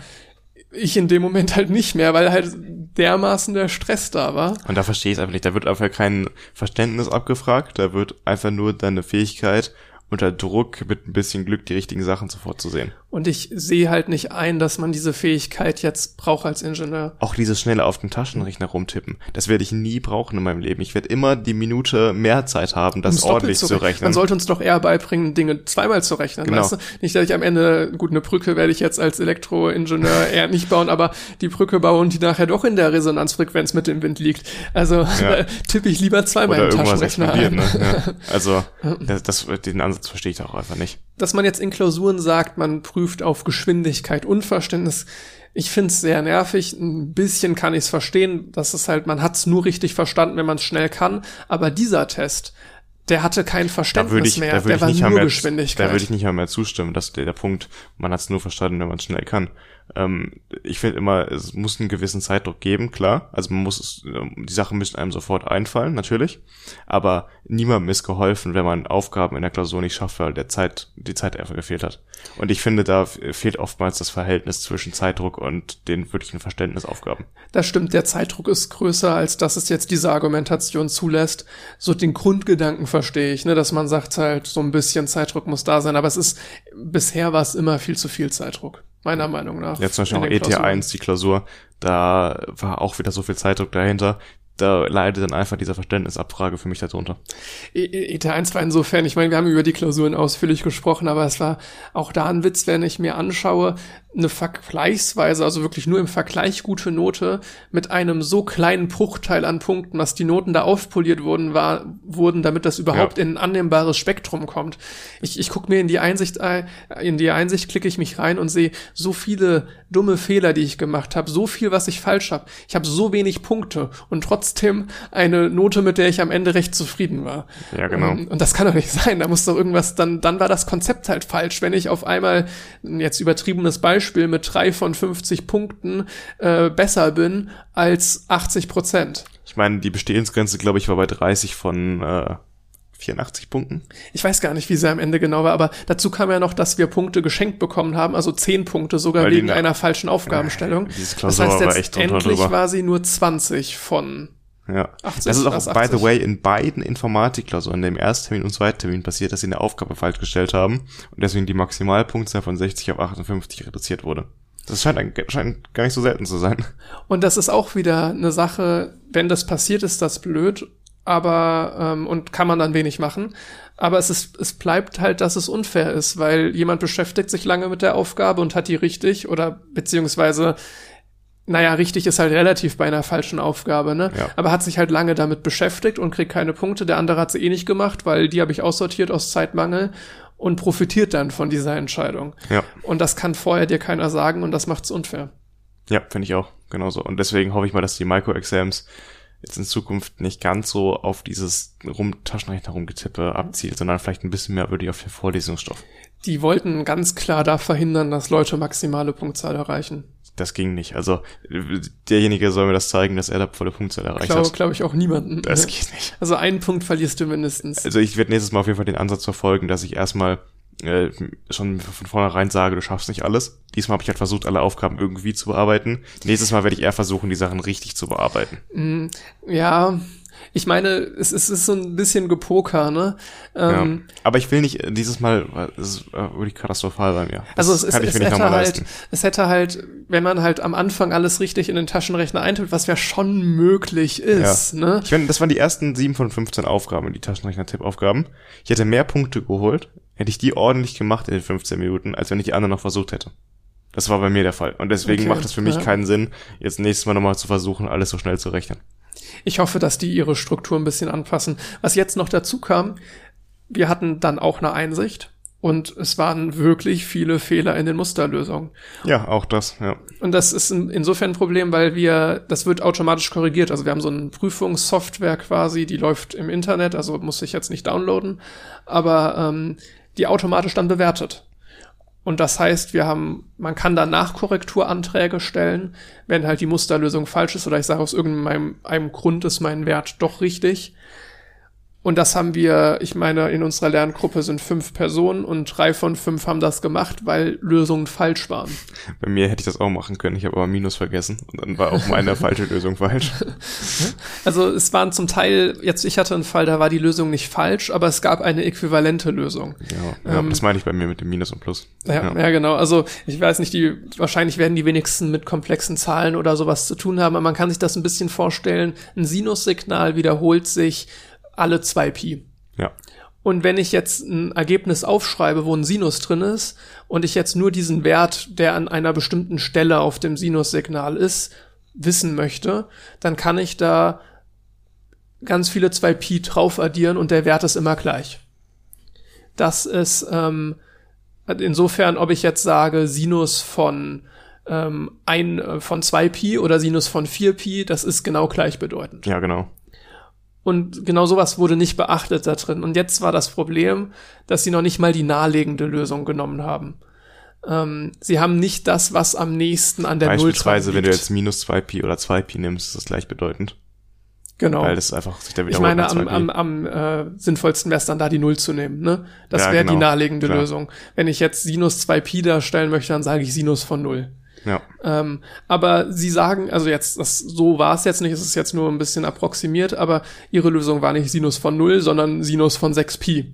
ich in dem Moment halt nicht mehr, weil halt dermaßen der Stress da war. Und da verstehe ich es einfach nicht. Da wird einfach kein Verständnis abgefragt, da wird einfach nur deine Fähigkeit unter Druck mit ein bisschen Glück die richtigen Sachen sofort zu sehen. Und ich sehe halt nicht ein, dass man diese Fähigkeit jetzt braucht als Ingenieur. Auch dieses schnelle auf dem Taschenrechner rumtippen, das werde ich nie brauchen in meinem Leben. Ich werde immer die Minute mehr Zeit haben, das doppelt ordentlich zu rechnen. Man sollte uns doch eher beibringen, Dinge zweimal zu rechnen. Genau. Weißt du? Nicht, dass ich am Ende, gut, eine Brücke werde ich jetzt als Elektroingenieur eher nicht bauen, aber die Brücke bauen, die nachher doch in der Resonanzfrequenz mit dem Wind liegt. Also Ja. tippe ich lieber zweimal Oder im Taschenrechner ein. ne? Ja. Also, das, das, den Ansatz verstehe ich auch einfach nicht. Dass man jetzt in Klausuren sagt, man prüft auf Geschwindigkeit und Verständnis. Ich find's sehr nervig. Ein bisschen kann ich's verstehen. Das ist halt, man hat's nur richtig verstanden, wenn man es schnell kann. Aber dieser Test, der hatte kein Verständnis ich, mehr. da der ich war nicht nur mehr, Geschwindigkeit. da würde ich nicht mehr zustimmen, dass der, der Punkt, man hat es nur verstanden, wenn man es schnell kann. Ähm, ich finde immer, es muss einen gewissen Zeitdruck geben, klar. Also man muss es, ähm, die Sachen müssen einem sofort einfallen, natürlich. Aber niemandem ist geholfen, wenn man Aufgaben in der Klausur nicht schafft, weil der Zeit, die Zeit einfach gefehlt hat. Und ich finde, da fehlt oftmals das Verhältnis zwischen Zeitdruck und den wirklichen Verständnisaufgaben. Das stimmt, der Zeitdruck ist größer, als dass es jetzt diese Argumentation zulässt. So den Grundgedanken verstehe ich, ne, dass man sagt halt, so ein bisschen Zeitdruck muss da sein, aber es ist, bisher war es immer viel zu viel Zeitdruck, meiner Meinung nach. Ja, zum Beispiel auch den Klausuren. ET1, die Klausur, da war auch wieder so viel Zeitdruck dahinter. Da leidet dann einfach diese Verständnisabfrage für mich darunter. E- ET1 war insofern, ich meine, wir haben über die Klausuren ausführlich gesprochen, aber es war auch da ein Witz, wenn ich mir anschaue, eine vergleichsweise, also wirklich nur im Vergleich gute Note mit einem so kleinen Bruchteil an Punkten, was die Noten da aufpoliert wurden, war, wurden, damit das überhaupt Ja. in ein annehmbares Spektrum kommt. Ich, ich gucke mir in die Einsicht, ein- in die Einsicht klicke ich mich rein und sehe so viele dumme Fehler, die ich gemacht habe, so viel, was ich falsch habe. Ich habe so wenig Punkte und trotzdem eine Note, mit der ich am Ende recht zufrieden war. Ja, genau. Ähm, Und das kann doch nicht sein. Da muss doch irgendwas, dann, dann war das Konzept halt falsch. Wenn ich auf einmal, jetzt übertriebenes Beispiel, mit drei von 50 Punkten äh, besser bin als 80 Prozent. Ich meine, die Bestehensgrenze, glaube ich, war bei 30 von äh, 84 Punkten. Ich weiß gar nicht, wie sie am Ende genau war, aber dazu kam ja noch, dass wir Punkte geschenkt bekommen haben, also 10 Punkte sogar Weil die wegen ne- einer falschen Aufgabenstellung. Diese Das heißt, letztendlich drüber. war sie nur 20 von Ja. 80, das ist auch, was by 80. the way, in beiden Informatikklausuren, dem Ersttermin und Zweittermin passiert, dass sie eine Aufgabe falsch gestellt haben und deswegen die Maximalpunktzahl von 60 auf 58 reduziert wurde. Das scheint, ein- scheint gar nicht so selten zu sein. Und das ist auch wieder eine Sache, wenn das passiert, ist das blöd, aber ähm, und kann man dann wenig machen. Aber es ist, es bleibt halt, dass es unfair ist, weil jemand beschäftigt sich lange mit der Aufgabe und hat die richtig oder beziehungsweise naja, richtig ist halt relativ bei einer falschen Aufgabe, ne? Ja. Aber hat sich halt lange damit beschäftigt und kriegt keine Punkte. Der andere hat sie eh nicht gemacht, weil die habe ich aussortiert aus Zeitmangel und profitiert dann von dieser Entscheidung. Ja. Und das kann vorher dir keiner sagen und das macht's unfair. Ja, finde ich auch. Genauso. Und deswegen hoffe ich mal, dass die Micro-Exams jetzt in Zukunft nicht ganz so auf dieses rum Taschenrechner rumgetippe abzielt, sondern vielleicht ein bisschen mehr wirklich auf den Vorlesungsstoff. Die wollten ganz klar da verhindern, dass Leute maximale Punktzahl erreichen. Das ging nicht. Also derjenige soll mir das zeigen, dass er da volle Punktzahl erreicht Glaube hat. glaub ich auch niemanden. Das geht nicht. Also einen Punkt verlierst du mindestens. Also ich werde nächstes Mal auf jeden Fall den Ansatz verfolgen, dass ich erstmal äh, schon von vornherein sage, du schaffst nicht alles. Diesmal habe ich halt versucht, alle Aufgaben irgendwie zu bearbeiten. Nächstes Mal werde ich eher versuchen, die Sachen richtig zu bearbeiten. Mm, Ja, ich meine, es, ist- es ist so ein bisschen Gepoker, ne? Ähm, ja. Aber ich will nicht äh, dieses Mal, es ist äh, wirklich katastrophal bei mir. Das Also es, ist, es, nicht hätte halt, es hätte halt, wenn man halt am Anfang alles richtig in den Taschenrechner eintippt, was ja schon möglich ist, ne? Ich meine, das waren die ersten 7 von 15 Aufgaben, die Taschenrechner-Tippaufgaben. Ich hätte mehr Punkte geholt, hätte ich die ordentlich gemacht in den 15 Minuten, als wenn ich die anderen noch versucht hätte. Das war bei mir der Fall. Und deswegen Okay, macht es für mich ja. keinen Sinn, jetzt nächstes Mal nochmal zu versuchen, alles so schnell zu rechnen. Ich hoffe, dass die ihre Struktur ein bisschen anpassen. Was jetzt noch dazu kam, wir hatten dann auch eine Einsicht und es waren wirklich viele Fehler in den Musterlösungen. Ja, auch das, ja. Und das ist in, insofern ein Problem, weil wir, das wird automatisch korrigiert. Also wir haben so eine Prüfungssoftware quasi, die läuft im Internet, also muss ich jetzt nicht downloaden, aber ähm, die automatisch dann bewertet. Und das heißt, wir haben, man kann danach Korrekturanträge stellen, wenn halt die Musterlösung falsch ist oder ich sage aus irgendeinem einem Grund ist mein Wert doch richtig. Und das haben wir, ich meine, in unserer Lerngruppe sind fünf Personen und drei von fünf haben das gemacht, weil Lösungen falsch waren. Bei mir hätte ich das auch machen können. Ich habe aber Minus vergessen und dann war auch meine falsche Lösung falsch. Also es waren zum Teil, jetzt ich hatte einen Fall, da war die Lösung nicht falsch, aber es gab eine äquivalente Lösung. Ja, ja ähm, das meine ich bei mir mit dem Minus und Plus. Ja, ja, ja. genau. Also ich weiß nicht, die wahrscheinlich werden die wenigsten mit komplexen Zahlen oder sowas zu tun haben, aber man kann sich das ein bisschen vorstellen. Ein Sinussignal wiederholt sich alle zwei Pi. Ja. Und wenn ich jetzt ein Ergebnis aufschreibe, wo ein Sinus drin ist, und ich jetzt nur diesen Wert, der an einer bestimmten Stelle auf dem Sinussignal ist, wissen möchte, dann kann ich da ganz viele 2 Pi drauf addieren und der Wert ist immer gleich. Das ist ähm, insofern, ob ich jetzt sage Sinus von ähm, ein äh, von 2 Pi oder Sinus von 4 Pi, das ist genau gleichbedeutend. Ja, genau. Und genau sowas wurde nicht beachtet da drin. Und jetzt war das Problem, dass sie noch nicht mal die naheliegende Lösung genommen haben. Ähm, sie haben nicht das, was am nächsten an der Null Beispielsweise, wenn du jetzt minus 2 Pi oder 2 Pi nimmst, ist das gleichbedeutend. Genau. Weil das einfach sich der Ich meine, am, am, am äh, sinnvollsten wäre es dann da die Null zu nehmen. Ne? Das ja, wäre genau. die naheliegende Klar. Lösung. Wenn ich jetzt Sinus 2 Pi darstellen möchte, dann sage ich Sinus von Null. Ja. Ähm, aber sie sagen, also jetzt, das, so war es jetzt nicht, es ist jetzt nur ein bisschen approximiert, aber ihre Lösung war nicht Sinus von 0, sondern Sinus von 6pi.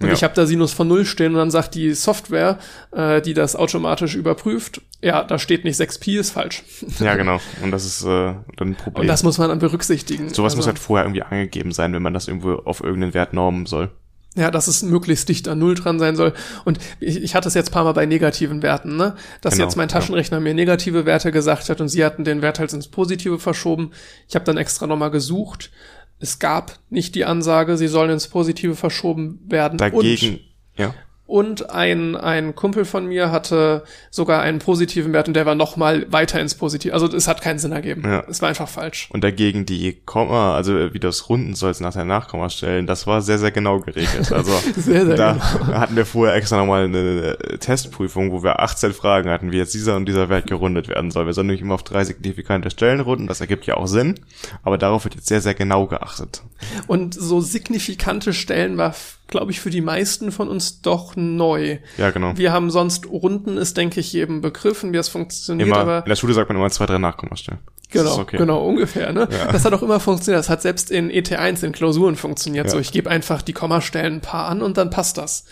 Und ja. ich habe da Sinus von 0 stehen und dann sagt die Software, äh, die das automatisch überprüft, ja, da steht nicht 6pi, ist falsch. Ja, genau. Und das ist äh, dann ein Problem. Und das muss man dann berücksichtigen. Sowas also, muss halt vorher irgendwie angegeben sein, wenn man das irgendwo auf irgendeinen Wert normen soll. Ja, dass es möglichst dicht an Null dran sein soll. Und ich, ich hatte es jetzt paar Mal bei negativen Werten, ne? Dass genau, jetzt mein Taschenrechner ja. mir negative Werte gesagt hat und sie hatten den Wert halt ins Positive verschoben. Ich habe dann extra nochmal gesucht. Es gab nicht die Ansage, sie sollen ins Positive verschoben werden. Dagegen, und ja und ein, ein Kumpel von mir hatte sogar einen positiven Wert und der war noch mal weiter ins Positive. Also es hat keinen Sinn ergeben. Ja. Es war einfach falsch. Und dagegen die Komma, also wie das runden sollst nach der Nachkommastellen, das war sehr, sehr genau geregelt. Also sehr, sehr da genau. hatten wir vorher extra nochmal eine Testprüfung, wo wir 18 Fragen hatten, wie jetzt dieser und dieser Wert gerundet werden soll. Wir sollen nämlich immer auf drei signifikante Stellen runden, das ergibt ja auch Sinn, aber darauf wird jetzt sehr, sehr genau geachtet. Und so signifikante Stellen war glaube ich, für die meisten von uns doch neu. Ja, genau. Wir haben sonst Runden ist, denke ich, jedem begriffen, wie es funktioniert. Immer, aber in der Schule sagt man immer zwei, drei Nachkommastellen. Genau, okay. genau, ungefähr. Ne? Ja. Das hat auch immer funktioniert. Das hat selbst in ET1, in Klausuren funktioniert. Ja. So, ich gebe einfach die Kommastellen ein paar an und dann passt das.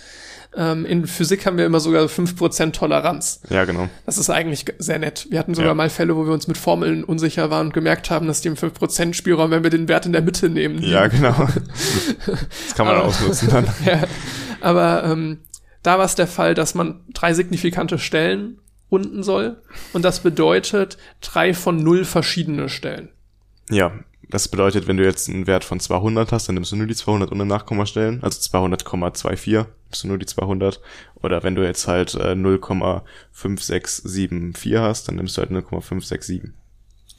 Ähm, in Physik haben wir immer sogar fünf Prozent Toleranz. Ja, genau. Das ist eigentlich sehr nett. Wir hatten sogar ja. mal Fälle, wo wir uns mit Formeln unsicher waren und gemerkt haben, dass die im 5% Spielraum, wenn wir den Wert in der Mitte nehmen. Ja, genau. das kann man aber, ausnutzen dann. ja, aber ähm, da war es der Fall, dass man drei signifikante Stellen unten soll und das bedeutet drei von null verschiedene Stellen. Ja, das bedeutet, wenn du jetzt einen Wert von 200 hast, dann nimmst du nur die 200 ohne Nachkommastellen, also 200,24 nimmst du nur die 200. Oder wenn du jetzt halt äh, 0,5674 hast, dann nimmst du halt 0,567.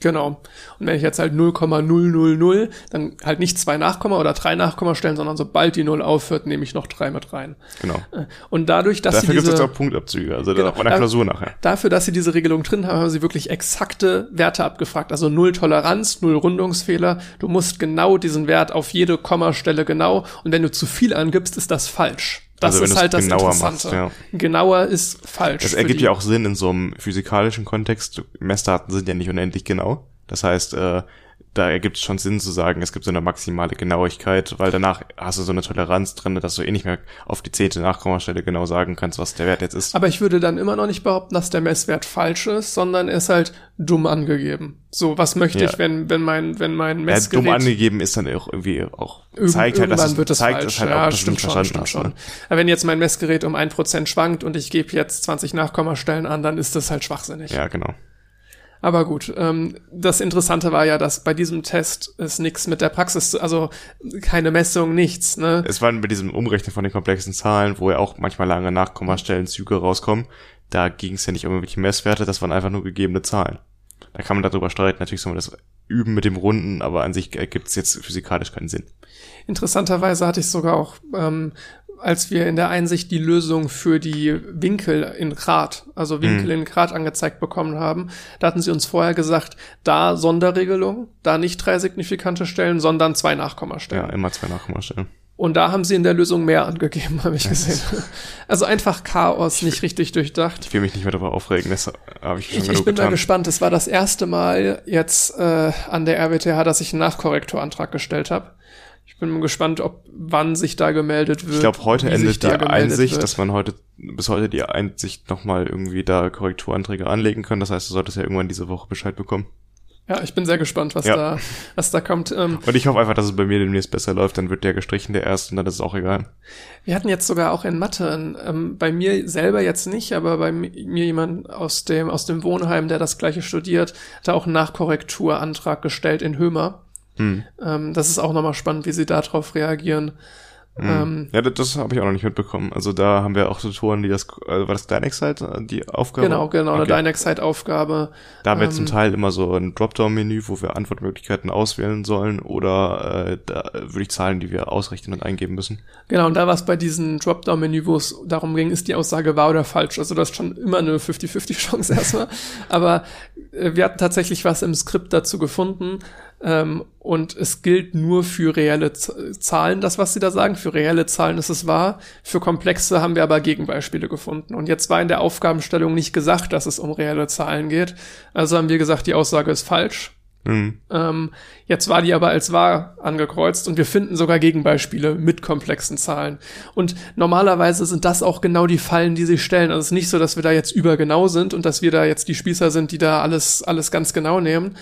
Genau. Und wenn ich jetzt halt 0,000, dann halt nicht zwei Nachkomma oder drei Nachkommastellen, sondern sobald die Null aufhört, nehme ich noch drei mit rein. Genau. Äh, und dadurch, dass Dafür sie diese... Dafür gibt es auch Punktabzüge, also genau, bei der Klausur nachher. Dafür, dass sie diese Regelung drin haben, haben sie wirklich exakte Werte abgefragt. Also Null Toleranz, Null Rundungsfehler. Du musst genau diesen Wert auf jede Kommastelle genau. Und wenn du zu viel angibst, ist das falsch. Das also ist halt das genauer Interessante. Machst, ja. Genauer ist falsch. Das ergibt ja auch Sinn in so einem physikalischen Kontext. Messdaten sind ja nicht unendlich genau. Das heißt, äh, da ergibt es schon Sinn zu sagen, es gibt so eine maximale Genauigkeit, weil danach hast du so eine Toleranz drin, dass du eh nicht mehr auf die zehnte Nachkommastelle genau sagen kannst, was der Wert jetzt ist. Aber ich würde dann immer noch nicht behaupten, dass der Messwert falsch ist, sondern er ist halt dumm angegeben. So, was möchte ja. ich, wenn, wenn mein, wenn mein Messgerät... Ja, dumm angegeben ist dann auch irgendwie auch, zeigt halt, dass wird es zeigt falsch. Halt ja, auch, dass stimmt schon, stimmt hast, schon. Ne? Aber wenn jetzt mein Messgerät um ein Prozent schwankt und ich gebe jetzt 20 Nachkommastellen an, dann ist das halt schwachsinnig. Ja, genau. Aber gut, ähm, das Interessante war ja, dass bei diesem Test es nichts mit der Praxis, also keine Messung, nichts. Ne? Es war bei diesem Umrechnen von den komplexen Zahlen, wo ja auch manchmal lange Nachkommastellen Züge rauskommen, da ging es ja nicht um irgendwelche Messwerte, das waren einfach nur gegebene Zahlen. Da kann man darüber streiten, natürlich soll man das üben mit dem Runden, aber an sich ergibt es jetzt physikalisch keinen Sinn. Interessanterweise hatte ich sogar auch ähm, als wir in der Einsicht die Lösung für die Winkel in Grad, also Winkel mhm. in Grad angezeigt bekommen haben, da hatten sie uns vorher gesagt, da Sonderregelung, da nicht drei signifikante Stellen, sondern zwei Nachkommastellen. Ja, immer zwei Nachkommastellen. Und da haben sie in der Lösung mehr angegeben, habe ich gesehen. Also einfach Chaos, nicht richtig durchdacht. Ich will mich nicht mehr darüber aufregen, das habe ich schon Ich, genug ich bin getan. gespannt. Es war das erste Mal jetzt äh, an der RWTH, dass ich einen Nachkorrekturantrag gestellt habe. Ich bin gespannt, ob wann sich da gemeldet wird. Ich glaube, heute endet die Einsicht, wird. dass man heute, bis heute die Einsicht nochmal irgendwie da Korrekturanträge anlegen kann. Das heißt, du solltest ja irgendwann diese Woche Bescheid bekommen. Ja, ich bin sehr gespannt, was Ja. da, was da kommt. Ähm, Und ich hoffe einfach, dass es bei mir demnächst besser läuft, dann wird der gestrichen, der erste, und dann ist es auch egal. Wir hatten jetzt sogar auch in Mathe, ähm, bei mir selber jetzt nicht, aber bei mi- mir jemand aus dem, aus dem Wohnheim, der das gleiche studiert, hat auch einen Nachkorrekturantrag gestellt in Hömer. Hm. Ähm, das ist auch nochmal spannend, wie sie darauf reagieren. Ähm, Ja, das, das habe ich auch noch nicht mitbekommen. Also da haben wir auch Tutoren, die das, äh, war das Dynex-Halt, äh, die Aufgabe? genau, genau, eine Okay. Dynex-Aufgabe. Da haben wir ähm, zum Teil immer so ein Dropdown-Menü, wo wir Antwortmöglichkeiten auswählen sollen oder äh, da würde ich Zahlen, die wir ausrechnen und eingeben müssen. Genau, und da war es bei diesem Dropdown-Menü, wo es darum ging, ist die Aussage wahr oder falsch. Also das ist schon immer eine 50-50-Chance erstmal. Aber äh, wir hatten tatsächlich was im Skript dazu gefunden. Ähm, und es gilt nur für reelle Z Zahlen, das, was sie da sagen. Für reelle Zahlen ist es wahr. Für komplexe haben wir aber Gegenbeispiele gefunden. Und jetzt war in der Aufgabenstellung nicht gesagt, dass es um reelle Zahlen geht. Also haben wir gesagt, die Aussage ist falsch. Hm. Ähm, jetzt war die aber als wahr angekreuzt und wir finden sogar Gegenbeispiele mit komplexen Zahlen. Und normalerweise sind das auch genau die Fallen, die sie stellen. Also es ist nicht so, dass wir da jetzt übergenau sind und dass wir da jetzt die Spießer sind, die da alles, alles ganz genau nehmen,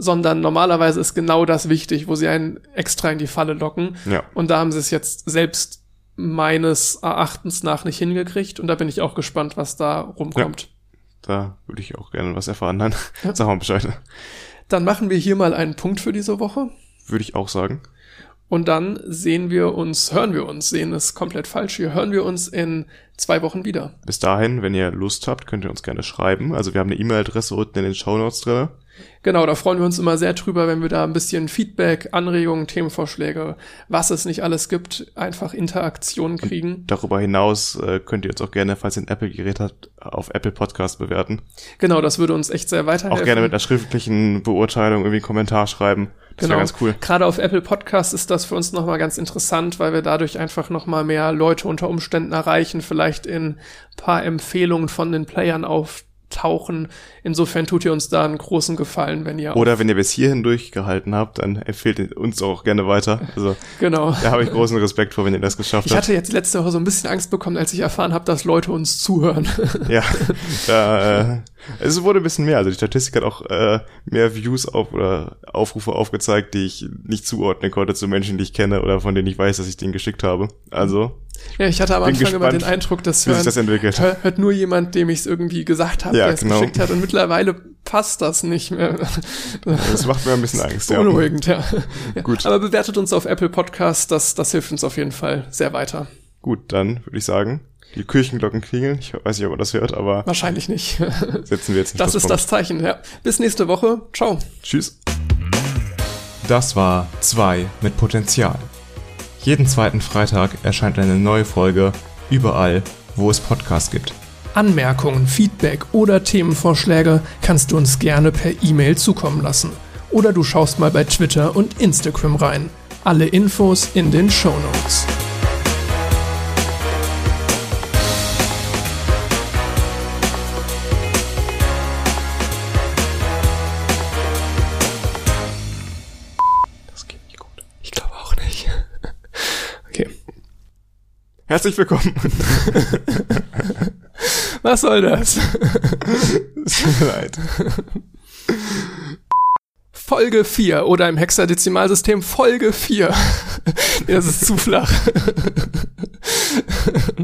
sondern normalerweise ist genau das wichtig, wo sie einen extra in die Falle locken. Ja. Und da haben sie es jetzt selbst meines Erachtens nach nicht hingekriegt und da bin ich auch gespannt, was da rumkommt. Da würde ich auch gerne was erfahren dann. Sag mal Bescheid. Dann machen wir hier mal einen Punkt für diese Woche. Würde ich auch sagen. Und dann sehen wir uns, hören wir uns, sehen ist komplett falsch hier, hören wir uns in zwei Wochen wieder. Bis dahin, wenn ihr Lust habt, könnt ihr uns gerne schreiben. Also wir haben eine E-Mail-Adresse unten in den Shownotes drin. Genau, da freuen wir uns immer sehr drüber, wenn wir da ein bisschen Feedback, Anregungen, Themenvorschläge, was es nicht alles gibt, einfach Interaktion kriegen. Darüber hinaus äh, könnt ihr uns auch gerne, falls ihr ein Apple-Gerät habt, auf Apple Podcast bewerten. Genau, das würde uns echt sehr weiterhelfen. Auch gerne mit einer schriftlichen Beurteilung irgendwie einen Kommentar schreiben. Das Genau. wäre ganz cool. Gerade auf Apple Podcast ist das für uns nochmal ganz interessant, weil wir dadurch einfach nochmal mehr Leute unter Umständen erreichen, vielleicht in paar Empfehlungen von den Playern auftauchen. Insofern tut ihr uns da einen großen Gefallen, wenn ihr Oder wenn ihr bis hierhin durchgehalten habt, dann empfehlt ihr uns auch gerne weiter. Also genau. da habe ich großen Respekt vor, wenn ihr das geschafft Ich habt. hatte jetzt letzte Woche so ein bisschen Angst bekommen, als ich erfahren habe, dass Leute uns zuhören. Ja, da, äh, es wurde ein bisschen mehr. Also die Statistik hat auch äh, mehr Views auf oder Aufrufe aufgezeigt, die ich nicht zuordnen konnte zu Menschen, die ich kenne oder von denen ich weiß, dass ich denen geschickt habe. Also, ja, ich hatte am Anfang immer gespannt, den Eindruck, dass hören, das entwickelt. hör- hört nur jemand, dem ich es irgendwie gesagt habe, Ja, der es genau. geschickt hat. Und mittlerweile passt das nicht mehr. Das macht mir ein bisschen Angst. Ja. Beunruhigend, ja. ja. Gut. Aber bewertet uns auf Apple Podcasts, das, das hilft uns auf jeden Fall sehr weiter. Gut, dann würde ich sagen, die Kirchenglocken klingeln. Ich weiß nicht, ob man das hört, aber Wahrscheinlich nicht. setzen wir jetzt einen Das ist das Zeichen, ja. Bis nächste Woche. Ciao. Tschüss. Das war 2 mit Potenzial. Jeden zweiten Freitag erscheint eine neue Folge überall, wo es Podcasts gibt. Anmerkungen, Feedback oder Themenvorschläge kannst du uns gerne per E-Mail zukommen lassen. Oder du schaust mal bei Twitter und Instagram rein. Alle Infos in den Show Notes. Herzlich willkommen. Was soll das? Es tut mir leid. Folge 4 oder im Hexadezimalsystem Folge 4. nee, das ist zu flach.